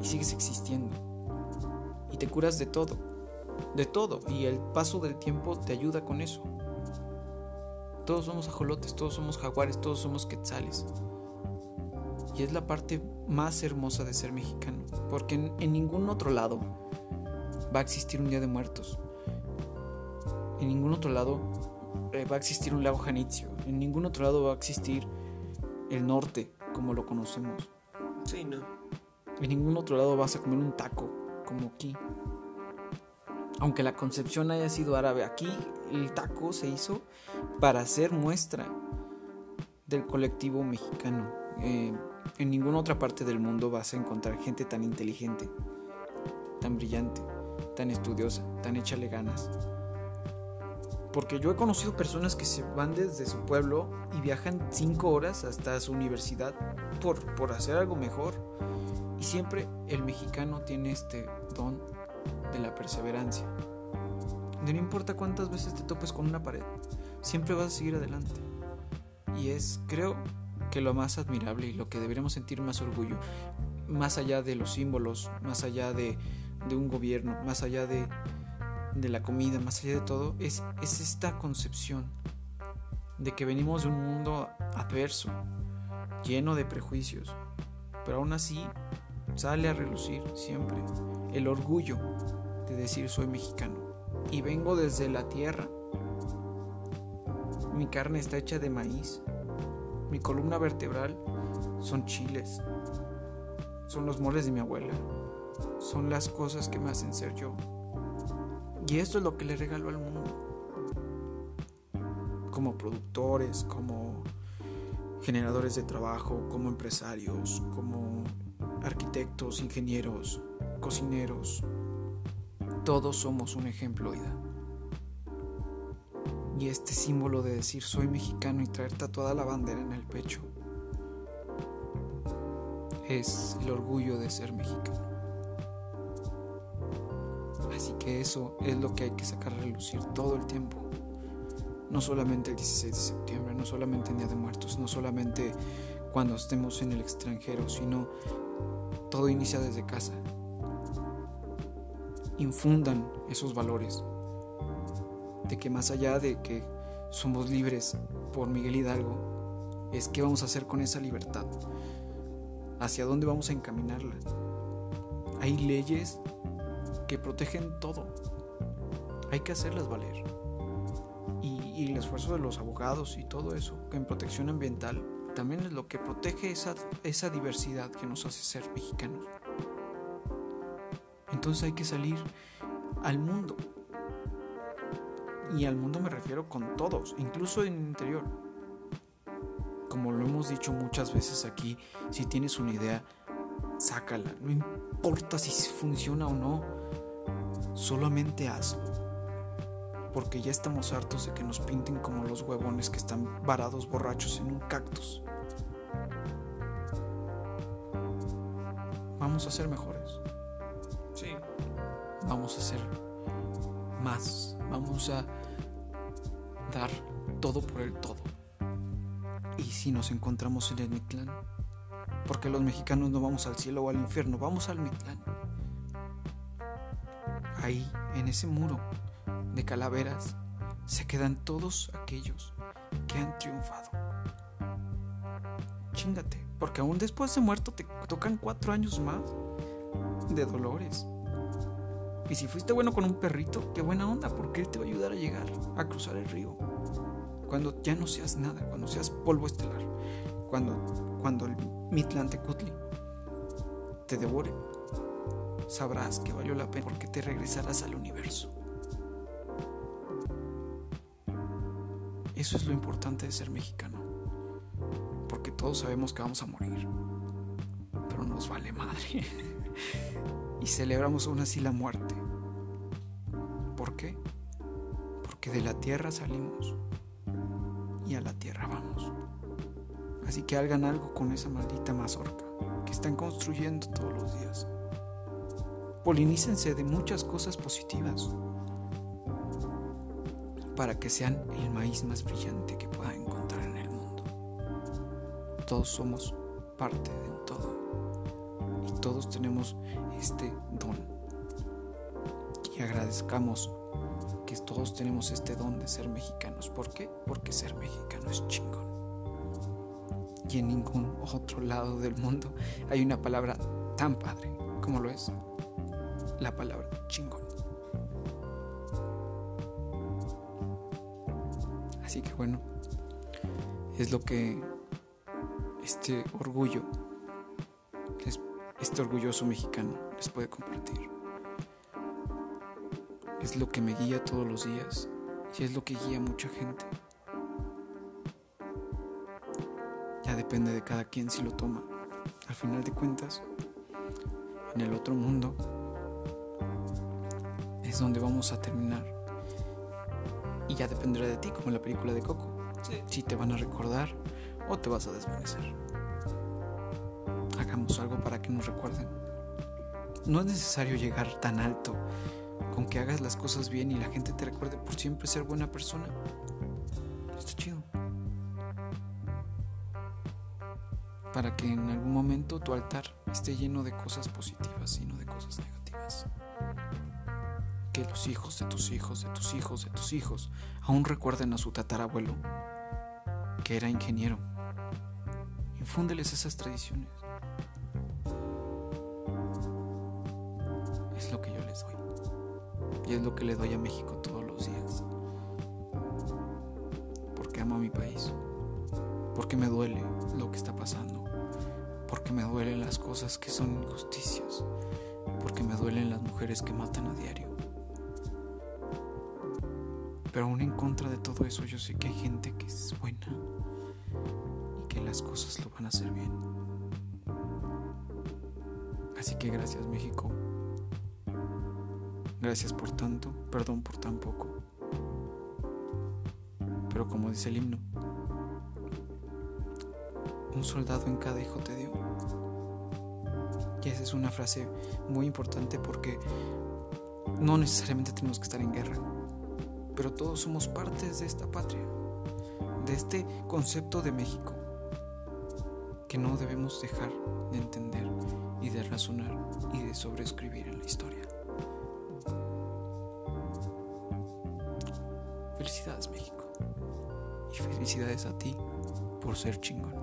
y sigues existiendo. Y te curas de todo, de todo. Y el paso del tiempo te ayuda con eso. Todos somos ajolotes, todos somos jaguares, todos somos quetzales. Y es la parte más hermosa de ser mexicano. Porque en, en ningún otro lado va a existir un Día de Muertos. En ningún otro lado eh, va a existir un lago Janitzio. En ningún otro lado va a existir el norte como lo conocemos. Sí, no. En ningún otro lado vas a comer un taco como aquí. Aunque la concepción haya sido árabe, aquí el taco se hizo para hacer muestra del colectivo mexicano. Eh, en ninguna otra parte del mundo vas a encontrar gente tan inteligente, tan brillante, tan estudiosa, tan échale ganas. Porque yo he conocido personas que se van desde su pueblo y viajan cinco horas hasta su universidad por, por hacer algo mejor. Y siempre el mexicano tiene este don de la perseverancia. De no importa cuántas veces te topes con una pared, siempre vas a seguir adelante. Y es, creo, que lo más admirable y lo que deberíamos sentir más orgullo, más allá de los símbolos, más allá de, de un gobierno, más allá de, de la comida, más allá de todo, es, es esta concepción de que venimos de un mundo adverso, lleno de prejuicios, pero aún así sale a relucir siempre el orgullo de decir soy mexicano y vengo desde la tierra. Mi carne está hecha de maíz. Mi columna vertebral son chiles. Son los moles de mi abuela. Son las cosas que me hacen ser yo. Y esto es lo que le regalo al mundo. Como productores, como generadores de trabajo, como empresarios, como arquitectos, ingenieros, cocineros. Todos somos un ejemplo, Ida. Y este símbolo de decir soy mexicano y traer tatuada la bandera en el pecho es el orgullo de ser mexicano. Así que eso es lo que hay que sacar a relucir todo el tiempo. No solamente el 16 de septiembre, no solamente en Día de Muertos, no solamente cuando estemos en el extranjero, sino todo inicia desde casa. Infundan esos valores de que más allá de que somos libres por Miguel Hidalgo, es qué vamos a hacer con esa libertad, hacia dónde vamos a encaminarla. Hay leyes que protegen todo, hay que hacerlas valer. Y, y el esfuerzo de los abogados y todo eso en protección ambiental también es lo que protege esa, esa diversidad que nos hace ser mexicanos. Entonces hay que salir al mundo. Y al mundo me refiero con todos, incluso en el interior. Como lo hemos dicho muchas veces aquí, si tienes una idea, sácala. No importa si funciona o no, solamente hazlo. Porque ya estamos hartos de que nos pinten como los huevones que están varados borrachos en un cactus. Vamos a ser mejores. Sí. Vamos a hacer más. Vamos a todo por el todo. Y si nos encontramos en el Mictlán, porque los mexicanos no vamos al cielo o al infierno, vamos al Mictlán. Ahí, en ese muro de calaveras, se quedan todos aquellos que han triunfado. Chingate, porque aún después de muerto te tocan cuatro años más de dolores Y si fuiste bueno con un perrito, qué buena onda, porque él te va a ayudar a llegar, a cruzar el río. Cuando ya no seas nada, cuando seas polvo estelar, cuando, cuando el Mitlantecutli te devore, sabrás que valió la pena porque te regresarás al universo. Eso es lo importante de ser mexicano. Porque todos sabemos que vamos a morir. Pero nos vale madre. y celebramos aún así la muerte. ¿Por qué? Porque de la tierra salimos y a la tierra vamos. Así que hagan algo con esa maldita mazorca que están construyendo todos los días. Polinícense de muchas cosas positivas para que sean el maíz más brillante que pueda encontrar en el mundo. Todos somos parte de un todo y todos tenemos este don. Y agradezcamos que todos tenemos este don de ser mexicanos. ¿Por qué? Porque ser mexicano es chingón. Y en ningún otro lado del mundo hay una palabra tan padre como lo es la palabra chingón. Así que bueno, es lo que este orgullo, les- este orgulloso mexicano les puede compartir. Es lo que me guía todos los días y es lo que guía a mucha gente. Ya depende de cada quien si lo toma. Al final de cuentas, en el otro mundo es donde vamos a terminar. Y ya dependerá de ti, como en la película de Coco. Sí. Si te van a recordar o te vas a desvanecer. Hagamos algo para que nos recuerden. No es necesario llegar tan alto. Con que hagas las cosas bien y la gente te recuerde por siempre ser buena persona. Está chido. Para que en algún momento tu altar esté lleno de cosas positivas y no de cosas negativas. Que los hijos de tus hijos, de tus hijos, de tus hijos aún recuerden a su tatarabuelo, que era ingeniero. Infúndeles esas tradiciones. Es lo que le doy a México todos los días. Porque amo a mi país. Porque me duele lo que está pasando. Porque me duelen las cosas que son injusticias. Porque me duelen las mujeres que matan a diario. Pero aún en contra de todo eso yo sé que hay gente que es buena y que las cosas lo van a hacer bien. Así que gracias México. Gracias por tanto, perdón por tan poco. Pero como dice el himno, un soldado en cada hijo te dio. Y esa es una frase muy importante porque no necesariamente tenemos que estar en guerra, pero todos somos partes de esta patria, de este concepto de México, que no debemos dejar de entender y de razonar y de sobreescribir en la historia. Felicidades México. Y felicidades a ti por ser chingón.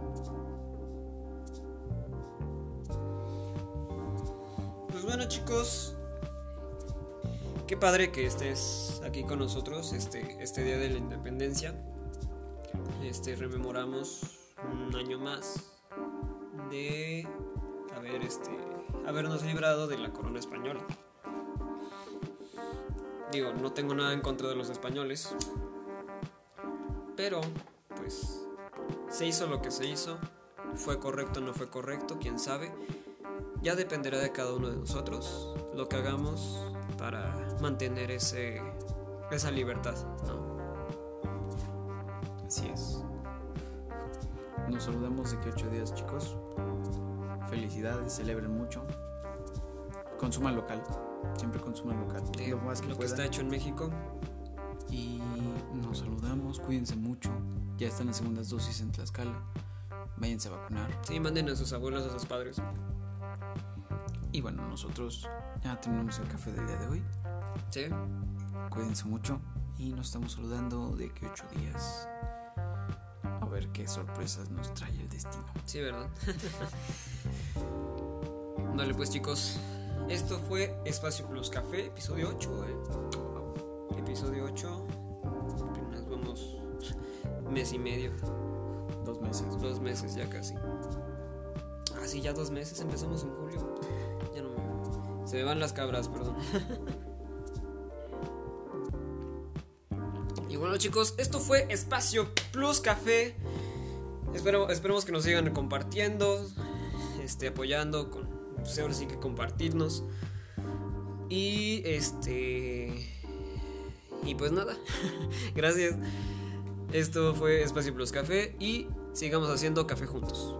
Pues bueno chicos, qué padre que estés aquí con nosotros este, este día de la independencia. Este rememoramos un año más de haber este habernos librado de la corona española. Digo, no tengo nada en contra de los españoles. Pero, pues, se hizo lo que se hizo. Fue correcto o no fue correcto, quién sabe. Ya dependerá de cada uno de nosotros lo que hagamos para mantener ese, esa libertad, ¿no? Así es. Nos saludamos de que ocho días, chicos. Felicidades, celebren mucho. Consuman local. Siempre consuman local. Lo más que lo que puedan. está hecho en México. Y nos saludamos, cuídense mucho. Ya están las segundas dosis en Tlaxcala. Váyanse a vacunar. Sí, manden a sus abuelos, a sus padres. Y bueno, nosotros ya terminamos el café del día de hoy. Sí, Cuídense mucho. Y nos estamos saludando de que ocho días. A ver qué sorpresas nos trae el destino. sí, ¿verdad? Dale pues chicos, Esto fue Espacio Plus Café, episodio 8, ¿eh? Episodio 8. Apenas vamos mes y medio, Dos meses. dos meses ya casi. Ah, sí, ya dos meses, empezamos en julio. Ya no me... Se me van las cabras, perdón. Y bueno chicos, esto fue Espacio Plus Café. Espero, esperemos que nos sigan compartiendo, este, apoyando, con, pues ahora sí que compartirnos. Y este... Y pues nada, gracias. Esto fue Espacio Plus Café y sigamos haciendo café juntos.